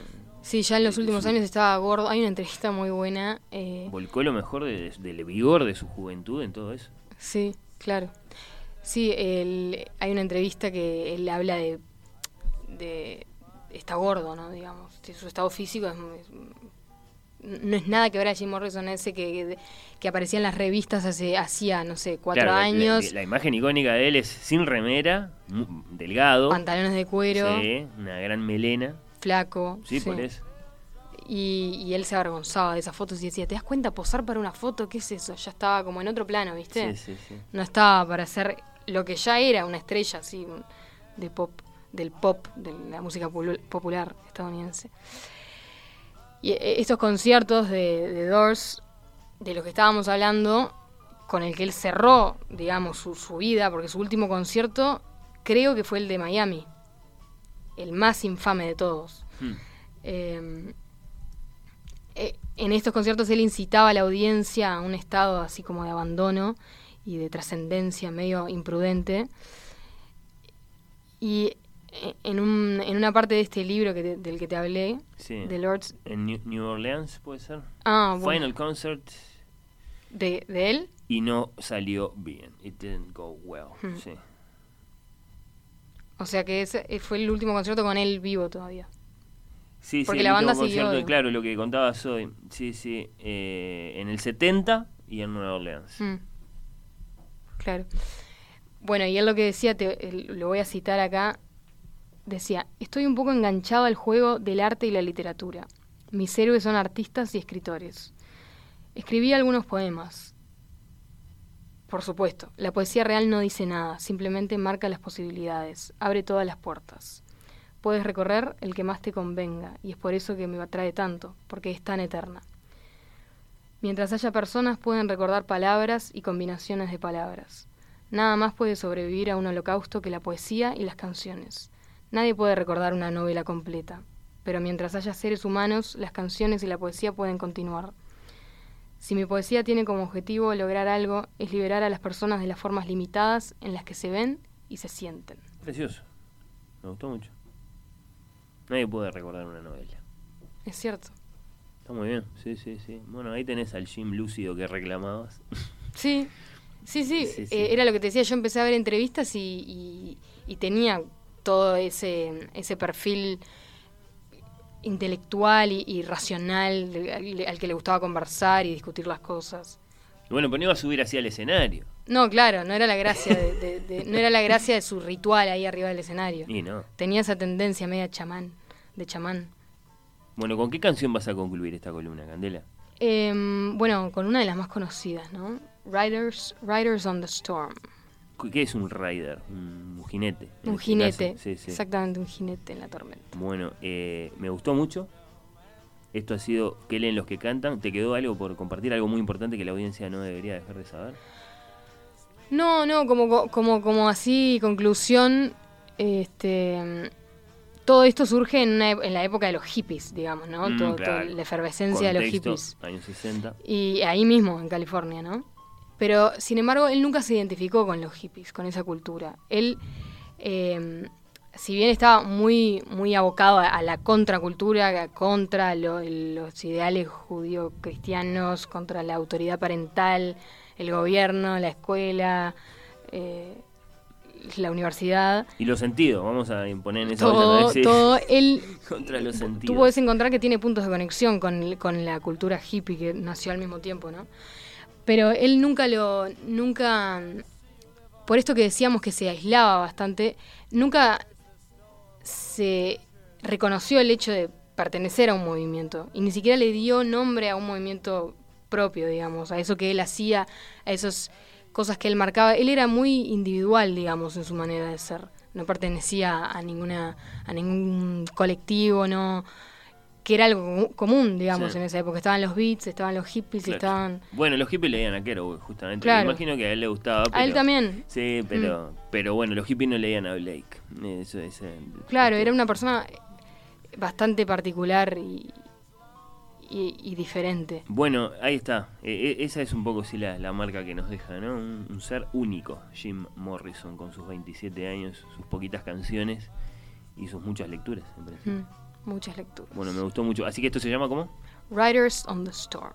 Sí, ya en los últimos años estaba gordo. Hay una entrevista muy buena. eh, volcó lo mejor de- del vigor de su juventud en todo eso. Sí, claro. Sí, él- hay una entrevista que él habla de, de está gordo, ¿no? Digamos, su estado físico es, es- no es nada que ver a Jim Morrison ese que, que aparecía en las revistas hace hacía no sé cuatro Claro, la- la- años, La, imagen icónica de él es sin remera, delgado. pantalones de cuero, Sí, una gran melena. flaco. Sí, por eso. Y, y él se avergonzaba de esas fotos y decía, ¿te das cuenta posar para una foto? ¿Qué es eso? Ya estaba como en otro plano, ¿viste? Sí, sí, sí. No estaba para ser lo que ya era una estrella así de pop, del pop, de la música popular estadounidense. Y eh, estos conciertos de, de Doors, de los que estábamos hablando, con el que él cerró, digamos, su, su vida, porque su último concierto creo que fue el de Miami, el más infame de todos. Hmm. Eh, eh, en estos conciertos él incitaba a la audiencia a un estado así como de abandono y de trascendencia medio imprudente. Y en, un- en una parte de este libro que te- del que te hablé, Sí. de Lords, En New, New Orleans, puede ser. Ah, bueno. Final Concert de, de él, y no salió bien. It didn't go well. Hmm. Sí. o sea que ese eh, fue el último concierto con él vivo todavía. Sí, Porque sí, la el banda siguió, concierto, claro, lo que contabas hoy. Sí, sí. eh, en el 70 y en Nueva Orleans. Mm. Claro. Bueno, y él lo que decía, te- lo voy a citar acá, decía, estoy un poco enganchado al juego del arte y la literatura. Mis héroes son artistas y escritores. Escribí algunos poemas. Por supuesto, la poesía real no dice nada, simplemente marca las posibilidades, abre todas las puertas. Puedes recorrer el que más te convenga, y es por eso que me atrae tanto, porque es tan eterna. Mientras haya personas pueden recordar palabras y combinaciones de palabras. Nada más puede sobrevivir a un holocausto que la poesía y las canciones. Nadie puede recordar una novela completa, pero mientras haya seres humanos, las canciones y la poesía pueden continuar. Si mi poesía tiene como objetivo lograr algo, es liberar a las personas de las formas limitadas en las que se ven y se sienten. Precioso. Me gustó mucho. Nadie puede recordar una novela. Es cierto. Está muy bien, sí, sí, sí. Bueno, ahí tenés al Jim lúcido que reclamabas. Sí, sí, sí. Sí, sí. eh, era lo que te decía. Yo empecé a ver entrevistas y, y- y tenía todo ese, ese perfil intelectual y, y racional al, al que le gustaba conversar y discutir las cosas. Y bueno, pero no iba a subir así al escenario. No, claro, no era la gracia de, de- de- no era la gracia de su ritual ahí arriba del escenario. Y no. Tenía esa tendencia media chamán, de chamán. Bueno, ¿con qué canción vas a concluir esta columna, Candela? Em, bueno, con una de las más conocidas, ¿no? Riders, Riders on the Storm. ¿Qué es un rider? Un jinete. Un este jinete. Sí, sí. Exactamente, un jinete en la tormenta. Bueno, eh, me gustó mucho. Esto ha sido ¿Qué leen los que cantan? ¿Te quedó algo por compartir? Algo muy importante que la audiencia no debería dejar de saber. No, no, como, como, como así, conclusión, este, todo esto surge en, una en la época de los hippies, digamos, ¿no? Mm, Todo- claro. toda la efervescencia de los hippies. Años 60. Y ahí mismo, en California, ¿no? Pero, sin embargo, él nunca se identificó con los hippies, con esa cultura. Él, eh, si bien estaba muy, muy abocado a, a la contracultura, a- contra lo- los ideales judío-cristianos, contra la autoridad parental, el gobierno, la escuela, eh, la universidad, Y los sentidos, vamos a imponer en esa todo, olla, todo, él Contra los Tú sentidos. podés encontrar que tiene puntos de conexión con, con la cultura hippie que nació al mismo tiempo, ¿no? Pero él nunca lo. Nunca. Por esto que decíamos que se aislaba bastante, nunca se reconoció el hecho de pertenecer a un movimiento. Y ni siquiera le dio nombre a un movimiento propio, digamos, a eso que él hacía, a esas cosas que él marcaba. Él era muy individual, digamos, en su manera de ser. No pertenecía a ninguna, a ningún colectivo, no que era algo común, digamos, Sí. en esa época. Estaban los beats, estaban los hippies, Claro. estaban... Bueno, los hippies leían a Kerouac, justamente. Claro. Me imagino que a él le gustaba. A él también. Sí, pero, pero bueno, los hippies no leían a Blake. Eso es. Claro, era una persona bastante particular y, y, y diferente. Bueno, ahí está. Eh, eh, esa es un poco sí la, la marca que nos deja, ¿no? Un, un ser único, Jim Morrison, con sus 27 años, sus poquitas canciones y sus muchas lecturas. Mm, muchas lecturas. Bueno, me gustó mucho. Así que esto se llama ¿cómo? Riders on the Storm.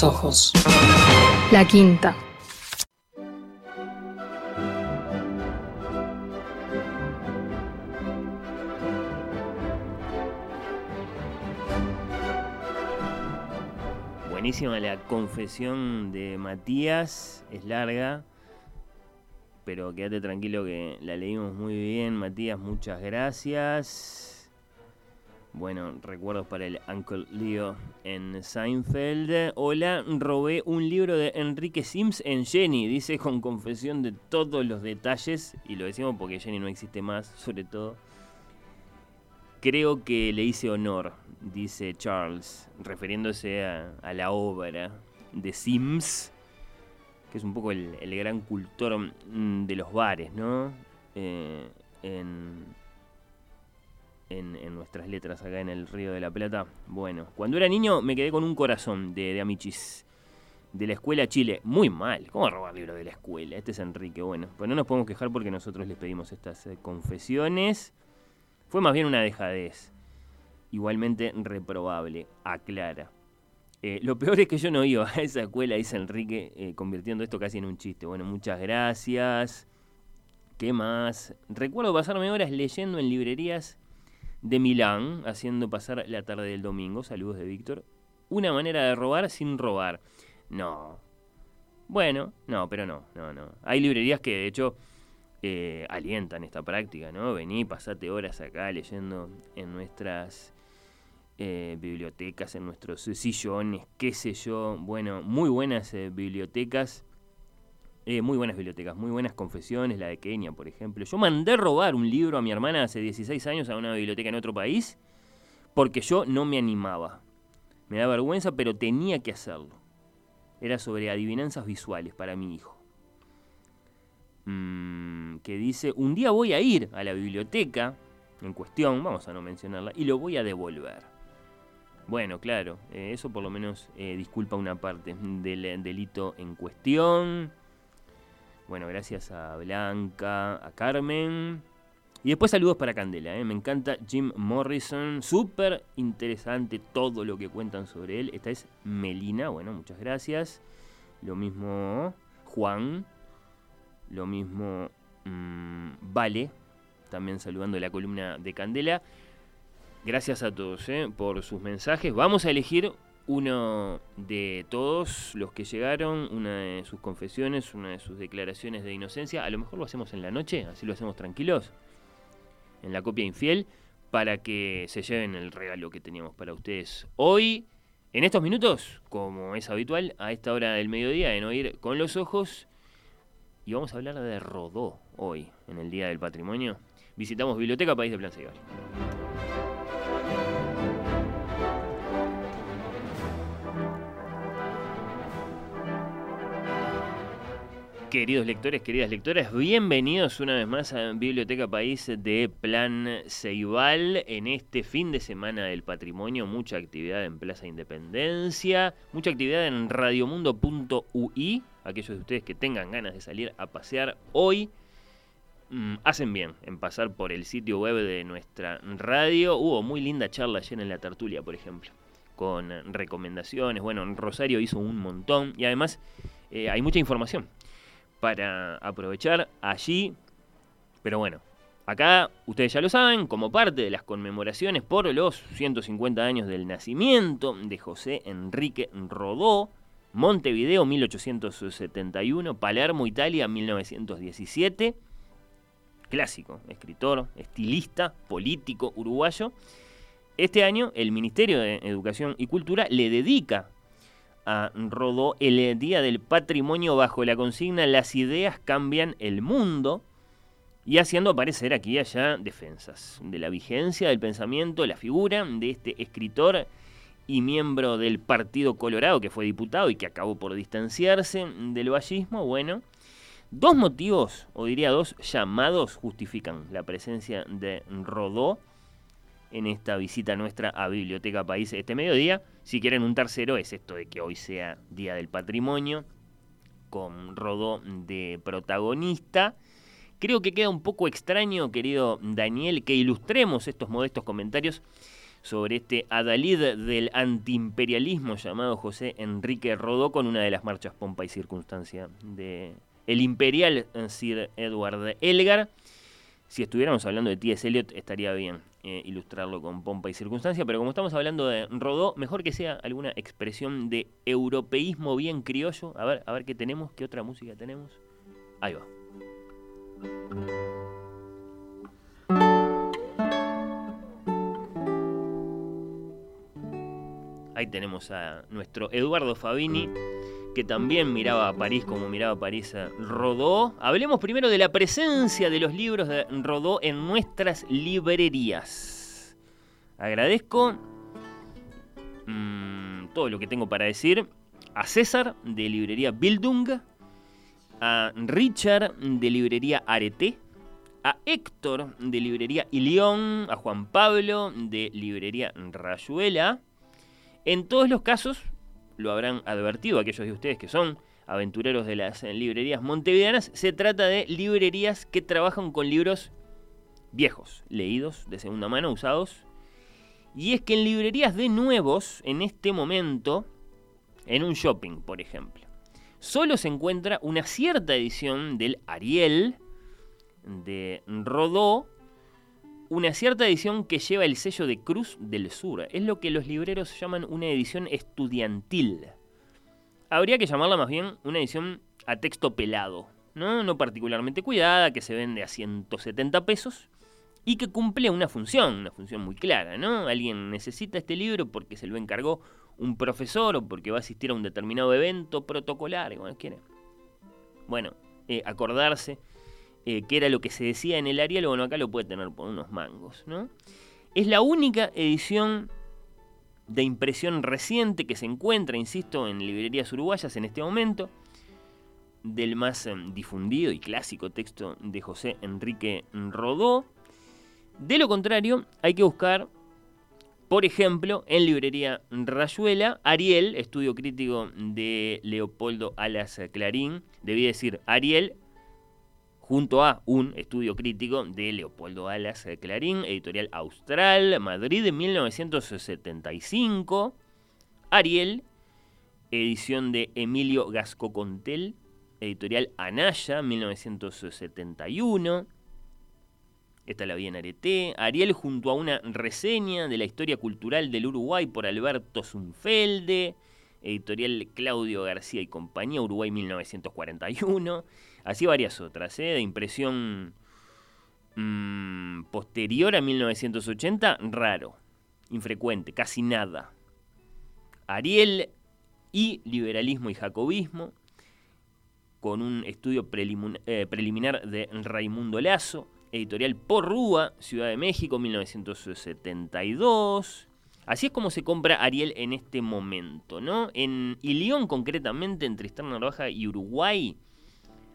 los ojos. La quinta. Buenísima la confesión de Matías, es larga, pero quédate tranquilo que la leímos muy bien, Matías, muchas gracias. Bueno, recuerdos para el Uncle Leo en Seinfeld. Hola, robé un libro de Enrique Sims en Jenny, dice con confesión de todos los detalles, y lo decimos porque Jenny no existe más, sobre todo. Creo que le hice honor, dice Charles, refiriéndose a, a la obra de Sims, que es un poco el, gran cultor mm, de los bares, ¿no? Eh, en, en, nuestras letras acá en el Río de la Plata. Bueno, cuando era niño me quedé con un corazón de, de Amichis. De la escuela Chile. Muy mal. ¿Cómo robar libros de la escuela? Este es Enrique. Bueno, pues no nos podemos quejar porque nosotros les pedimos estas eh, confesiones. Fue más bien una dejadez. Igualmente reprobable. Aclara. Eh, lo peor es que yo no iba a esa escuela, dice Enrique, eh, convirtiendo esto casi en un chiste. Bueno, muchas gracias. ¿Qué más? Recuerdo pasarme horas leyendo en librerías de Milán, haciendo pasar la tarde del domingo. Saludos de Víctor. Una manera de robar sin robar. No. Bueno, no, pero no, no, no. Hay librerías que de hecho eh, alientan esta práctica, ¿no? Vení, pasate horas acá leyendo en nuestras eh, bibliotecas, en nuestros sillones, qué sé yo. Bueno, muy buenas eh, bibliotecas Eh, muy buenas bibliotecas, muy buenas confesiones, la de Kenia, por ejemplo. Yo mandé robar un libro a mi hermana hace 16 años a una biblioteca en otro país porque yo no me animaba. Me da vergüenza, pero tenía que hacerlo. Era sobre adivinanzas visuales para mi hijo. Mm, que dice, un día voy a ir a la biblioteca en cuestión, vamos a no mencionarla, y lo voy a devolver. Bueno, claro, eh, eso por lo menos eh, disculpa una parte del delito en cuestión. Bueno, gracias a Blanca, a Carmen. Y después saludos para Candela, me encanta Jim Morrison, súper interesante todo lo que cuentan sobre él. Esta es Melina, bueno, muchas gracias. Lo mismo Juan, lo mismo mm, Vale, también saludando la columna de Candela. Gracias a todos eh, por sus mensajes. Vamos a elegir uno de todos los que llegaron, una de sus confesiones, una de sus declaraciones de inocencia. A lo mejor lo hacemos en la noche, así lo hacemos tranquilos, en la copia infiel, para que se lleven el regalo que teníamos para ustedes hoy. En estos minutos, como es habitual, a esta hora del mediodía, en oír con los ojos, y vamos a hablar de Rodó hoy, en el Día del Patrimonio. Visitamos Biblioteca País de Plan. Queridos lectores, queridas lectoras, bienvenidos una vez más a Biblioteca País de Plan Ceibal. En este fin de semana del patrimonio, mucha actividad en Plaza Independencia, mucha actividad en radiomundo.ui. Aquellos de ustedes que tengan ganas de salir a pasear hoy, mm, hacen bien en pasar por el sitio web de nuestra radio. Hubo muy linda charla ayer en la tertulia, por ejemplo, con recomendaciones. Bueno, Rosario hizo un montón y además eh, hay mucha información para aprovechar allí. Pero bueno, acá ustedes ya lo saben, como parte de las conmemoraciones por los 150 años del nacimiento de José Enrique Rodó, Montevideo 1871, Palermo, Italia 1917, clásico, escritor, estilista, político uruguayo. Este año el Ministerio de Educación y Cultura le dedica a Rodó el Día del Patrimonio bajo la consigna Las ideas cambian el mundo y haciendo aparecer aquí y allá defensas de la vigencia del pensamiento, la figura de este escritor y miembro del Partido Colorado que fue diputado y que acabó por distanciarse del vallismo, bueno, dos motivos, o diría dos llamados, justifican la presencia de Rodó en esta visita nuestra a Biblioteca País este mediodía. Si quieren un tercero es esto de que hoy sea Día del Patrimonio, con Rodó de protagonista. Creo que queda un poco extraño, querido Daniel, que ilustremos estos modestos comentarios sobre este adalid del antiimperialismo llamado José Enrique Rodó con una de las marchas pompa y circunstancia de el imperial Sir Edward Elgar. Si estuviéramos hablando de T.S. Eliot estaría bien eh, ilustrarlo con pompa y circunstancia, pero como estamos hablando de Rodó, mejor que sea alguna expresión de europeísmo bien criollo. A ver, a ver qué tenemos, qué otra música tenemos. Ahí va. Ahí tenemos a nuestro Eduardo Fabini que también miraba a París como miraba a París Rodó. Hablemos primero de la presencia de los libros de Rodó en nuestras librerías. Agradezco mm, todo lo que tengo para decir a César de librería Bildung, a Richard de librería Arete, a Héctor de librería Ilión, a Juan Pablo de librería Rayuela. En todos los casos lo habrán advertido aquellos de ustedes que son aventureros de las eh, librerías montevideanas, se trata de librerías que trabajan con libros viejos, leídos de segunda mano, usados. Y es que en librerías de nuevos, en este momento, en un shopping, por ejemplo, solo se encuentra una cierta edición del Ariel de Rodó, una cierta edición que lleva el sello de Cruz del Sur. Es lo que los libreros llaman una edición estudiantil. Habría que llamarla más bien una edición a texto pelado, ¿no? no particularmente cuidada, que se vende a 170 pesos y que cumple una función, una función muy clara. ¿no? Alguien necesita este libro porque se lo encargó un profesor o porque va a asistir a un determinado evento protocolar, como quiere. bueno, eh, acordarse eh, qué era lo que se decía en el Ariel, bueno, acá lo puede tener por unos mangos, ¿no? Es la única edición de impresión reciente que se encuentra, insisto, en librerías uruguayas en este momento, del más eh, difundido y clásico texto de José Enrique Rodó. De lo contrario, hay que buscar, por ejemplo, en librería Rayuela, Ariel, estudio crítico de Leopoldo Alas Clarín, debí decir Ariel, junto a un estudio crítico de Leopoldo Alas Clarín, editorial Austral, Madrid de 1975. Ariel, edición de Emilio Gasco Contel, editorial Anaya, 1971. Esta la vi en. Ariel junto a una reseña de la historia cultural del Uruguay por Alberto Zunfelde. Editorial Claudio García y compañía, Uruguay 1941. Así varias otras, ¿eh? de impresión mm, posterior a 1980, raro, infrecuente, casi nada. Ariel y liberalismo y jacobismo, con un estudio eh, preliminar de Raimundo Lazo, editorial Porrúa, Ciudad de México, 1972. Así es como se compra Ariel en este momento, ¿no? En Ilión, concretamente, en Tristán Narvaja y Uruguay,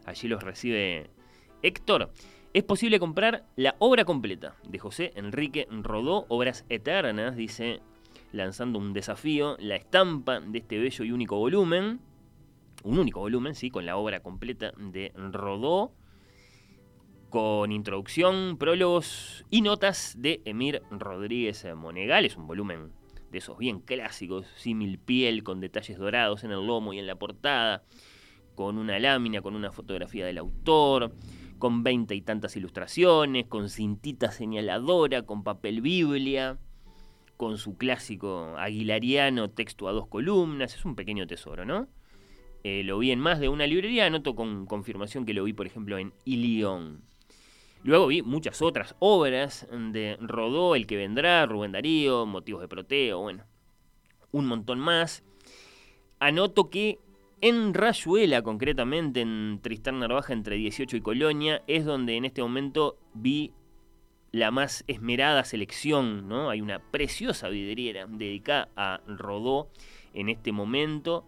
allí los recibe Héctor, es posible comprar la obra completa de José Enrique Rodó, Obras Eternas, dice, lanzando un desafío, la estampa de este bello y único volumen, un único volumen, sí, con la obra completa de Rodó, con introducción, prólogos y notas de Emir Rodríguez Monegal, es un volumen de esos bien clásicos, símil piel, con detalles dorados en el lomo y en la portada, con una lámina, con una fotografía del autor, con veinte y tantas ilustraciones, con cintita señaladora, con papel biblia, con su clásico aguilariano texto a dos columnas. Es un pequeño tesoro, ¿no? Eh, lo vi en más de una librería, noto con confirmación que lo vi, por ejemplo, en Ilión. Luego vi muchas otras obras de Rodó, El que vendrá, Rubén Darío, Motivos de Proteo, bueno, un montón más. Anoto que en Rayuela, concretamente en Tristán Narvaja entre 18 y Colonia, es donde en este momento vi la más esmerada selección, ¿no? Hay una preciosa vidriera dedicada a Rodó en este momento,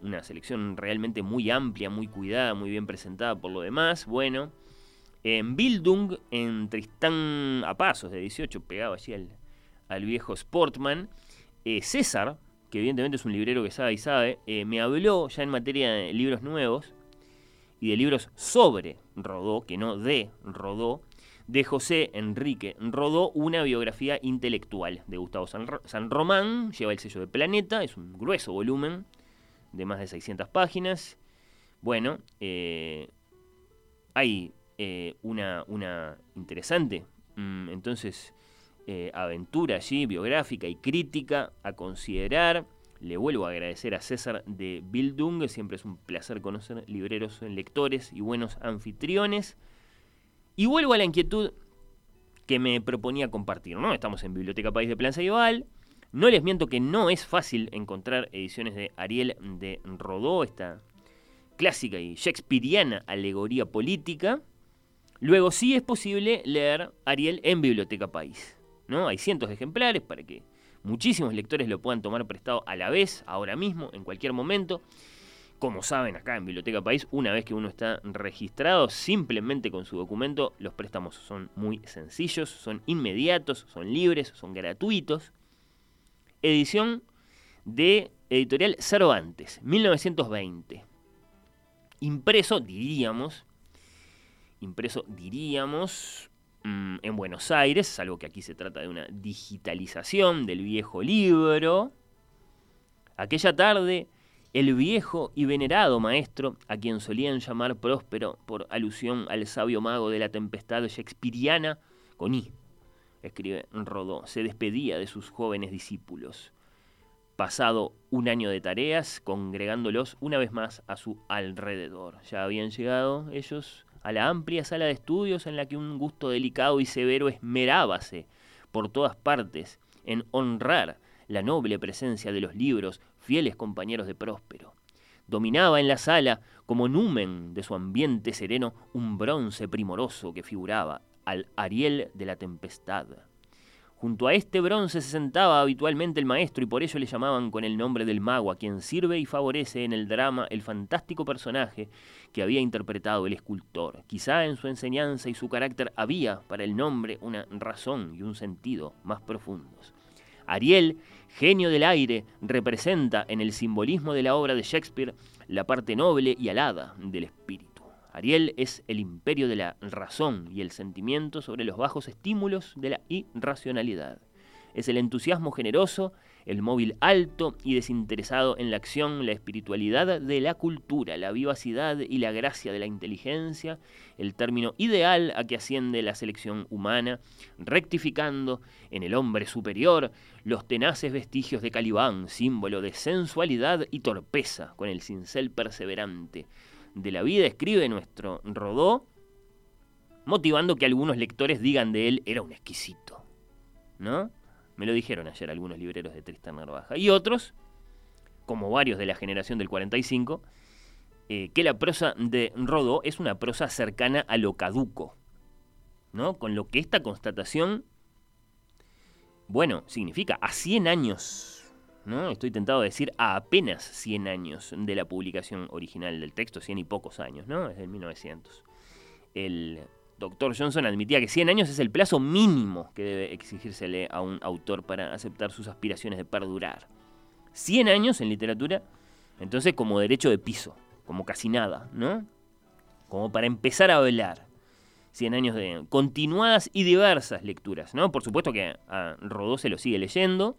una selección realmente muy amplia, muy cuidada, muy bien presentada por lo demás. Bueno, en Bildung, en Tristán a Pasos de 18, pegado allí al, viejo Sportman, eh, César, que evidentemente es un librero que sabe y sabe, eh, me habló ya en materia de libros nuevos y de libros sobre Rodó, que no de Rodó, de José Enrique Rodó, una biografía intelectual de Gustavo San, Román, lleva el sello de Planeta, es un grueso volumen de más de 600 páginas. Bueno, eh, hay eh, una, una, interesante, mm, entonces, eh, aventura allí, biográfica y crítica a considerar. Le vuelvo a agradecer a César de Bildung, siempre es un placer conocer libreros, lectores y buenos anfitriones. Y vuelvo a la inquietud que me proponía compartir, ¿no? Estamos en Biblioteca País de Plan Ceibal. No les miento que no es fácil encontrar ediciones de Ariel de Rodó, esta clásica y shakespeariana alegoría política. Luego sí es posible leer Ariel en Biblioteca País. ¿No? Hay cientos de ejemplares para que muchísimos lectores lo puedan tomar prestado a la vez, ahora mismo, en cualquier momento. Como saben, acá en Biblioteca País, una vez que uno está registrado, simplemente con su documento, los préstamos son muy sencillos, son inmediatos, son libres, son gratuitos. Edición de Editorial Cervantes, 1920. Impreso, diríamos, impreso, diríamos, Mm, en Buenos Aires, algo que aquí se trata de una digitalización del viejo libro. Aquella tarde, el viejo y venerado maestro, a quien solían llamar próspero por alusión al sabio mago de la tempestad shakespeariana, con I, escribe Rodó, se despedía de sus jóvenes discípulos. Pasado un año de tareas, congregándolos una vez más a su alrededor. Ya habían llegado ellos a la amplia sala de estudios en la que un gusto delicado y severo esmerábase por todas partes en honrar la noble presencia de los libros, fieles compañeros de Próspero. Dominaba en la sala, como numen de su ambiente sereno, un bronce primoroso que figuraba al Ariel de la tempestad. Junto a este bronce se sentaba habitualmente el maestro y por ello le llamaban con el nombre del mago, a quien sirve y favorece en el drama el fantástico personaje que había interpretado el escultor. Quizá en su enseñanza y su carácter había para el nombre una razón y un sentido más profundos. Ariel, genio del aire, representa en el simbolismo de la obra de Shakespeare la parte noble y alada del espíritu. Ariel es el imperio de la razón y el sentimiento sobre los bajos estímulos de la irracionalidad. Es el entusiasmo generoso, el móvil alto y desinteresado en la acción, la espiritualidad de la cultura, la vivacidad y la gracia de la inteligencia, el término ideal a que asciende la selección humana, rectificando en el hombre superior los tenaces vestigios de Calibán, símbolo de sensualidad y torpeza, con el cincel perseverante de la vida, escribe nuestro Rodó, motivando que algunos lectores digan de él era un exquisito. ¿No? Me lo dijeron ayer algunos libreros de Tristan Narvaja. Y otros, como varios de la generación del 45, eh, que la prosa de Rodó es una prosa cercana a lo caduco. ¿No? Con lo que esta constatación, bueno, significa a 100 años ¿no? Estoy tentado de decir a apenas 100 años de la publicación original del texto, 100 y pocos años, ¿no? Es del 1900. El doctor Johnson admitía que 100 años es el plazo mínimo que debe exigírsele a un autor para aceptar sus aspiraciones de perdurar. 100 años en literatura, entonces como derecho de piso, como casi nada, ¿no? Como para empezar a velar. 100 años de continuadas y diversas lecturas, ¿no? Por supuesto que a Rodó se lo sigue leyendo,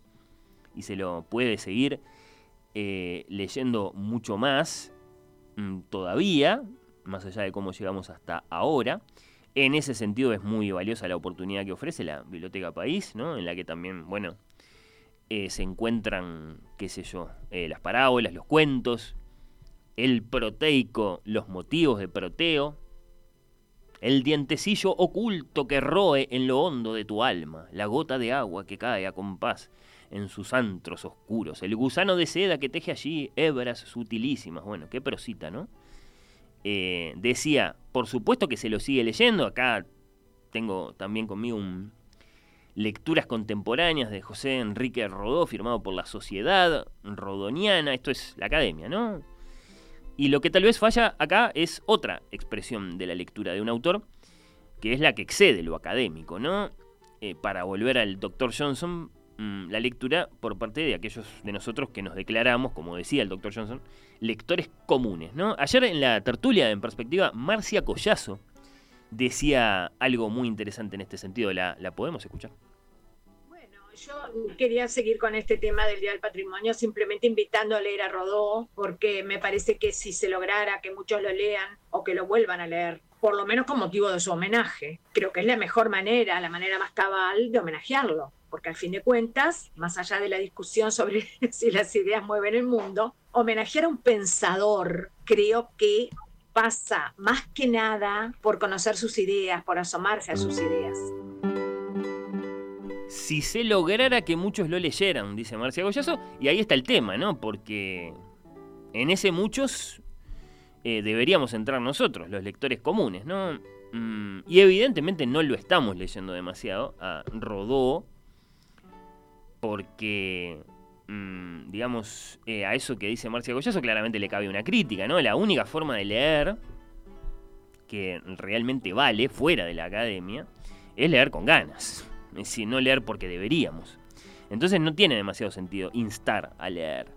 y se lo puede seguir eh, leyendo mucho más mm, todavía, más allá de cómo llegamos hasta ahora. En ese sentido es muy valiosa la oportunidad que ofrece la Biblioteca País, ¿no? en la que también, bueno, eh, se encuentran, qué sé yo, eh, las parábolas, los cuentos, el proteico, los motivos de Proteo, el dientecillo oculto que roe en lo hondo de tu alma, la gota de agua que cae a compás en sus antros oscuros, el gusano de seda que teje allí hebras sutilísimas. Bueno, qué prosita, ¿no? Eh, decía, por supuesto que se lo sigue leyendo, acá tengo también conmigo un, lecturas contemporáneas de José Enrique Rodó, firmado por la Sociedad Rodoniana, esto es la academia, ¿no? Y lo que tal vez falla acá es otra expresión de la lectura de un autor, que es la que excede lo académico, ¿no? Eh, para volver al Dr. Johnson, Mm, la lectura por parte de aquellos de nosotros que nos declaramos, como decía el doctor Johnson, lectores comunes. ¿no? Ayer en la tertulia en perspectiva, Marcia Collazo decía algo muy interesante en este sentido. ¿La, la podemos escuchar? yo quería seguir con este tema del Día del Patrimonio, simplemente invitando a leer a Rodó, porque me parece que si se lograra que muchos lo lean o que lo vuelvan a leer, por lo menos con motivo de su homenaje, creo que es la mejor manera, la manera más cabal de homenajearlo porque al fin de cuentas, más allá de la discusión sobre si las ideas mueven el mundo, homenajear a un pensador creo que pasa más que nada por conocer sus ideas, por asomarse a sus ideas. Si se lograra que muchos lo leyeran, dice Marcia Goyazo, y ahí está el tema, ¿no? Porque en ese muchos eh, deberíamos entrar nosotros, los lectores comunes, ¿no? Mm, y evidentemente no lo estamos leyendo demasiado. A Rodó, porque, mm, digamos, eh, a eso que dice Marcia Goyazo claramente le cabe una crítica, ¿no? La única forma de leer que realmente vale fuera de la academia es leer con ganas, es decir, no leer porque deberíamos. Entonces no tiene demasiado sentido instar a leer.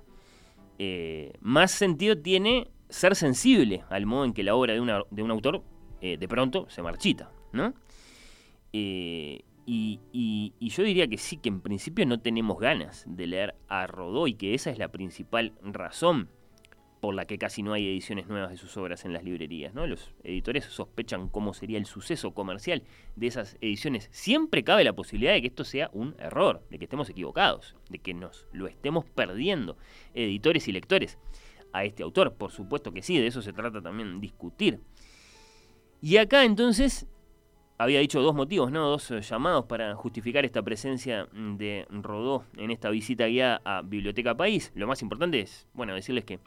Eh, más sentido tiene ser sensible al modo en que la obra de, un autor eh, de pronto se marchita, ¿no? Y, yo diría que sí, que en principio no tenemos ganas de leer a Rodó y que esa es la principal razón por la que casi no hay ediciones nuevas de sus obras en las librerías. ¿no? Los editores sospechan cómo sería el suceso comercial de esas ediciones. Siempre cabe la posibilidad de que esto sea un error, de que estemos equivocados, de que nos lo estemos perdiendo, editores y lectores, a este autor. Por supuesto que sí, de eso se trata también discutir. Y acá entonces había dicho dos motivos, ¿no? Dos eh, llamados para justificar esta presencia de Rodó en esta visita guiada a Biblioteca País. Lo más importante es, bueno, decirles que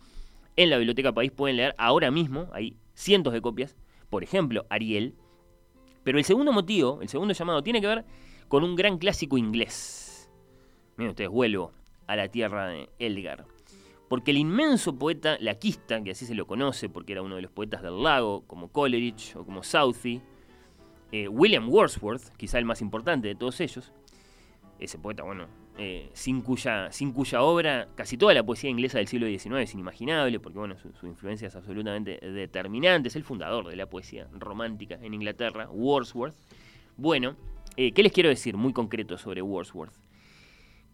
en la Biblioteca País pueden leer ahora mismo, hay cientos de copias, por ejemplo, Ariel. Pero el segundo motivo, el segundo llamado, tiene que ver con un gran clásico inglés. Miren ustedes, vuelvo a la tierra de Elgar. Porque el inmenso poeta laquista, que así se lo conoce porque era uno de los poetas del lago, como Coleridge o como Southey, eh, William Wordsworth, quizá el más importante de todos ellos, ese poeta, bueno, eh, sin, cuya, obra casi toda la poesía inglesa del siglo XIX es inimaginable, porque bueno, su, influencia es absolutamente determinante, es el fundador de la poesía romántica en Inglaterra, Wordsworth. Bueno, eh, ¿qué les quiero decir muy concreto sobre Wordsworth?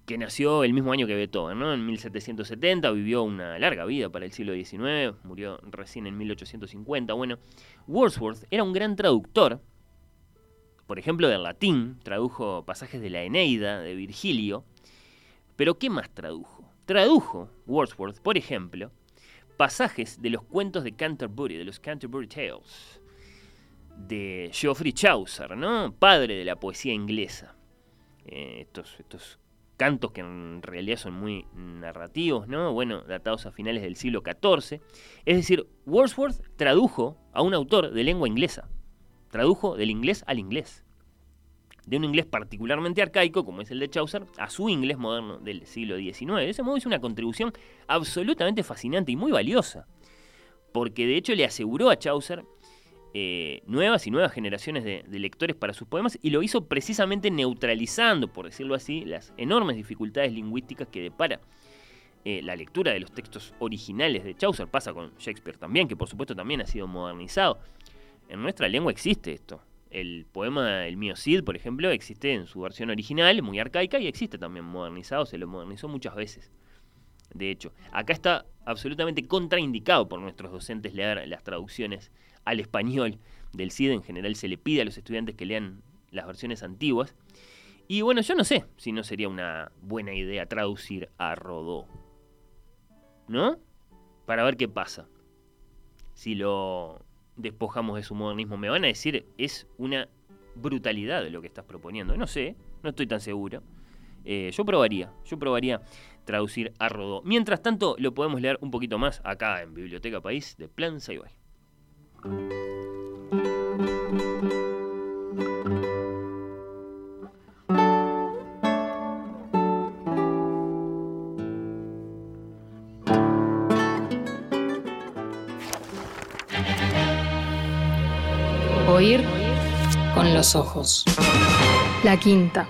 Que nació el mismo año que Beethoven, ¿no? En 1770, vivió una larga vida para el siglo XIX, murió recién en 1850. Bueno, Wordsworth era un gran traductor, por ejemplo, del latín, tradujo pasajes de la Eneida, de Virgilio, pero ¿qué más tradujo? Tradujo Wordsworth, por ejemplo, pasajes de los cuentos de Canterbury, de los Canterbury Tales, de Geoffrey Chaucer, ¿no? Padre de la poesía inglesa. Eh, estos, estos cantos que en realidad son muy narrativos, ¿no? Bueno, datados a finales del siglo XIV. Es decir, Wordsworth tradujo a un autor de lengua inglesa. Tradujo del inglés al inglés de un inglés particularmente arcaico, como es el de Chaucer, a su inglés moderno del siglo XIX. De ese modo es una contribución absolutamente fascinante y muy valiosa, porque de hecho le aseguró a Chaucer eh, nuevas y nuevas generaciones de, lectores para sus poemas y lo hizo precisamente neutralizando, por decirlo así, las enormes dificultades lingüísticas que depara eh, la lectura de los textos originales de Chaucer. Pasa con Shakespeare también, que por supuesto también ha sido modernizado. En nuestra lengua existe esto. El poema El mío Cid, por ejemplo, existe en su versión original, muy arcaica, y existe también modernizado, se lo modernizó muchas veces. De hecho, acá está absolutamente contraindicado por nuestros docentes leer las traducciones al español del Cid. En general se le pide a los estudiantes que lean las versiones antiguas. Y bueno, yo no sé si no sería una buena idea traducir a Rodó. ¿No? Para ver qué pasa. Si lo despojamos de su modernismo. Me van a decir, es una brutalidad de lo que estás proponiendo. No sé, no estoy tan seguro. Eh, yo probaría, yo probaría traducir a Rodó. Mientras tanto, lo podemos leer un poquito más acá en Biblioteca País de Plan Saibay. Los ojos. La quinta.